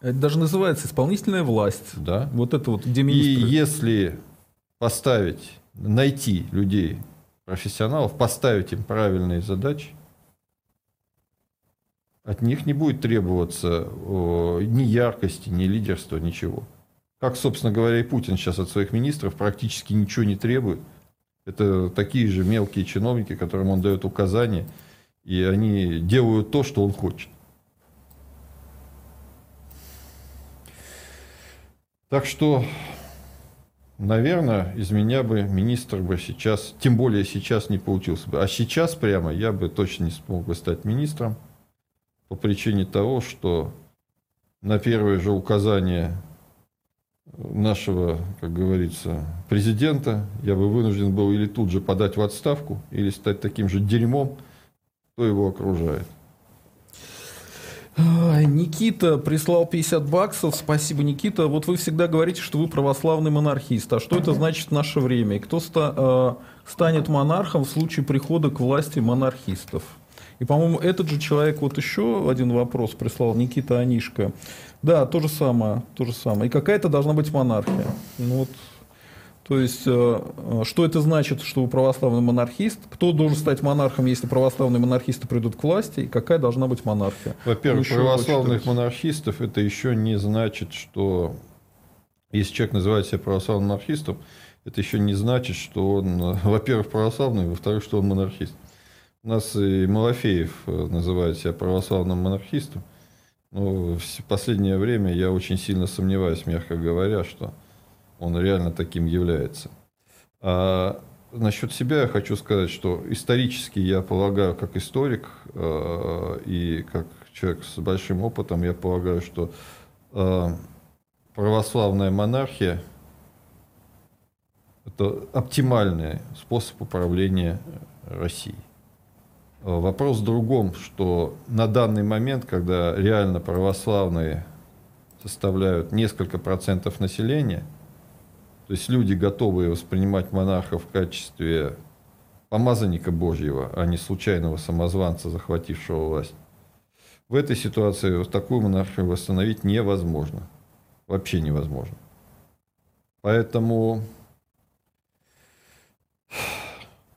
Это даже называется исполнительная власть. Да. Вот это вот, где И министры. если поставить, найти людей, профессионалов, поставить им правильные задачи, от них не будет требоваться ни яркости, ни лидерства, ничего. Как, собственно говоря, и Путин сейчас от своих министров практически ничего не требует. Это такие же мелкие чиновники, которым он дает указания, и они делают то, что он хочет. Так что, наверное, из меня бы министр бы сейчас, тем более сейчас не получился бы. А сейчас прямо я бы точно не смог бы стать министром по причине того, что на первое же указание нашего, как говорится, президента, я бы вынужден был или тут же подать в отставку, или стать таким же дерьмом, кто его окружает. Никита прислал 50 баксов. Спасибо, Никита. Вот вы всегда говорите, что вы православный монархист. А что это значит в наше время? И кто ста- э, станет монархом в случае прихода к власти монархистов? И, по-моему, этот же человек вот еще один вопрос прислал, Никита Анишка. Да, то же самое, то же самое. И какая-то должна быть монархия. Ну вот, то есть, э, э, что это значит, что вы православный монархист? Кто должен стать монархом, если православные монархисты придут к власти? И какая должна быть монархия? Во-первых, Еще православных монархистов это еще не значит, что если человек называет себя православным монархистом, это еще не значит, что он, э, во-первых, православный, во-вторых, что он монархист. У нас и Малафеев э, называет себя православным монархистом. Но в последнее время я очень сильно сомневаюсь, мягко говоря, что он реально таким является. А насчет себя я хочу сказать, что исторически я полагаю, как историк э, и как человек с большим опытом, я полагаю, что э, православная монархия это оптимальный способ управления Россией. Э, Вопрос в другом, что на данный момент, когда реально православные составляют несколько процентов населения, то есть люди, готовые воспринимать монарха в качестве помазанника Божьего, а не случайного самозванца, захватившего власть. В этой ситуации вот такую монархию восстановить невозможно. Вообще невозможно. Поэтому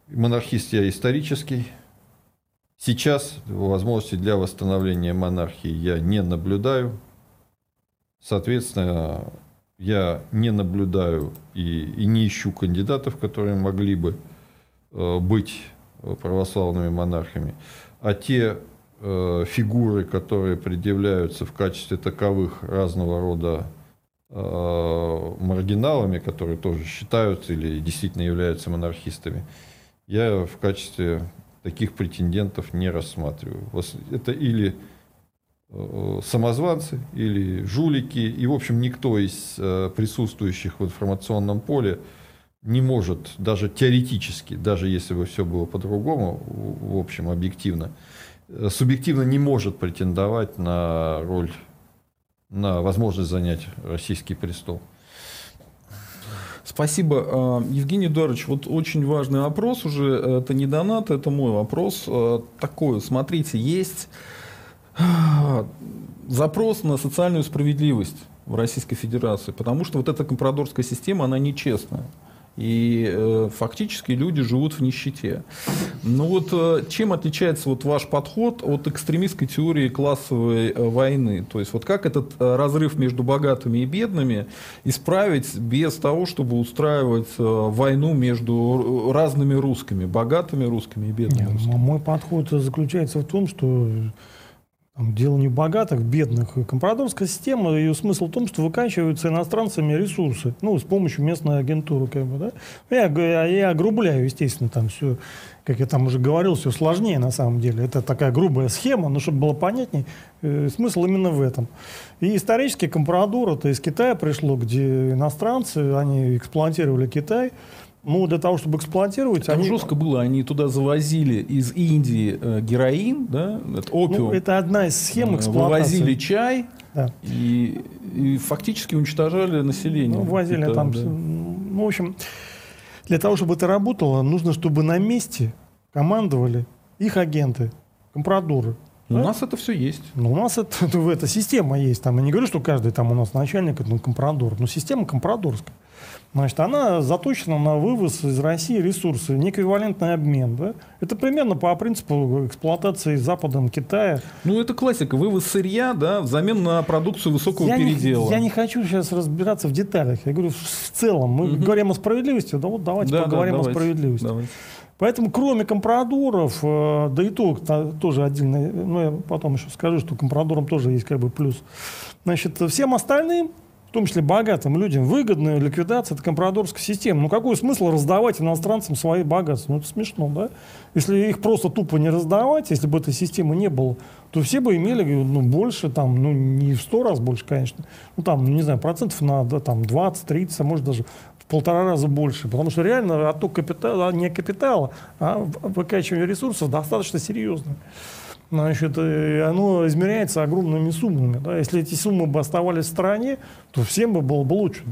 монархист я исторический. Сейчас возможности для восстановления монархии я не наблюдаю. Соответственно, я не наблюдаю и, и не ищу кандидатов, которые могли бы э, быть православными монархами. А те э, фигуры, которые предъявляются в качестве таковых разного рода э, маргиналами, которые тоже считаются или действительно являются монархистами, я в качестве таких претендентов не рассматриваю. Это или э, самозванцы, или жулики, и, в общем, никто из э, присутствующих в информационном поле не может, даже теоретически, даже если бы все было по-другому, в в общем, объективно, э, субъективно не может претендовать на роль, на возможность занять российский престол. Спасибо. А, Евгений Эдуардович, вот очень важный вопрос уже, это не донат, это мой вопрос. А, Такой, смотрите, есть а, запрос на социальную справедливость в Российской Федерации, потому что вот эта компрадорская система, она нечестная. И э, фактически люди живут в нищете. Ну вот э, чем отличается вот ваш подход от экстремистской теории классовой э, войны? То есть вот как этот э, разрыв между богатыми и бедными исправить без того, чтобы устраивать э, войну между разными русскими, богатыми русскими и бедными Не, русскими? мой подход заключается в том, что там, дело не в богатых, бедных. Компрадорская система, ее смысл в том, что выкачиваются иностранцами ресурсы, ну, с помощью местной агентуры, как бы, да. Я, я, я огрубляю, естественно, там все, как я там уже говорил, все сложнее на самом деле. Это такая грубая схема, но чтобы было понятнее, э, смысл именно в этом. И исторически компрадор, это из Китая пришло, где иностранцы, они эксплуатировали Китай, ну, для того, чтобы эксплуатировать, Там они... жестко было, они туда завозили из Индии э, героин, да, это опиум, Ну, это одна из схем э, эксплуатации. вывозили чай Да. и, и фактически уничтожали население. Ну, возили там. да. Ну, в общем, для того, чтобы это работало, нужно, чтобы на месте командовали их агенты, компрадоры. У нас это все есть. Ну, у нас это, эта система есть. Там, я не говорю, что каждый там у нас начальник, это ну, компрадор, но система компрадорская. Значит, она заточена на вывоз из России ресурсы, неэквивалентный обмен. Да? Это примерно по принципу эксплуатации Западом Китая. Ну, это классика. Вывоз сырья да, взамен на продукцию высокого я передела. Не, я не хочу сейчас разбираться в деталях. Я говорю в целом. Мы угу. говорим о справедливости. Да вот давайте да, поговорим да, давайте, о справедливости. Давайте. Поэтому, кроме компрадоров, э, да и то тоже отдельно, ну, я потом еще скажу, что компрадорам тоже есть как бы плюс. Значит, всем остальным в том числе богатым людям, выгодная ликвидация этой компрадорской системы. Ну какой смысл раздавать иностранцам свои богатства? Ну это смешно, да? Если их просто тупо не раздавать, если бы этой системы не было, то все бы имели ну, больше, там, ну не в сто раз больше, конечно, ну там, не знаю, процентов на да, там, 20-30, а может даже в полтора раза больше. Потому что реально отток капитала, не капитала, а выкачивание ресурсов достаточно серьезное значит, оно измеряется огромными суммами. Да? Если эти суммы бы оставались в стране, то всем бы было бы лучше.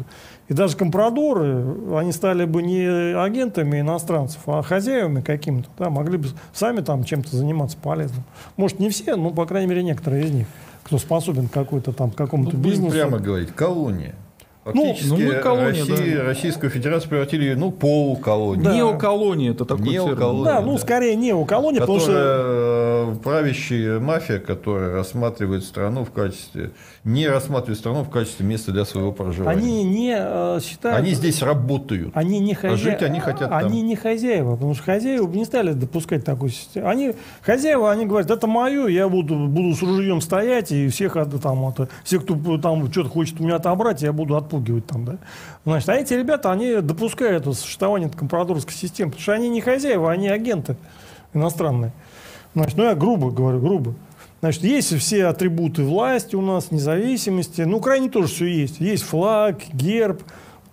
И даже компрадоры, они стали бы не агентами иностранцев, а хозяевами какими-то. Да? Могли бы сами там чем-то заниматься полезным. Может, не все, но, по крайней мере, некоторые из них, кто способен какой-то там какому-то ну, бизнесу. прямо говорить, колония. Фактически ну, ну мы колония, Россия, да. Российскую Федерацию превратили ну, полуколонию. Да. Неоколония это такой неоколония, Да, ну да. скорее неоколония, потому что... Э, правящая мафия, которая рассматривает страну в качестве... Не рассматривает страну в качестве места для своего проживания. Они не э, считают... Они здесь работают. Они не хозя... а жить они хотят Они там. не хозяева, потому что хозяева не стали допускать такую систему. Они хозяева, они говорят, это мое, я буду, буду с ружьем стоять, и всех, там, это, все, кто там что-то хочет у меня отобрать, я буду от отпугивать там, да. Значит, а эти ребята, они допускают существование компрадорской системы, потому что они не хозяева, они агенты иностранные. Значит, ну я грубо говорю, грубо. Значит, есть все атрибуты власти у нас, независимости. Ну, Украине тоже все есть. Есть флаг, герб,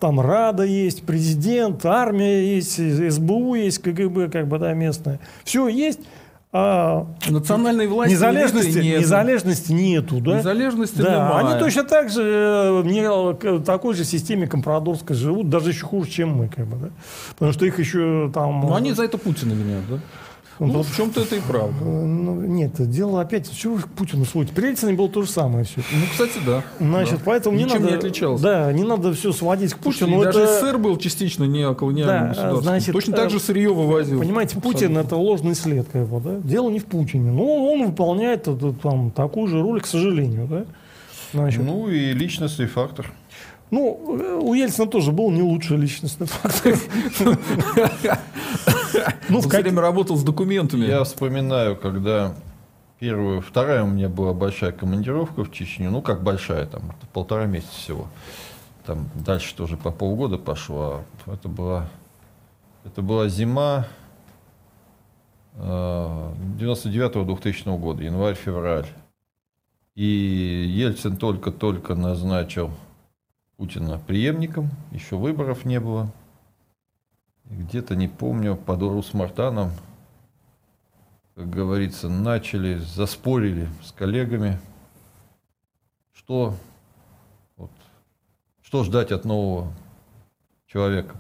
там Рада есть, президент, армия есть, СБУ есть, КГБ, как бы, да, местная. Все есть. А, Национальной власти незалежности, нет. незалежности нету, да? Незалежности да, немає. Они точно так же э, не такой же системе компрадорской живут, даже еще хуже, чем мы, как бы, да? Потому что их еще там. Ну они за это Путина винят, да? Ну, в чем-то это и правда. Э, ну, нет, дело опять, чего вы к Путину сводите? При Ельцине было то же самое все. Ну, кстати, да. Значит, да. поэтому Ничем не надо... не отличался. Да, не надо все сводить к Путину. Слушайте, это... даже СССР был частично неоколониальным да, государством. Значит, Точно так же сырье вывозил. Понимаете, Путин это ложный след, как бы, да? Дело не в Путине. Но он выполняет там, такую же роль, к сожалению, да? Значит, ну и личностный фактор. Ну, у Ельцина тоже был не лучший личностный фактор. Ну, в время работал с документами. Я вспоминаю, когда первую, вторая у меня была большая командировка в Чечню, ну, как большая, там, полтора месяца всего. Там дальше тоже по полгода пошло. Это была, это была зима 99-2000 э, года, январь-февраль. И Ельцин только-только назначил Путина преемником, еще выборов не было. Где-то, не помню, под Урус-Мартаном, как говорится, начали, заспорили с коллегами, что, вот, что ждать от нового человека.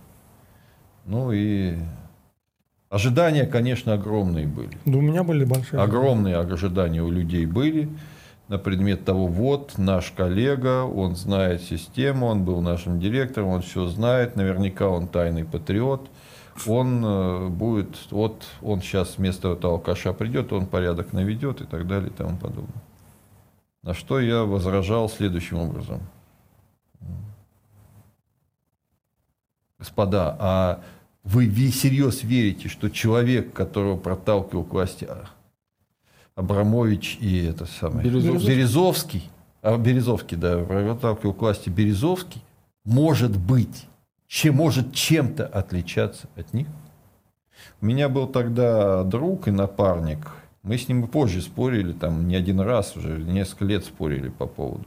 Ну и ожидания, конечно, огромные были. Да у меня были большие. Огромные ожидания у людей были на предмет того, вот наш коллега, он знает систему, он был нашим директором, он все знает, наверняка он тайный патриот, он э, будет, вот он сейчас вместо этого алкаша придет, он порядок наведет и так далее и тому подобное. На что я возражал следующим образом. Господа, а вы всерьез верите, что человек, которого проталкивал к власти а, Абрамович и это самое, Березовский, Березовский а Березовский, да, проталкивал к власти Березовский, может быть чем может чем-то отличаться от них. У меня был тогда друг и напарник. Мы с ним позже спорили, там не один раз уже, несколько лет спорили по поводу.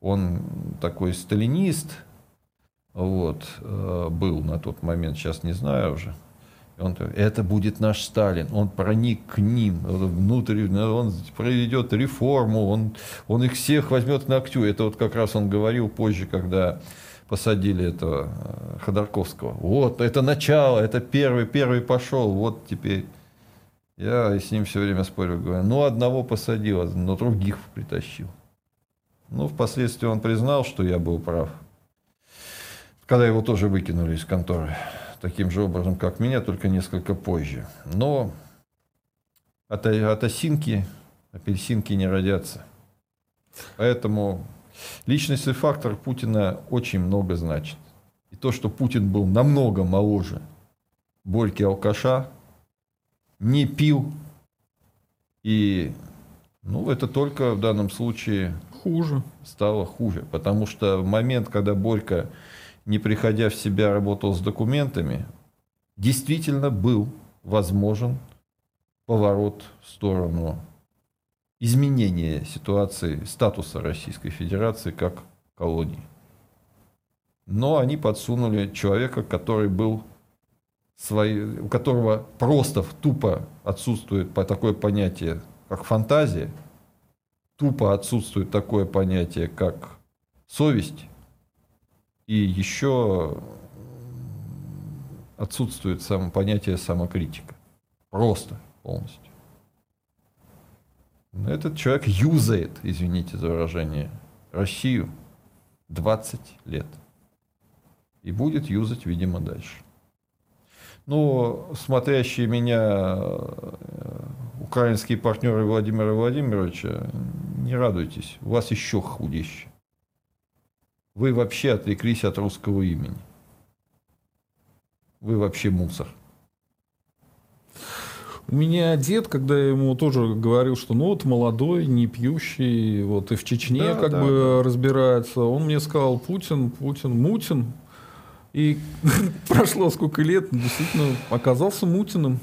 Он такой сталинист, вот, э, был на тот момент, сейчас не знаю уже. Он, это будет наш Сталин, он проник к ним внутрь, он проведет реформу, он, он их всех возьмет на актю. Это вот как раз он говорил позже, когда посадили этого э, Ходорковского. Вот, это начало, это первый, первый пошел, вот теперь. Я с ним все время спорю, говорю, ну, одного посадил, но других притащил. Ну, впоследствии он признал, что я был прав. Когда его тоже выкинули из конторы. Таким же образом, как меня, только несколько позже. Но от, от осинки апельсинки не родятся. Поэтому личностный фактор Путина очень много значит. И то, что Путин был намного моложе Борьки алкаша, не пил, и ну, это только в данном случае хуже. стало хуже. Потому что в момент, когда Борька, не приходя в себя, работал с документами, действительно был возможен поворот в сторону изменения ситуации, статуса Российской Федерации как колонии. Но они подсунули человека, который был свои, у которого просто тупо отсутствует такое понятие, как фантазия, тупо отсутствует такое понятие, как совесть, и еще отсутствует само понятие самокритика. Просто полностью. Этот человек юзает, извините за выражение, Россию 20 лет. И будет юзать, видимо, дальше. Но смотрящие меня э, украинские партнеры Владимира Владимировича, не радуйтесь, у вас еще худище. Вы вообще отвлеклись от русского имени. Вы вообще мусор. У меня дед, когда я ему тоже говорил, что ну вот молодой, не пьющий, вот и в Чечне да, как да, бы да. разбирается, он мне сказал Путин, Путин, Мутин. И прошло сколько лет, действительно оказался Мутиным.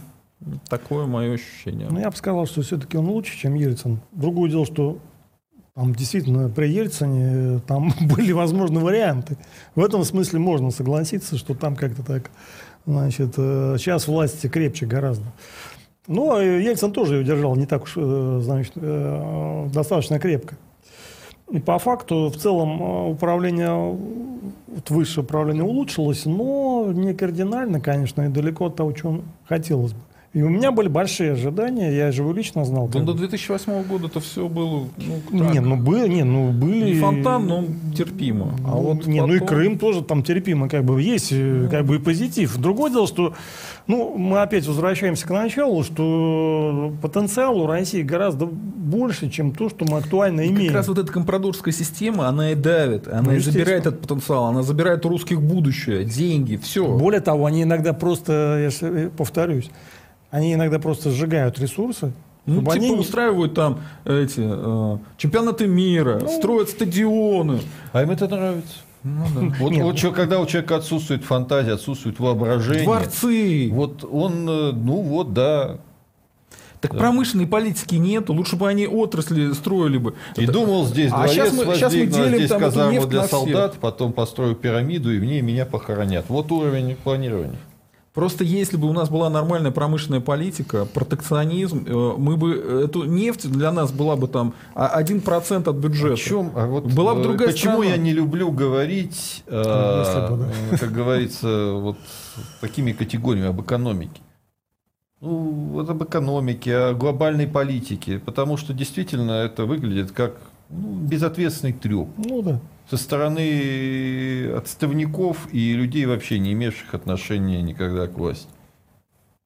Такое мое ощущение. Ну, я бы сказал, что все-таки он лучше, чем Ельцин. Другое дело, что там действительно при Ельцине там были возможны варианты. В этом смысле можно согласиться, что там как-то так, значит, э, сейчас власти крепче гораздо. Но Ельцин тоже ее держал не так уж, э, значит, э, достаточно крепко. И по факту, в целом, э, управление, вот высшее управление улучшилось, но не кардинально, конечно, и далеко от того, чего хотелось бы. И у меня были большие ожидания, я же его лично знал. Ну, до 2008 года это все было... Ну, не, ну, были, не, ну были... Не фонтан, но терпимо. А ну, вот не, потом... ну и Крым тоже там терпимо, как бы есть, ну. как бы и позитив. Другое дело, что, ну, мы опять возвращаемся к началу, что потенциал у России гораздо больше, чем то, что мы актуально и имеем. Как раз вот эта компрадорская система, она и давит, она ну, и забирает этот потенциал, она забирает у русских будущее, деньги, все. Более того, они иногда просто, я э, повторюсь, они иногда просто сжигают ресурсы, ну, типа они... устраивают там эти э, чемпионаты мира, ну... строят стадионы. А им это нравится. Ну, да. вот, Нет, вот ну... когда у человека отсутствует фантазия, отсутствует воображение. Дворцы. Вот он, э, ну вот, да. Так да. промышленной политики нету, лучше бы они отрасли строили бы. И это... думал, здесь а дворец сейчас мы, сейчас мы делим здесь там казарму для солдат, потом построю пирамиду, и в ней меня похоронят. Вот уровень планирования. Просто если бы у нас была нормальная промышленная политика, протекционизм, э, мы бы эту нефть для нас была бы там 1% от бюджета. О чем? А вот была бы э, другая Почему страна. я не люблю говорить, э, как говорится, вот такими категориями об экономике? Ну, вот об экономике, о глобальной политике. Потому что действительно это выглядит как ну, безответственный треп. Ну да со стороны отставников и людей, вообще не имевших отношения никогда к власти.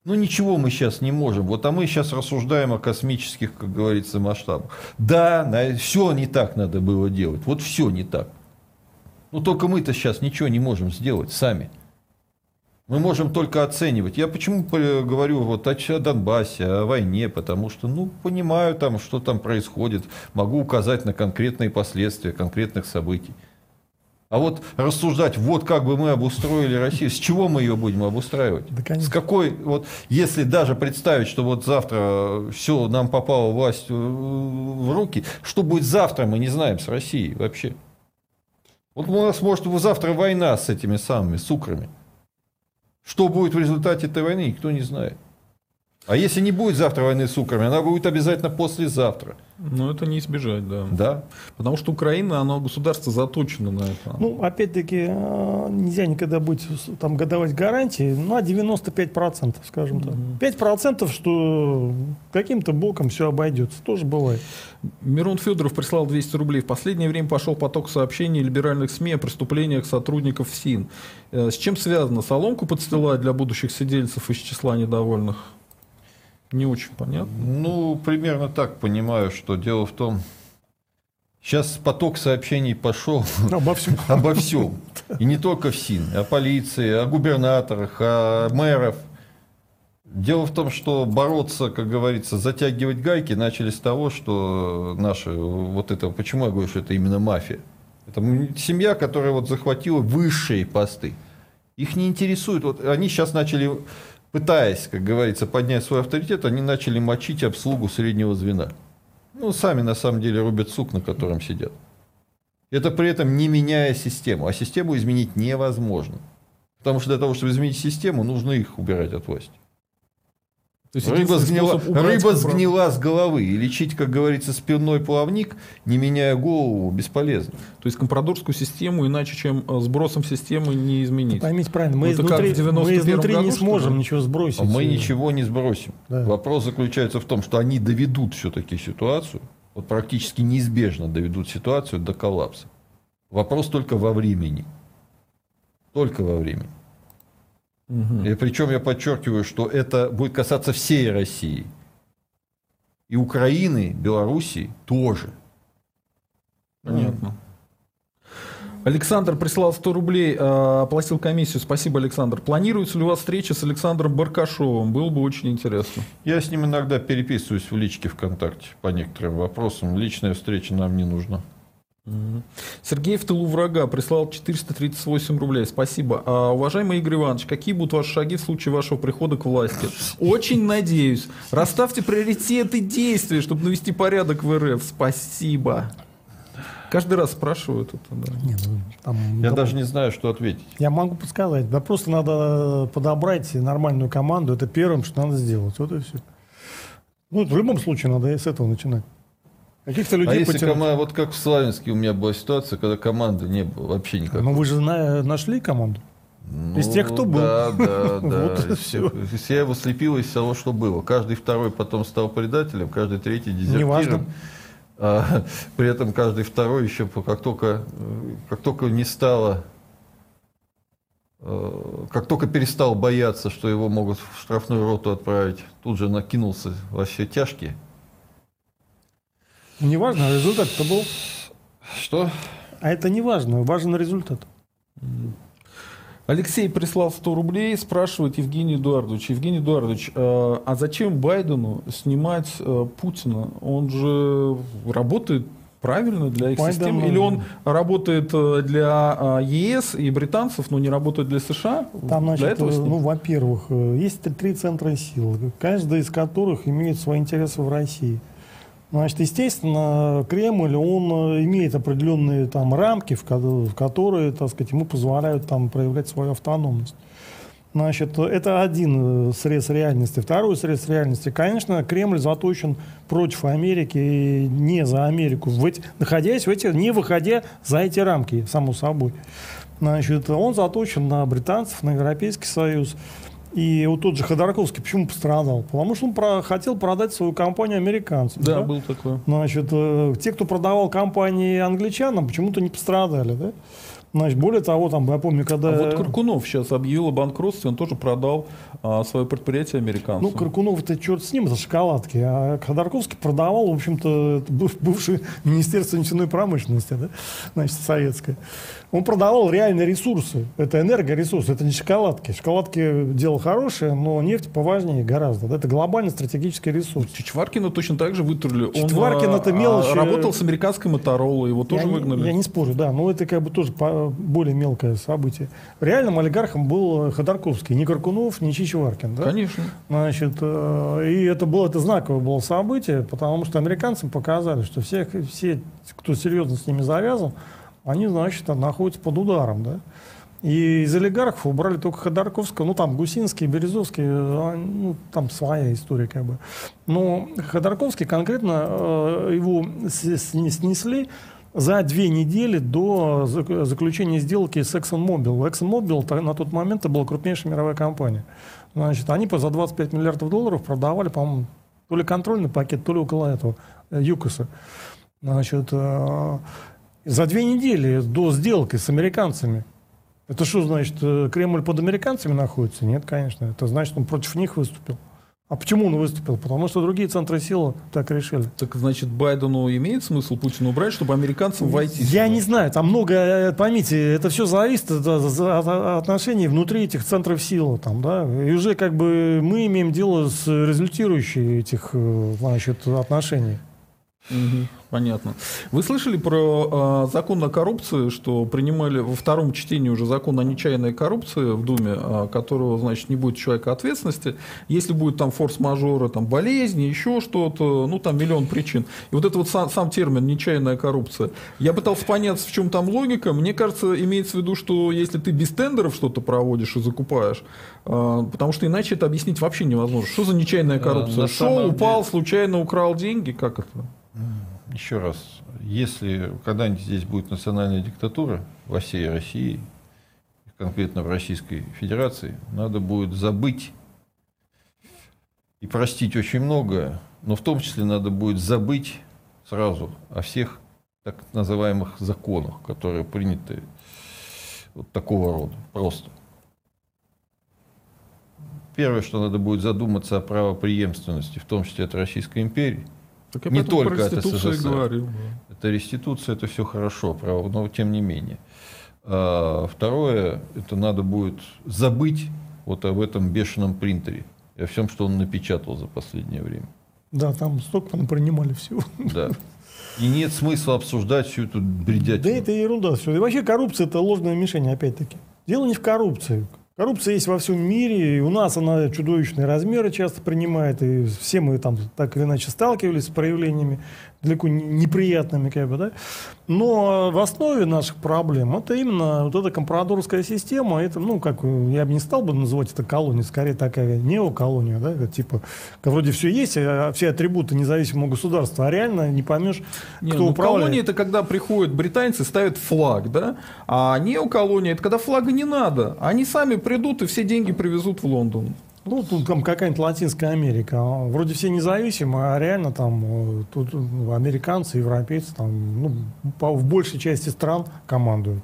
Ну, ничего мы сейчас не можем. Вот, а мы сейчас рассуждаем о космических, как говорится, масштабах. Да, все не так надо было делать. Вот все не так. Ну, только мы-то сейчас ничего не можем сделать сами. Мы можем только оценивать. Я почему говорю вот о Донбассе, о войне, потому что, ну, понимаю там, что там происходит, могу указать на конкретные последствия конкретных событий. А вот рассуждать, вот как бы мы обустроили Россию, с чего мы ее будем обустраивать? Да, с какой, вот, если даже представить, что вот завтра все нам попало власть в руки, что будет завтра, мы не знаем с Россией вообще. Вот у нас может завтра война с этими самыми сукрами. Что будет в результате этой войны, никто не знает. А если не будет завтра войны с Украиной, она будет обязательно послезавтра. Ну, это не избежать, да. Да. Потому что Украина, оно государство заточено на это. Ну, опять-таки, э, нельзя никогда быть, там, годовать гарантии на 95%, скажем так. 5%, что каким-то боком все обойдется, тоже бывает. Мирон Федоров прислал 200 рублей. В последнее время пошел поток сообщений либеральных СМИ о преступлениях сотрудников СИН. Э, С чем связано? Соломку подстилать для будущих сидельцев из числа недовольных? Не очень понятно. Ну, примерно так понимаю, что дело в том, сейчас поток сообщений пошел Обо всем. обо всем. И не только в СИН, о полиции, о губернаторах, о мэров. Дело в том, что бороться, как говорится, затягивать гайки начали с того, что наши, вот это, почему я говорю, что это именно мафия. Это семья, которая вот захватила высшие посты. Их не интересует. Вот они сейчас начали, пытаясь, как говорится, поднять свой авторитет, они начали мочить обслугу среднего звена. Ну, сами на самом деле рубят сук, на котором сидят. Это при этом не меняя систему. А систему изменить невозможно. Потому что для того, чтобы изменить систему, нужно их убирать от власти. То есть Рыба, сгнила, рыба сгнила с головы. И лечить, как говорится, спинной плавник, не меняя голову, бесполезно. То есть компрадорскую систему иначе, чем э, сбросом системы, не изменить. Поймите правильно, мы Ну, изнутри, в 91 мы изнутри году, не сможем ли? ничего сбросить. А мы ничего не сбросим. Да. Вопрос заключается в том, что они доведут все-таки ситуацию, вот практически неизбежно доведут ситуацию до коллапса. Вопрос только во времени. Только во времени. И причем я подчеркиваю, что это будет касаться всей России. И Украины, Белоруссии тоже. Понятно. Александр прислал 100 рублей, э, оплатил комиссию. Спасибо, Александр. Планируется ли у вас встреча с Александром Баркашовым? Было бы очень интересно. Я с ним иногда переписываюсь в личке ВКонтакте по некоторым вопросам. Личная встреча нам не нужна. Сергей в тылу врага прислал 438 рублей. Спасибо. А, уважаемый Игорь Иванович, какие будут ваши шаги в случае вашего прихода к власти? Очень надеюсь. Расставьте приоритеты действия, чтобы навести порядок в РФ. Спасибо. Каждый раз спрашивают это. Да. Не, ну, там, Я да, даже не знаю, что ответить. Я могу подсказать. Да просто надо подобрать нормальную команду. Это первым, что надо сделать. Вот и все. Ну, в любом случае надо с этого начинать. Каких-то А людей если потянуть. команда, вот как в Славянске у меня была ситуация, когда команды не было вообще никакой. Но вы же зна- нашли команду. Ну, из тех, кто был. Да, да, да. Вот есть я его слепил из того, что было. Каждый второй потом стал предателем, каждый третий Неважно. дезертиром. А, при этом каждый второй еще, как только, как только не стало, э, как только перестал бояться, что его могут в штрафную роту отправить, тут же накинулся во все тяжкие. Не важно, результат-то был. Что? А это не важно, важен результат. Алексей прислал 100 рублей, спрашивает Евгений Эдуардович. Евгений Эдуардович, э, а зачем Байдену снимать э, Путина? Он же работает правильно для их Байден, системы? ну, Или он работает э, для ЕС и британцев, но не работает для США? Там, для значит, этого э, снимать? ну, во-первых, есть три- три центра сил, каждый из которых имеет свои интересы в России. Значит, естественно, Кремль, он э, имеет определенные там рамки, в, ко- в которые, так сказать, ему позволяют там проявлять свою автономность. Значит, это один э, срез реальности. Второй срез реальности, конечно, Кремль заточен против Америки и не за Америку, в эти- находясь в эти, не выходя за эти рамки, само собой. Значит, он заточен на британцев, на Европейский Союз. И вот тот же Ходорковский почему пострадал? Потому что он про- хотел продать свою компанию американцам. Да, был такой. Значит, э, те, кто продавал компании англичанам, почему-то не пострадали, да? Значит, более того, там, я помню, когда... А вот Каркунов сейчас объявил о банкротстве, он тоже продал а, свое предприятие американцам. Ну, Каркунов это черт с ним, это шоколадки. А Ходорковский продавал, в общем-то, бывшее Министерство нефтяной промышленности, да? значит, советское. Он продавал реальные ресурсы. Это энергоресурсы, это не шоколадки. Шоколадки дело хорошее, но нефть поважнее гораздо. Это глобальный стратегический ресурс. Чичваркина точно так же вытерли. Чичваркин Он это а, мелочь, э, работал с американской Моторолой, его тоже я, выгнали. Не, я не спорю, да, но это как бы тоже более мелкое событие. Реальным олигархом был Ходорковский, не Каркунов, не Чичваркин. Да? Конечно. Значит, э, и это было это знаковое было событие, потому что американцам показали, что все, все, кто серьезно с ними завязан, они, значит, находятся под ударом. Да? И из олигархов убрали только Ходорковского, ну там Гусинский, Березовский, а, ну там своя история как бы. Но Ходорковский конкретно э, его снесли за две недели до заключения сделки с ExxonMobil. ExxonMobil на тот момент это была крупнейшая мировая компания. Значит, они за 25 миллиардов долларов продавали, по-моему, то ли контрольный пакет, то ли около этого, э, ЮКОСа. Значит, э, за две недели до сделки с американцами. Это что значит, э, Кремль под американцами находится? Нет, конечно. Это значит, он против них выступил. А почему он выступил? Потому что другие центры силы так решили. Так значит, Байдену имеет смысл Путина убрать, чтобы американцам войти? Я сюда? не знаю, там много, э, поймите, это все зависит от, от отношений внутри этих центров силы. Там, да? И уже как бы мы имеем дело с результирующей этих значит, отношений. Угу, понятно. Вы слышали про э, закон о коррупции, что принимали во втором чтении уже закон о нечаянной коррупции в Думе, э, которого, значит, не будет человека ответственности, если будет там форс-мажоры, там болезни, еще что-то, ну там миллион причин. И вот это вот сам, сам термин нечаянная коррупция. Я пытался понять, в чем там логика. Мне кажется, имеется в виду, что если ты без тендеров что-то проводишь и закупаешь, э, потому что иначе это объяснить вообще невозможно. Что за нечаянная коррупция? Шел, упал, случайно украл деньги, как это? Еще раз, если когда-нибудь здесь будет национальная диктатура во всей России, конкретно в Российской Федерации, надо будет забыть и простить очень многое, но в том числе надо будет забыть сразу о всех так называемых законах, которые приняты вот такого рода, просто. Первое, что надо будет задуматься о правоприемственности, в том числе от Российской империи – так не только от СССР. Говорил, да. Это реституция, это все хорошо, право, но тем не менее. А, второе, это надо будет забыть вот об этом бешеном принтере и о всем, что он напечатал за последнее время. Да, там столько принимали всего. Да. И нет смысла обсуждать всю эту бредятину. Да это ерунда все. И вообще коррупция это ложное мишень, опять-таки. Дело не в коррупции. Коррупция есть во всем мире, и у нас она чудовищные размеры часто принимает, и все мы там так или иначе сталкивались с проявлениями далеко неприятными, как бы, да. Но в основе наших проблем это именно вот эта компрадорская система, это, ну, как, я бы не стал бы называть это колонией, скорее такая неоколония, да, это, типа, вроде все есть, а все атрибуты независимого государства, а реально не поймешь, не, кто ну, управляет. Колония это когда приходят британцы, ставят флаг, да, а неоколония это когда флага не надо, они сами придут и все деньги привезут в Лондон. Ну, тут там какая-нибудь Латинская Америка. Вроде все независимые, а реально там э, тут ну, американцы, европейцы там, ну, по, в большей части стран командуют.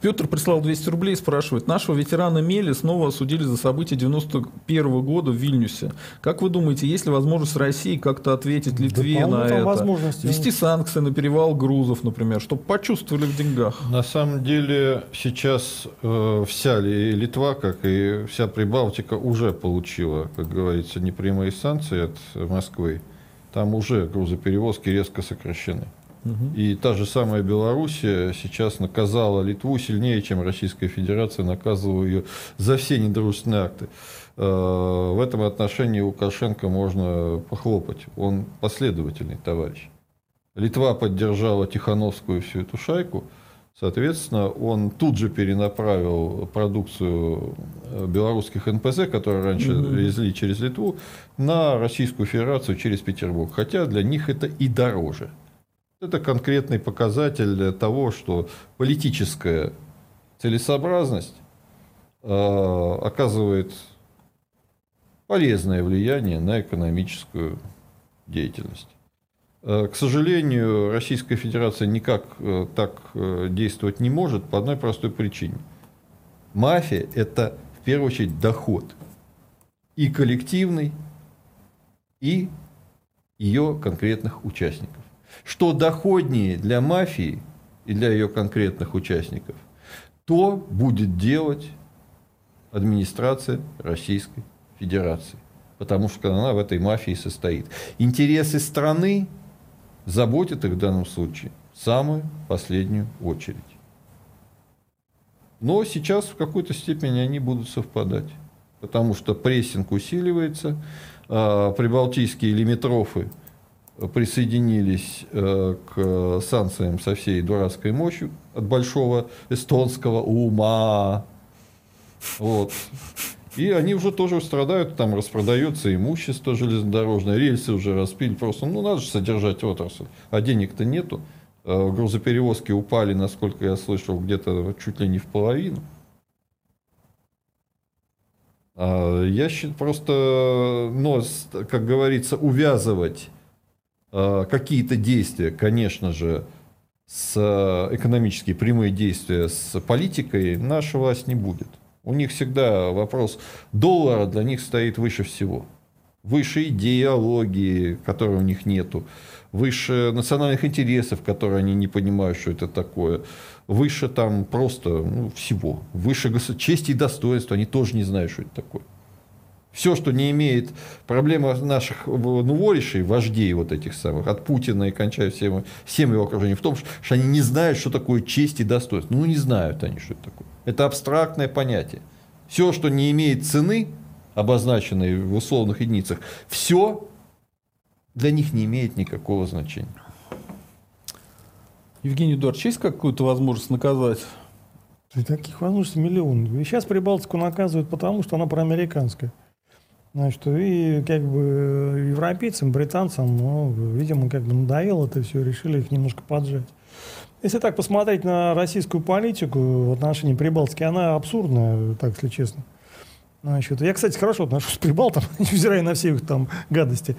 Петр прислал 200 рублей и спрашивает. Нашего ветерана Мели снова осудили за события 91 -го года в Вильнюсе. Как вы думаете, есть ли возможность России как-то ответить Литве да, на это? Вести санкции на перевал грузов, например, чтобы почувствовали в деньгах? На самом деле сейчас э, вся Литва, как и вся Прибалтика, уже получила, как говорится, непрямые санкции от Москвы. Там уже грузоперевозки резко сокращены. И та же самая Белоруссия сейчас наказала Литву сильнее, чем Российская Федерация наказывала ее за все недружественные акты. Э, в этом отношении Лукашенко можно похлопать. Он последовательный товарищ. Литва поддержала Тихановскую всю эту шайку. Соответственно, он тут же перенаправил продукцию э, белорусских НПЗ, которые раньше угу. везли через Литву, на Российскую Федерацию через Петербург. Хотя для них это и дороже. Это конкретный показатель того, что политическая целесообразность э, оказывает полезное влияние на экономическую деятельность. Э, к сожалению, Российская Федерация никак э, так действовать не может по одной простой причине. Мафия – это в первую очередь доход и коллективный, и ее конкретных участников. Что доходнее для мафии и для ее конкретных участников, то будет делать администрация Российской Федерации. Потому что она в этой мафии состоит. Интересы страны заботят их в данном случае в самую последнюю очередь. Но сейчас в какой-то степени они будут совпадать. Потому что прессинг усиливается, а прибалтийские лимитрофы присоединились э, к санкциям со всей дурацкой мощью от большого эстонского ума. Вот. И они уже тоже страдают, там распродается имущество железнодорожное, рельсы уже распили, просто, ну, надо же содержать отрасль, а денег-то нету. Э, грузоперевозки упали, насколько я слышал, где-то чуть ли не в половину. А, я считаю, просто, но, как говорится, увязывать какие-то действия, конечно же, с экономические прямые действия с политикой наша власть не будет. У них всегда вопрос доллара для них стоит выше всего. Выше идеологии, которой у них нету. Выше национальных интересов, которые они не понимают, что это такое выше там просто ну, всего, выше чести и достоинства, они тоже не знают, что это такое. Все, что не имеет проблемы наших ну, воришей, вождей вот этих самых, от Путина и кончая всем, всем его окружением, в том, что они не знают, что такое честь и достоинство. Ну, не знают они, что это такое. Это абстрактное понятие. Все, что не имеет цены, обозначенной в условных единицах, все для них не имеет никакого значения. Евгений Эдуардович, есть какую-то возможность наказать? И таких возможностей миллион. И сейчас Прибалтику наказывают потому, что она проамериканская. Значит, и как бы европейцам, британцам, ну, видимо, как бы надоело это все, решили их немножко поджать. Если так посмотреть на российскую политику в отношении Прибалтики, она абсурдная, так если честно. Значит, я, кстати, хорошо отношусь к прибалтам, невзирая на все их там гадости.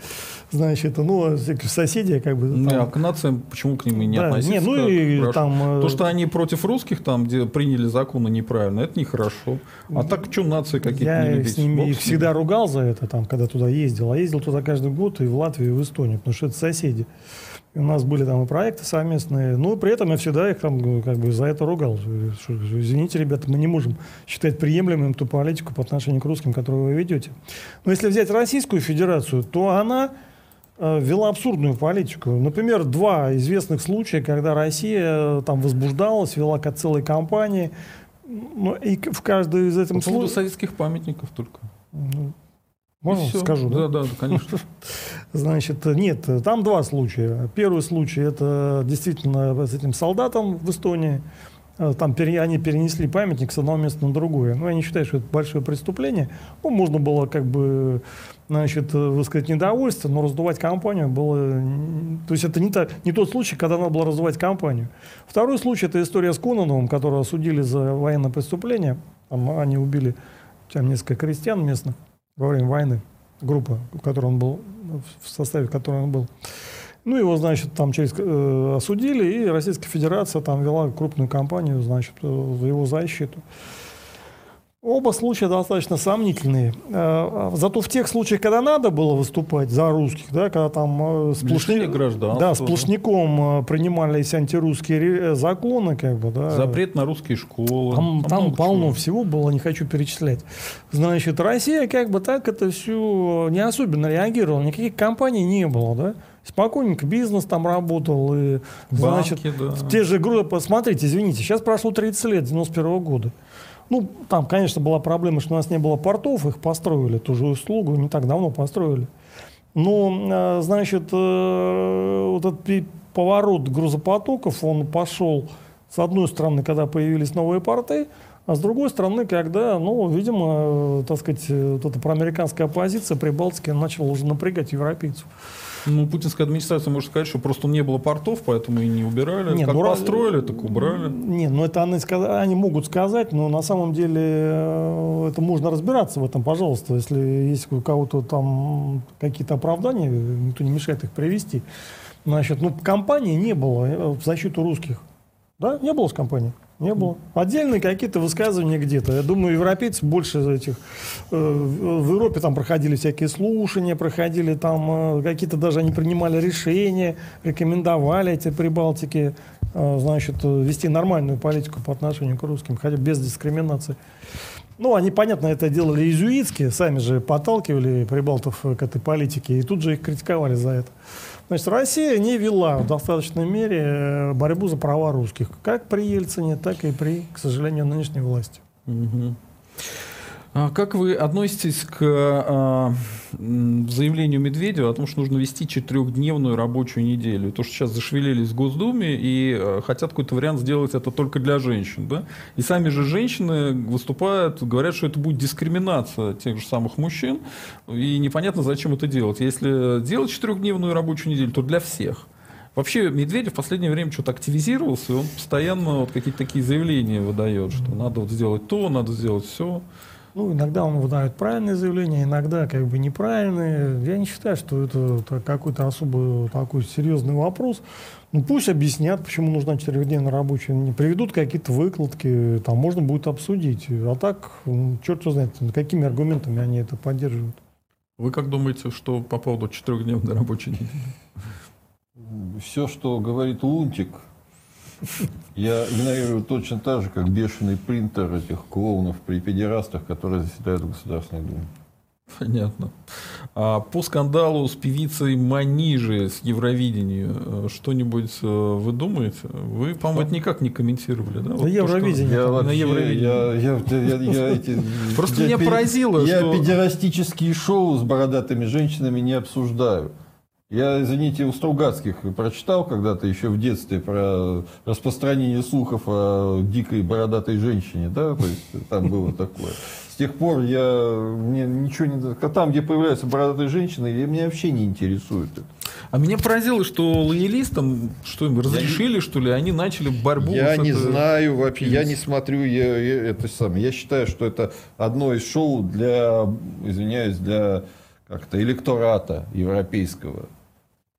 Значит, ну, соседи как бы... Там... а к нациям почему к ним и не да, относиться? Не, ну и там... Э, То, что они против русских, там, где приняли законы неправильно, это нехорошо. А так, что нации какие-то Я не с ними их всегда ругал за это, там, когда туда ездил. А ездил туда каждый год и в Латвию, и в Эстонию, потому что это соседи. И у нас были там и проекты совместные. Ну, при этом я всегда их там как бы за это ругал. Что, извините, ребята, мы не можем считать приемлемым ту политику по отношению к русским, которую вы ведете. Но если взять Российскую Федерацию, то она э, вела абсурдную политику. Например, два известных случая, когда Россия э, там возбуждалась, вела как целой кампании. Ну, и в каждой из этих случаев... По поводу советских памятников только. Ну, можно Все. скажу? Да, да, да, конечно. Значит, нет, там два случая. Первый случай это действительно с этим солдатом в Эстонии. Э, там пере, они перенесли памятник с одного места на другое. Ну, я не считаю, что это большое преступление. Ну, можно было как бы значит, высказать недовольство, но раздувать компанию было... То есть это не, та, не тот случай, когда надо было раздувать компанию. Второй случай – это история с Кононовым, которого осудили за военное преступление. Там они убили там, несколько крестьян местных во время войны, группа, в которой он был, в составе которой он был. Ну, его, значит, там через э, осудили, и Российская Федерация там вела крупную кампанию, значит, э, за его защиту. Оба случая достаточно сомнительные. Э, зато в тех случаях, когда надо было выступать за русских, да, когда там э, сплошни... да, сплошняком э, принимались антирусские законы, как бы, да. Запрет на русские школы. Там, там, там полно чего. всего было, не хочу перечислять. Значит, Россия как бы так это все не особенно реагировала, никаких компаний не было, да. Спокойненько бизнес там работал. И, Банки, значит, да. те же группы, посмотрите, извините, сейчас прошло 30 лет, 91 -го года. Ну, там, конечно, была проблема, что у нас не было портов, их построили, ту же услугу не так давно построили. Но, э, значит, э, вот этот поворот грузопотоков, он пошел с одной стороны, когда появились новые порты, а с другой стороны, когда, ну, видимо, э, так сказать, вот эта проамериканская оппозиция при Балтике начала уже напрягать европейцев. Ну, путинская администрация может сказать, что просто не было портов, поэтому и не убирали. Нет, как ну, построили, так убрали. Нет, ну это они, они могут сказать, но на самом деле э, это можно разбираться в этом, пожалуйста. Если есть у кого-то там какие-то оправдания, никто не мешает их привести. Значит, ну, компании не было э, в защиту русских. Да, не было с компанией. Не было. Отдельные какие-то высказывания где-то. Я думаю, европейцы больше этих... Э, в Европе там проходили всякие слушания, проходили там э, какие-то даже они принимали решения, рекомендовали эти Прибалтики, э, значит, вести нормальную политику по отношению к русским, хотя без дискриминации. Ну, они, понятно, это делали иезуитски, сами же подталкивали прибалтов к этой политике, и тут же их критиковали за это. Значит, Россия не вела в достаточной мере э, борьбу за права русских, как при Ельцине, так и при, к сожалению, нынешней власти. Угу. Как вы относитесь к а, заявлению Медведева о том, что нужно вести четырехдневную рабочую неделю? То, что сейчас зашевелились в Госдуме и а, хотят какой-то вариант сделать это только для женщин. Да? И сами же женщины выступают, говорят, что это будет дискриминация тех же самых мужчин. И непонятно, зачем это делать. Если делать четырехдневную рабочую неделю, то для всех. Вообще Медведев в последнее время что-то активизировался, и он постоянно вот какие-то такие заявления выдает, что надо вот сделать то, надо сделать все. Ну, иногда он выдает правильные заявления, иногда как бы неправильные. Я не считаю, что это какой-то особо такой серьезный вопрос. Ну, пусть объяснят, почему нужна четырехдневная рабочая. Не приведут какие-то выкладки, там можно будет обсудить. А так, ну, черт его знает, какими аргументами они это поддерживают. Вы как думаете, что по поводу четырехдневной рабочей недели? Все, что говорит Лунтик, я игнорирую точно так же, как бешеный принтер этих клоунов при педерастах, которые заседают в Государственной Думе. Понятно. А по скандалу с певицей Манижи с Евровидения э, что-нибудь э, вы думаете? Вы, по-моему, это никак не комментировали, да? На вот Евровидении. Я, вообще, на Евровидении. Я, я, я, я, эти, Просто меня поразило, я что... Я педерастические шоу с бородатыми женщинами не обсуждаю. Я, извините, у Стругацких прочитал когда-то еще в детстве про распространение слухов о дикой бородатой женщине, да, то есть там было такое. С тех пор я мне ничего не... Там, где появляются бородатые женщины, меня вообще не интересует это. А меня поразило, что лоялистам, что им разрешили, я, что ли, они начали борьбу. Я не это... знаю вообще, я не смотрю, я, я, это самое. Я считаю, что это одно из шоу для, извиняюсь, для как-то электората европейского.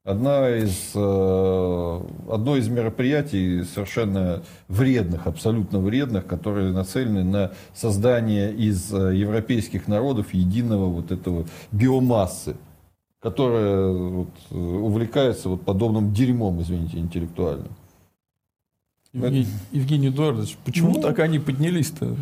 Одна из, э, одно из мероприятий совершенно вредных, абсолютно вредных, которые нацелены на создание из э, европейских народов единого вот этого биомассы, которая вот, э, увлекается вот подобным дерьмом, извините, интеллектуальным. Евгений, Евгений Эдуардович, почему ну, так они поднялись-то?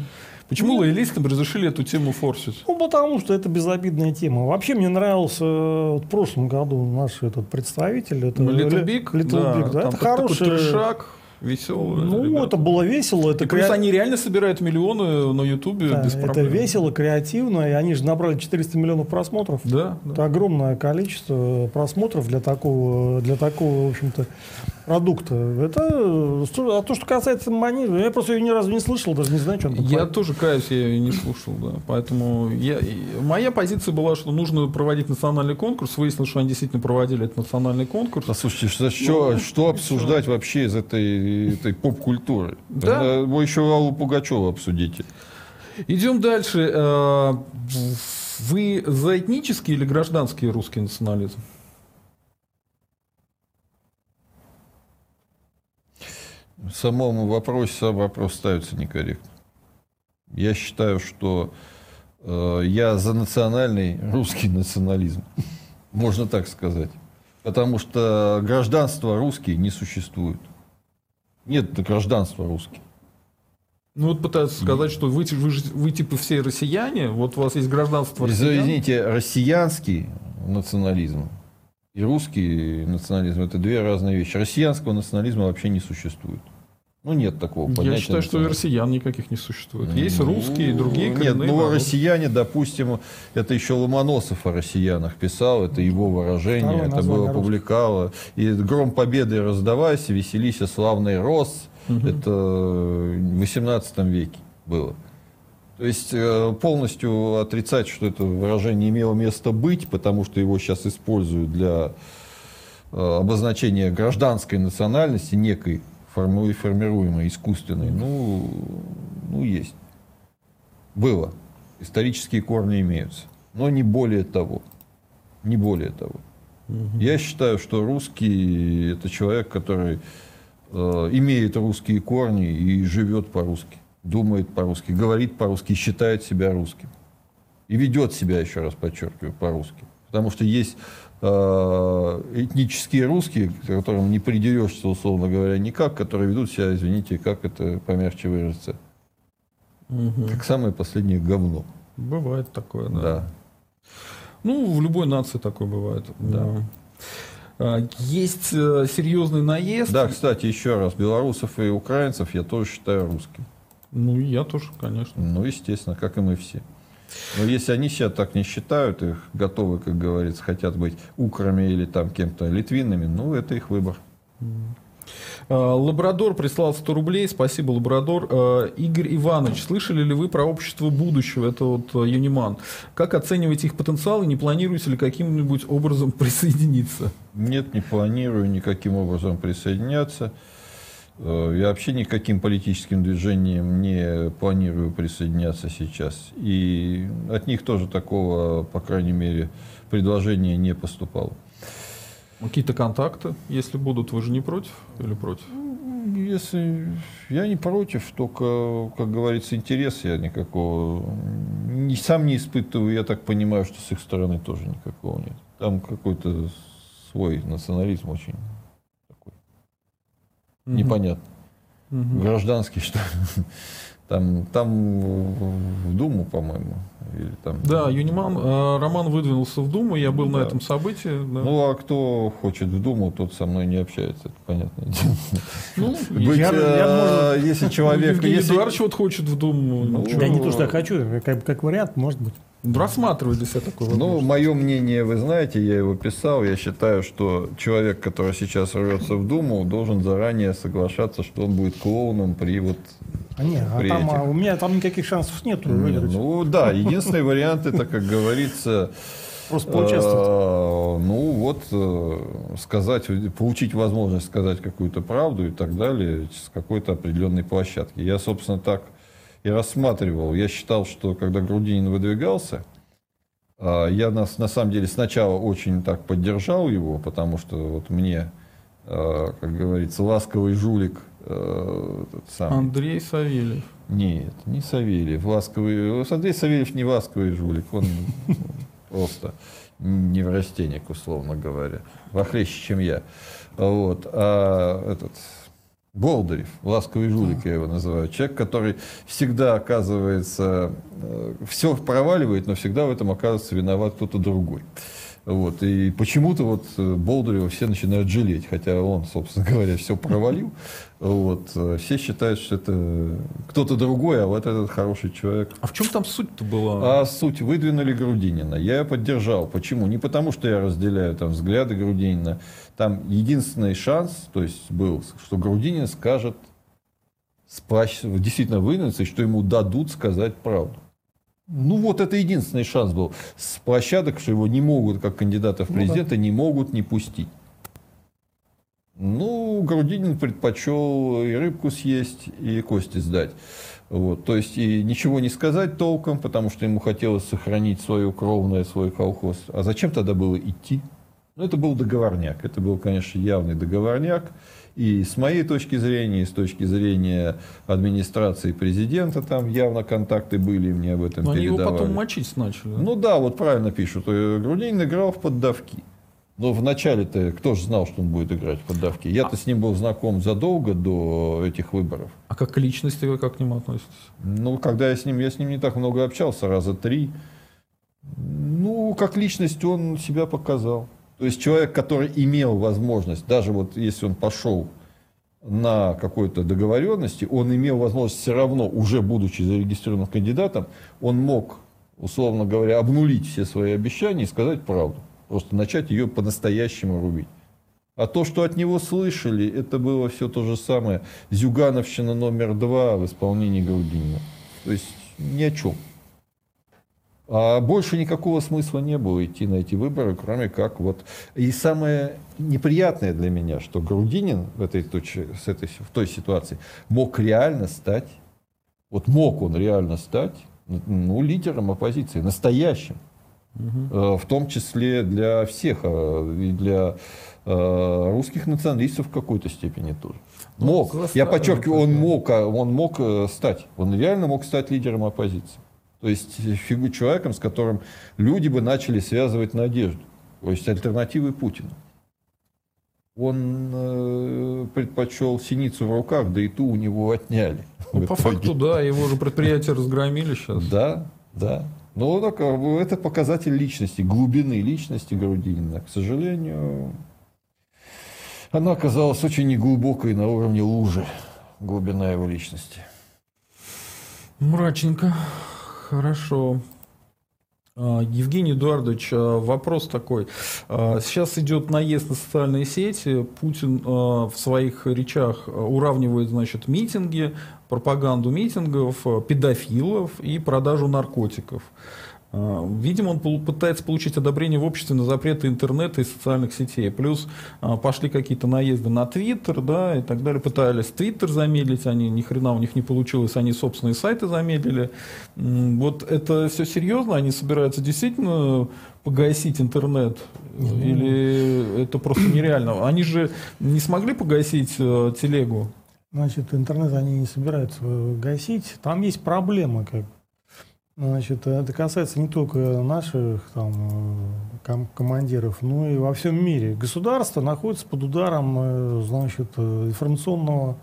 Почему ну, лоялистам разрешили эту тему форсить? Ну, потому что это безобидная тема. Вообще мне нравился э, в прошлом году наш этот представитель. Это ну, Little Big. Little да, Big, да. Это хороший... трешак веселые. Ну, ребята. это было весело. Это и плюс кре... они реально собирают миллионы на Ютубе да, без проблем. Это весело, креативно, и они же набрали 400 миллионов просмотров. Да. Это да. огромное количество просмотров для такого, для такого, в общем-то, продукта. Это а то, что касается маниры, я просто ее ни разу не слышал, даже не знаю, что он Я такое. тоже каюсь, я ее не слушал, да. Поэтому я, моя позиция была, что нужно проводить национальный конкурс. Выяснилось, что они действительно проводили этот национальный конкурс. Послушайте, что, что, что обсуждать вообще из этой, этой поп-культуры? Да. Вы еще Аллу Пугачева обсудите. Идем дальше. Э, вы за этнический или гражданский русский национализм? Самому вопросе сам вопрос ставится некорректно. Я считаю, что э, я за национальный русский национализм. Можно так сказать. Потому что гражданство русский не существует. Нет гражданства русский. Ну вот пытаются сказать, что вы, вы, вы типа все россияне, вот у вас есть гражданство россиян. Извините, россиянский национализм и русский национализм это две разные вещи. Россиянского национализма вообще не существует. Ну, нет такого понятия. Я считаю, что и россиян никаких не существует. Есть ну, русские, другие Нет, ну, народы. россияне, допустим, это еще Ломоносов о россиянах писал, это его выражение, Второе это было опубликовало. И «Гром победы раздавайся, веселися, славный рос». Угу. Это в 18 веке было. То есть э, полностью отрицать, что это выражение имело место быть, потому что его сейчас используют для э, обозначения гражданской национальности некой формируемой, искусственной, ну, ну, есть. Было. Исторические корни имеются. Но не более того. Не более того. Угу. Я считаю, что русский это человек, который э, имеет русские корни и живет по-русски, думает по-русски, говорит по-русски, считает себя русским. И ведет себя, еще раз подчеркиваю, по-русски. Потому что есть этнические русские, к которым не придерешься, условно говоря, никак, которые ведут себя, извините, как это помягче выразиться, угу. как самое последнее говно. Бывает такое, да. да. Ну, в любой нации такое бывает. Да. да. Есть э, серьезный наезд. Да, кстати, еще раз, белорусов и украинцев я тоже считаю русским. Ну, я тоже, конечно. Ну, естественно, как и мы все. Но если они себя так не считают, их готовы, как говорится, хотят быть украми или там кем-то литвинами, ну, это их выбор. А, Лабрадор прислал 100 рублей. Спасибо, Лабрадор. А, Игорь Иванович, слышали ли вы про общество будущего? Это вот а, Юниман. Как оцениваете их потенциал и не планируете ли каким-нибудь образом присоединиться? Нет, не планирую никаким образом присоединяться. Э, я вообще никаким политическим движением не планирую присоединяться сейчас. И от них тоже такого, по крайней мере, предложения не поступало. Какие-то контакты, если будут, вы же не против или против? Если я не против, только, как говорится, интерес я никакого не, сам не испытываю. Я так понимаю, что с их стороны тоже никакого нет. Там какой-то свой национализм очень Мгм. непонятный. Мгм. Гражданский, что ли. Там, там в Думу, по-моему. Или там... Да, Юниман, э, Роман выдвинулся в Думу, я был на Да. этом событии. да. Ну, а кто хочет в Думу, тот со мной не общается, это понятное дело. Ну, Быть, я- я, э, если человек... Евгений если- Эдуардович вот хочет в Думу. Ну. Я не то, что я хочу, как, как вариант, может быть. Рассматривали для себя такой Ну, возможность. мое мнение, вы знаете, я его писал. Я считаю, что человек, который сейчас рвется в Думу, должен заранее соглашаться, что он будет клоуном при вот... А не, а При там, а этих. у меня там никаких шансов нету Не, выиграть. ну да, единственный вариант это, как говорится, Просто поучаствовать. э, ну вот э, сказать, получить возможность сказать какую-то правду и так далее с какой-то определенной площадки. Я, собственно, так и рассматривал. Я считал, что когда Грудинин выдвигался, а, я нас на самом деле сначала очень так поддержал его, потому что вот мне, э, как говорится, ласковый жулик э, самый, Андрей Савельев. нет, не Савельев. Ласковый. Андрей Савельев не ласковый жулик. Он просто неврастенник, условно говоря. Вохлеще, чем я. Вот. А этот Болдырев, ласковый жулик, я его называю. Человек, который всегда оказывается, все проваливает, но всегда в этом оказывается виноват кто-то другой. Вот. И почему-то вот э, Болдырева все начинают жалеть, хотя он, собственно говоря, все провалил. Вот. Э, Все считают, что это кто-то другой, а вот этот хороший человек. А в чем там суть-то была? А суть выдвинули Грудинина. Я ее поддержал. Почему? Не потому, что я разделяю там взгляды Грудинина. Там единственный шанс, то есть был, что Грудинин скажет, сплащ- действительно и что ему дадут сказать правду. Ну вот это единственный шанс был. С площадок, что его не могут, как кандидата в Ну да. президенты, не могут не пустить. Ну, Грудинин предпочел и рыбку съесть, и кости сдать. Вот, то есть и ничего не сказать толком, потому что ему хотелось сохранить свое кровное, свой колхоз. А зачем тогда было идти? Ну, это был договорняк. Это был, конечно, явный договорняк. И с моей точки зрения, и с точки зрения администрации президента, там явно контакты были, мне об этом Но они его передавали. потом мочить начали. Ну да, вот правильно пишут. Э, Грудинин играл в поддавки. Но вначале-то кто же знал, что он будет играть в поддавки? Я-то с ним был знаком задолго до этих выборов. А как к личности вы как к нему относитесь? Ну, когда я с ним, я с ним не так много общался, раза три. Ну, как личность он себя показал. То есть человек, который имел возможность, даже вот если он пошел на какой-то договоренности, он имел возможность все равно, уже будучи зарегистрированным кандидатом, он мог, условно говоря, обнулить все свои обещания и сказать правду. Просто начать ее по-настоящему рубить. А то, что от него слышали, это было все то же самое. Зюгановщина номер два в исполнении Грудинина. То есть ни о чем. А больше никакого смысла не было идти на эти выборы, кроме как вот... И самое неприятное для меня, что Грудинин в, этой, с этой, в той ситуации мог реально стать, вот мог он реально стать, ну, лидером оппозиции, настоящим. Э, В том числе для всех, э, и для э, русских националистов в какой-то степени тоже. Мог. Ну, Я заставили подчеркиваю, он мог, а, он мог стать. Он реально мог стать лидером оппозиции. То есть фигу человеком, с которым люди бы начали связывать надежду. То есть альтернативой Путину. Он э, предпочел синицу в руках, да и ту у него отняли. Ну, по итоге. факту, да, его же предприятие разгромили сейчас. Да, да. Но так, э, это показатель личности, глубины личности Грудинина. К сожалению, она оказалась очень неглубокой на уровне лужи, глубина его личности. Мрачненько. Хорошо. А, Евгений Эдуардович, а, вопрос такой. А, сейчас идет наезд на социальные сети. Путин в своих речах уравнивает значит, митинги, пропаганду митингов, педофилов и продажу наркотиков. А, видимо, он пытается получить одобрение в обществе на запреты интернета и социальных сетей. Плюс а, пошли какие-то наезды на Твиттер, да, и так далее. Пытались Твиттер замедлить, они ни хрена у них не получилось, они собственные сайты замедлили. Вот это все серьезно? Они собираются действительно погасить интернет? Или это просто нереально? Они же не смогли погасить э, телегу? Значит, интернет они не собираются гасить. Там есть проблемы, как Значит, это касается не только наших там, ком командиров, но и во всем мире. Государство находится под ударом э, значит, э, информационного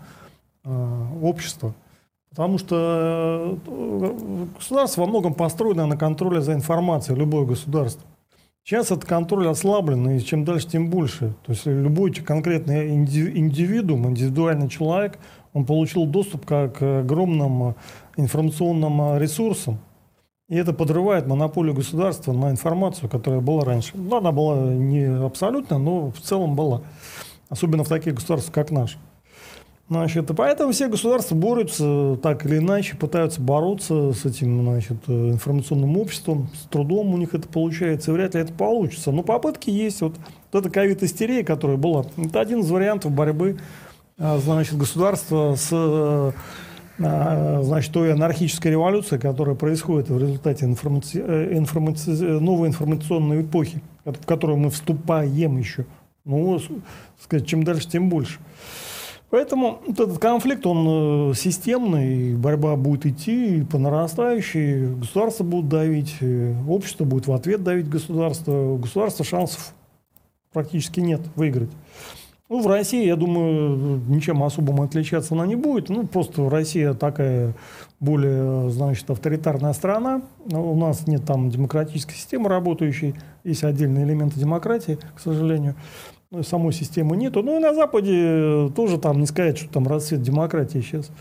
э, общества. Потому что государство во многом построено на контроле за информацией, любое государство. Сейчас этот контроль ослаблен, и чем дальше, тем больше. То есть любой конкретный индивидуум, индивидуальный человек, он получил доступ к огромным информационным ресурсам, и это подрывает монополию государства на информацию, которая была раньше. Ну, она была не абсолютно, но в целом была. Особенно в таких государствах, как наш. Значит, поэтому все государства борются так или иначе, пытаются бороться с этим значит, информационным обществом. С трудом у них это получается, вряд ли это получится. Но попытки есть. Вот, вот эта ковид-истерия, которая была, это один из вариантов борьбы а, значит, государства с значит, той анархической революции, которая происходит в результате информаци... Э, информаци... новой информационной эпохи, в которую мы вступаем еще. Ну, сказать, чем дальше, тем больше. Поэтому вот этот конфликт, он э, системный, борьба будет идти по нарастающей, государство будет давить, э, общество будет в ответ давить государство. У государства шансов практически нет выиграть. Ну, в России, я думаю, ничем особым отличаться она не будет. Ну, просто Россия такая более, значит, авторитарная страна. У нас нет там демократической системы работающей. Есть отдельные элементы демократии, к сожалению. Но самой системы нету. Ну и на Западе тоже там не сказать, что там расцвет демократии сейчас.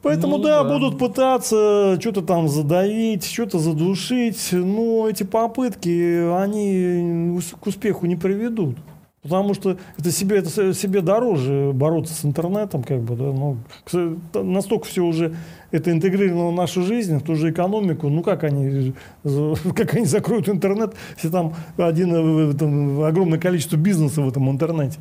Поэтому, ну, да, да, будут пытаться что-то там задавить, что-то задушить, но эти попытки, они к успеху не приведут. Потому что это себе, это себе дороже бороться с интернетом, как бы, да, ну, настолько все уже это интегрировано в нашу жизнь, в ту же экономику, ну как они, как они закроют интернет, если там один, там, огромное количество бизнеса в этом интернете.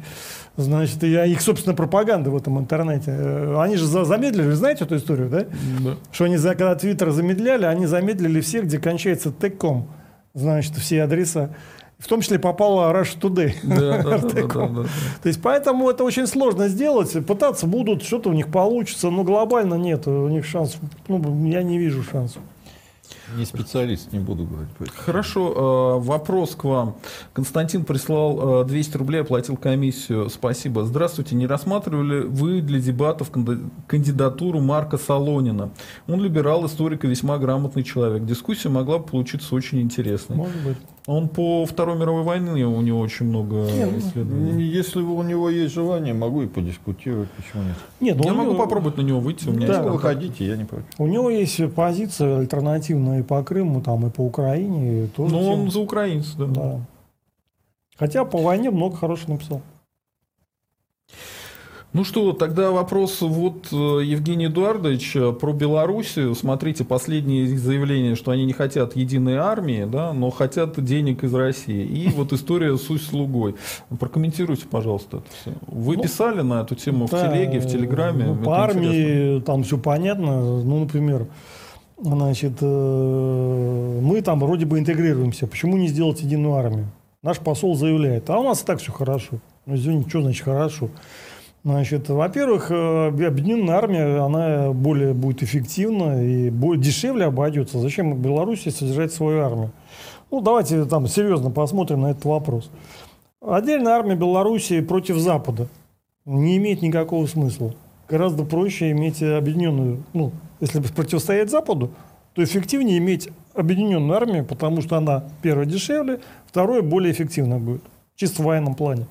Значит, и их, собственно, пропаганда в этом интернете. Они же замедлили, вы знаете эту историю, да? Да. Что они, когда Твиттер замедляли, они замедлили все, где кончается теком, значит, все адреса в том числе попала Rush Today. Да, да, да, да, да. То есть поэтому это очень сложно сделать. Пытаться будут, что-то у них получится, но глобально нет. У них шансов, ну, я не вижу шансов. Не специалист, не буду говорить. Хорошо, э, вопрос к вам. Константин прислал 200 э, рублей, оплатил комиссию. Спасибо. Здравствуйте. Не рассматривали вы для дебатов кандидатуру Марка Солонина? Он либерал, историк и весьма грамотный человек. Дискуссия могла бы получиться очень интересной. Может быть. Он по Второй мировой войне, у него очень много ну, исследований. Если у него есть желание, могу и подискутировать, почему нет. Нет, я могу него... попробовать на него выйти. У меня да, есть выходите, я не против. У него есть позиция альтернативная и по Крыму, там, и по Украине. Тоже Но он за украинцев, да. да. Хотя по войне много хорошего написал. Ну что, тогда вопрос вот э, Евгений Эдуардович про Белоруссию. Смотрите, последние заявления, что они не хотят единой армии, да, но хотят денег из России. И вот история с услугой. Прокомментируйте, пожалуйста, это все. Вы ну, писали на эту тему да, в телеге, в телеграме? Ну, по армии интересно. там все понятно. Ну, например, значит, э, мы там вроде бы интегрируемся. Почему не сделать единую армию? Наш посол заявляет, а у нас и так все хорошо. Ну, извините, что значит хорошо? Значит, во-первых, э, объединенная армия, она более будет эффективна и будет дешевле обойдется. Зачем Беларуси содержать свою армию? Ну, давайте там серьезно посмотрим на этот вопрос. Отдельная армия Беларуси против Запада не имеет никакого смысла. Гораздо проще иметь объединенную, ну, если противостоять Западу, то эффективнее иметь объединенную армию, потому что она, первое, дешевле, второе, более эффективно будет, чисто в военном плане.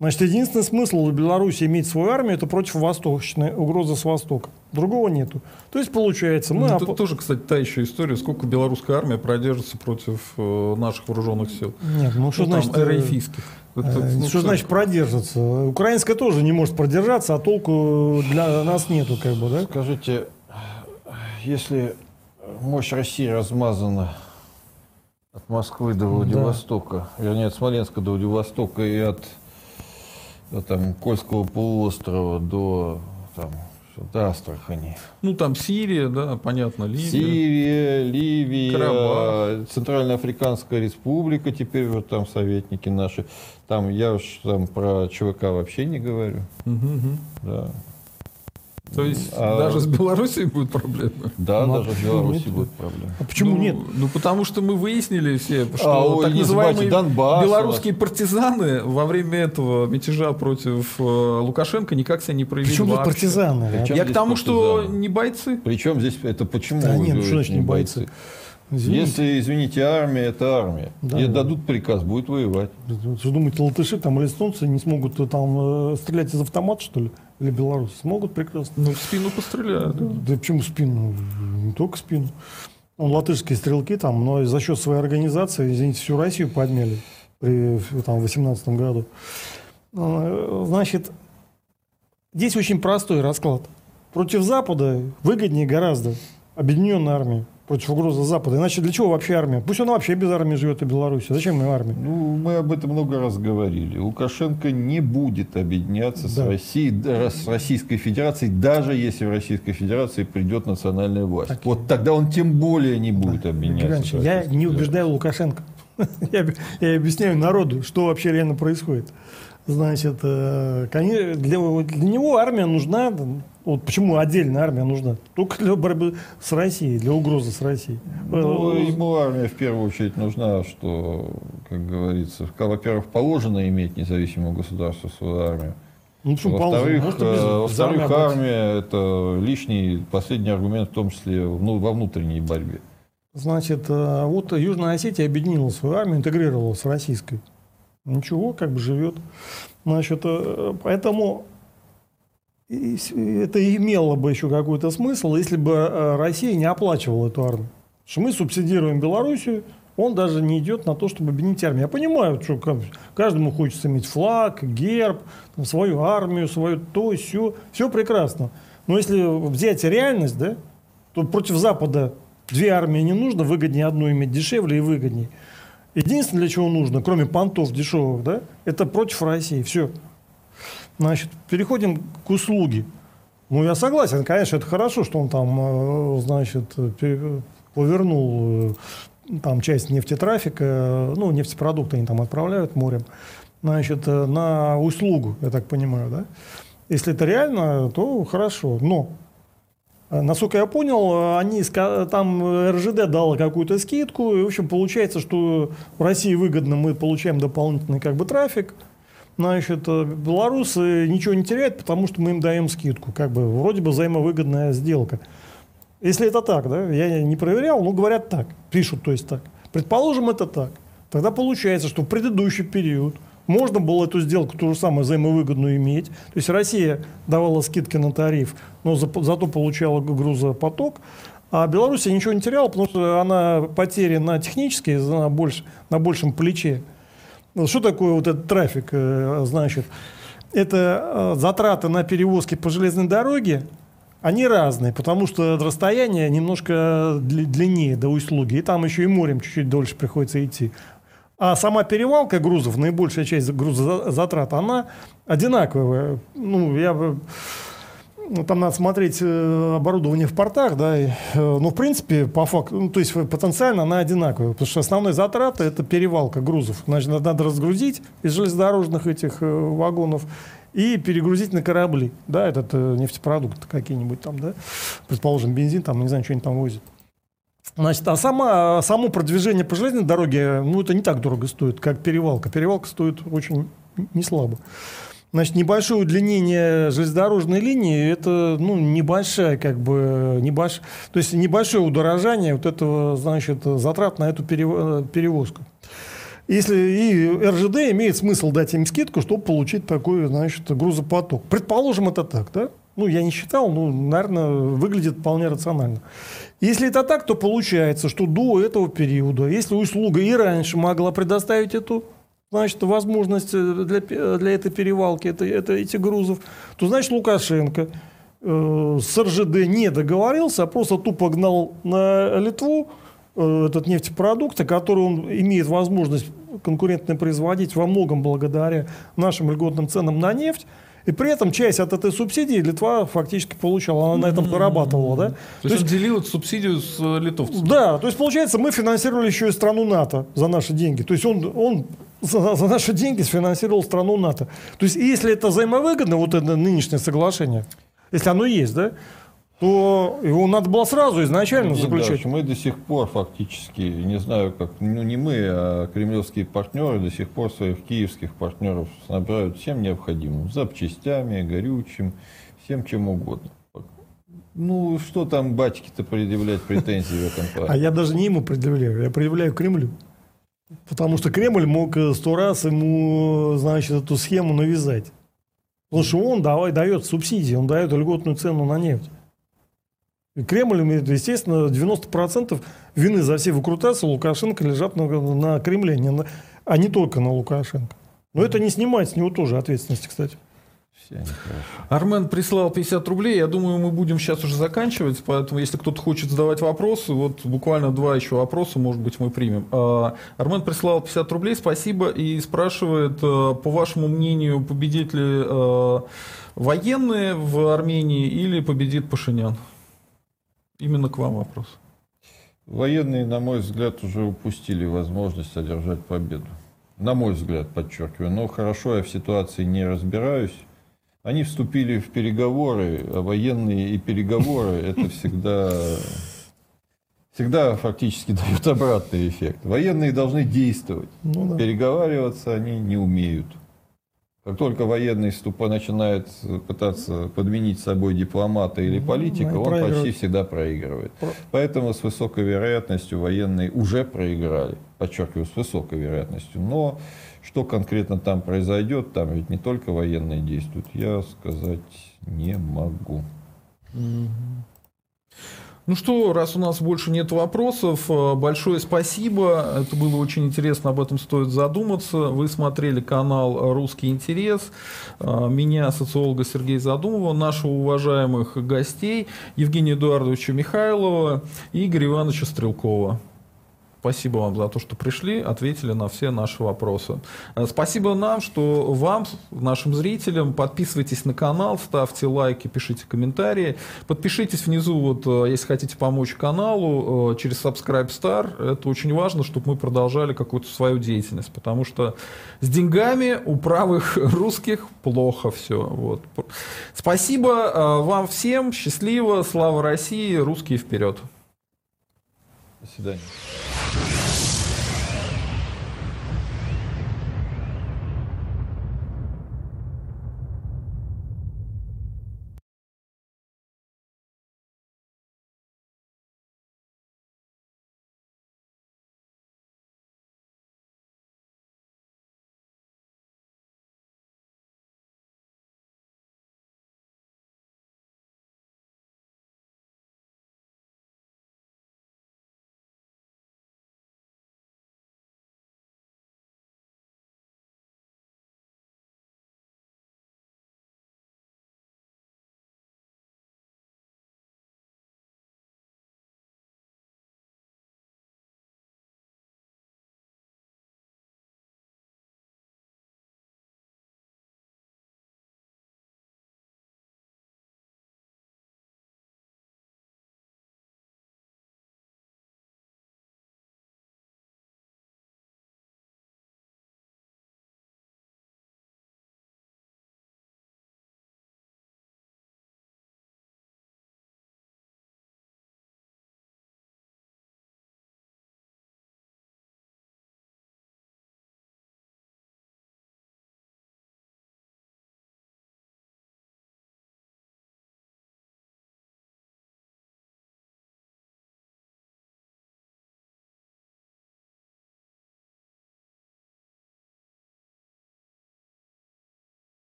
Значит, единственный смысл у Беларуси иметь свою армию это против восточной угрозы с востока. Другого нету. То есть получается, мы... Ну, оп- Тут тоже, кстати, та еще история, сколько белорусская армия продержится против э, наших вооруженных сил. Нет, ну что Ну, там, значит... э, эрейфийских. Это, э, ну, что значит продержится? Украинская тоже не может продержаться, а толку для нас нету, как бы, да? Скажите, если мощь России размазана от Москвы до Владивостока, вернее, от Смоленска до Владивостока и от, там, Кольского полуострова до, там, до Астрахани. Ну, там Сирия, да, понятно, Ливия. Сирия, Ливия, Карабах. Центральноафриканская республика, теперь вот там советники наши. Там я уж там про ЧВК вообще не говорю. Мгм. Да, То есть А- даже с Белоруссией будет проблема. да Ну, а даже в почему Беларуси нет? будет проблема. А почему ну, нет? Ну, потому что мы выяснили все, что А, ой, так называемые Донбасс белорусские партизаны во время этого мятежа против э, Лукашенко никак себя не проявили Причем тут вообще. партизаны? Причем Я к тому, что партизаны? не бойцы. Причем здесь это почему? Да вы нет, ну что значит не бойцы? Извините. Если, извините, армия это армия. Да. Ей дадут приказ, будет воевать. Что думаете, латыши там или эстонцы не смогут там э, стрелять из автомата, что ли? Или белорусы? Смогут прекрасно. Ну, в спину постреляют. Да почему спину? Не только спину. Ну, латышские стрелки там, но за счет своей организации, извините, всю Россию подняли при в- там, 18 году. Э, Значит, здесь очень простой расклад. Против Запада выгоднее гораздо объединенная армия против угрозы Запада. Иначе для чего вообще армия? Пусть он вообще без армии живет и Беларуси. Зачем ему армия? Ну, мы об этом много раз говорили. Лукашенко не будет объединяться с Да. Россией, да, с Российской Федерацией, даже если в Российской Федерации придет национальная власть. Так. Вот тогда он тем более не будет объединяться. Григорьевич, с я не убеждаю Лукашенко. Я объясняю народу, что вообще реально происходит. Значит, э, для, для него армия нужна. Вот почему отдельная армия нужна? Только для борьбы с Россией, для угрозы с Россией. Ну, Э, ему армия в первую очередь нужна, что, как говорится, во-первых, положено иметь независимому государству свою армию. ну? Во-вторых, э, без во-вторых, армия это лишний последний аргумент, в том числе ну, во внутренней борьбе. Значит, э, вот Южная Осетия объединила свою армию, интегрировала с российской. Ничего, как бы живет. Значит, э, поэтому это имело бы еще какой-то смысл, если бы э, Россия не оплачивала эту армию. Потому Что мы субсидируем Белоруссию, он даже не идет на то, чтобы объединить армию. Я понимаю, что каждому хочется иметь флаг, герб, там, свою армию, свою то, все. Все прекрасно. Но если взять реальность, да, то против Запада две армии не нужно, выгоднее одну иметь дешевле и выгоднее. Единственное, для чего нужно, кроме понтов дешевых, да, это против России. Все. Значит, переходим к услуге. Ну, я согласен, конечно, это хорошо, что он там, э, значит, повернул э, там часть нефтетрафика, ну, нефтепродукты они там отправляют морем, значит, э, на услугу, я так понимаю, да? Если это реально, то хорошо. Но Насколько я понял, э, они там э, РЖД дала какую-то скидку, и, в общем, получается, что в России выгодно, мы получаем дополнительный как бы трафик, значит, э, белорусы ничего не теряют, потому что мы им даем скидку, как бы вроде бы взаимовыгодная сделка. Если это так, да, я не проверял, но говорят так, пишут, то есть так. Предположим, это так. Тогда получается, что в предыдущий период можно было эту сделку ту же самую взаимовыгодную иметь. То есть Россия давала скидки на тариф, но за- зато получала грузопоток. А Белоруссия ничего не теряла, потому что она потери на технические, на, больш- на большем плече. Что такое вот этот трафик, э, значит? Это э, затраты на перевозки по железной дороге, они разные, потому что расстояние немножко дли- длиннее до услуги, и там еще и морем чуть-чуть дольше приходится идти. А сама перевалка грузов, наибольшая часть грузозатрат, она одинаковая. Ну, я бы... ну, там надо смотреть э, оборудование в портах, да, и, э, ну, в принципе, по факту, ну, то есть потенциально она одинаковая, потому что основной затрата – это перевалка грузов. Значит, надо, разгрузить из железнодорожных этих э, вагонов и перегрузить на корабли, да, этот нефтепродукты какие-нибудь там, да, предположим, бензин, там, не знаю, что они там возят. Значит, а сама, само продвижение по железной дороге, ну, это не так дорого стоит, как перевалка. Перевалка стоит очень не слабо. Значит, небольшое удлинение железнодорожной линии – это, ну, небольшая, как бы, небольш... то есть небольшое удорожание вот этого, значит, затрат на эту перев- перевозку. Если и РЖД имеет смысл дать им скидку, чтобы получить такой, значит, грузопоток. Предположим, это так, да? Ну, я не считал, но, наверное, выглядит вполне рационально. Если это так, то получается, что до этого периода, если услуга и раньше могла предоставить эту значит, возможность для, для этой перевалки, это, это, этих грузов, то, значит, Лукашенко э, с РЖД не договорился, а просто тупо гнал на Литву э, этот нефтепродукт, который он имеет возможность конкурентно производить во многом благодаря нашим льготным ценам на нефть, и при этом часть от этой субсидии Литва фактически получала, она на этом зарабатывала. Да? То, то есть он делил субсидию с э, литовцами? Да, то есть получается мы финансировали еще и страну НАТО за наши деньги. То есть он, он за, за наши деньги сфинансировал страну НАТО. То есть если это взаимовыгодно, вот это нынешнее соглашение, если оно есть, да, то его надо было сразу изначально Нет, заключать. Да, мы до сих пор фактически, не знаю как, ну не мы, а кремлевские партнеры до сих пор своих киевских партнеров снабжают всем необходимым, запчастями, горючим, всем чем угодно. Ну, что там батьки-то предъявлять претензии в этом плане? А я даже не ему предъявляю, я предъявляю Кремлю. Потому что Кремль мог э, сто раз ему, значит, эту схему навязать. Потому что он давай, дает субсидии, он дает льготную цену на нефть. Кремль естественно, 90% вины за все выкрутасы Лукашенко лежат на, на Кремле, не на, а не только на Лукашенко. Но это не снимает с него тоже ответственности, кстати. Армен прислал 50 рублей. Я думаю, мы будем сейчас уже заканчивать. Поэтому, если кто-то хочет задавать вопросы, вот буквально два еще вопроса, может быть, мы примем. А, Армен прислал 50 рублей. Спасибо. И спрашивает, а, по вашему мнению, победит ли а, военные в Армении или победит Пашинян? Именно к вам вопрос. Военные, на мой взгляд, уже упустили возможность одержать победу. На мой взгляд, подчеркиваю. Но хорошо, я в ситуации не разбираюсь. Они вступили в переговоры, а военные и переговоры это всегда, всегда фактически дают обратный эффект. Военные должны действовать. Ну, да. Переговариваться они не умеют. Как только военный ступа начинает пытаться подменить собой дипломата или политика, ну, он почти всегда проигрывает. Про... Поэтому с высокой вероятностью военные уже проиграли. Подчеркиваю, с высокой вероятностью. Но что конкретно там произойдет, там ведь не только военные действуют, я сказать не могу. Mm-hmm. Ну что, раз у нас больше нет вопросов, э, большое спасибо. Это было очень интересно, об этом стоит задуматься. Вы смотрели канал «Русский интерес». Э, меня, социолога Сергея Задумова, наших уважаемых гостей Евгения Эдуардовича Михайлова и Игоря Ивановича Стрелкова. Спасибо вам за то, что пришли, ответили на все наши вопросы. Э, спасибо нам, что вам, нашим зрителям, подписывайтесь на канал, ставьте лайки, пишите комментарии. Подпишитесь внизу, вот, э, если хотите помочь каналу, э, через Subscribe Star. Это очень важно, чтобы мы продолжали какую-то свою деятельность, потому что с деньгами у правых русских плохо все. Вот. Спасибо вам всем, счастливо, слава России, русские вперед. se.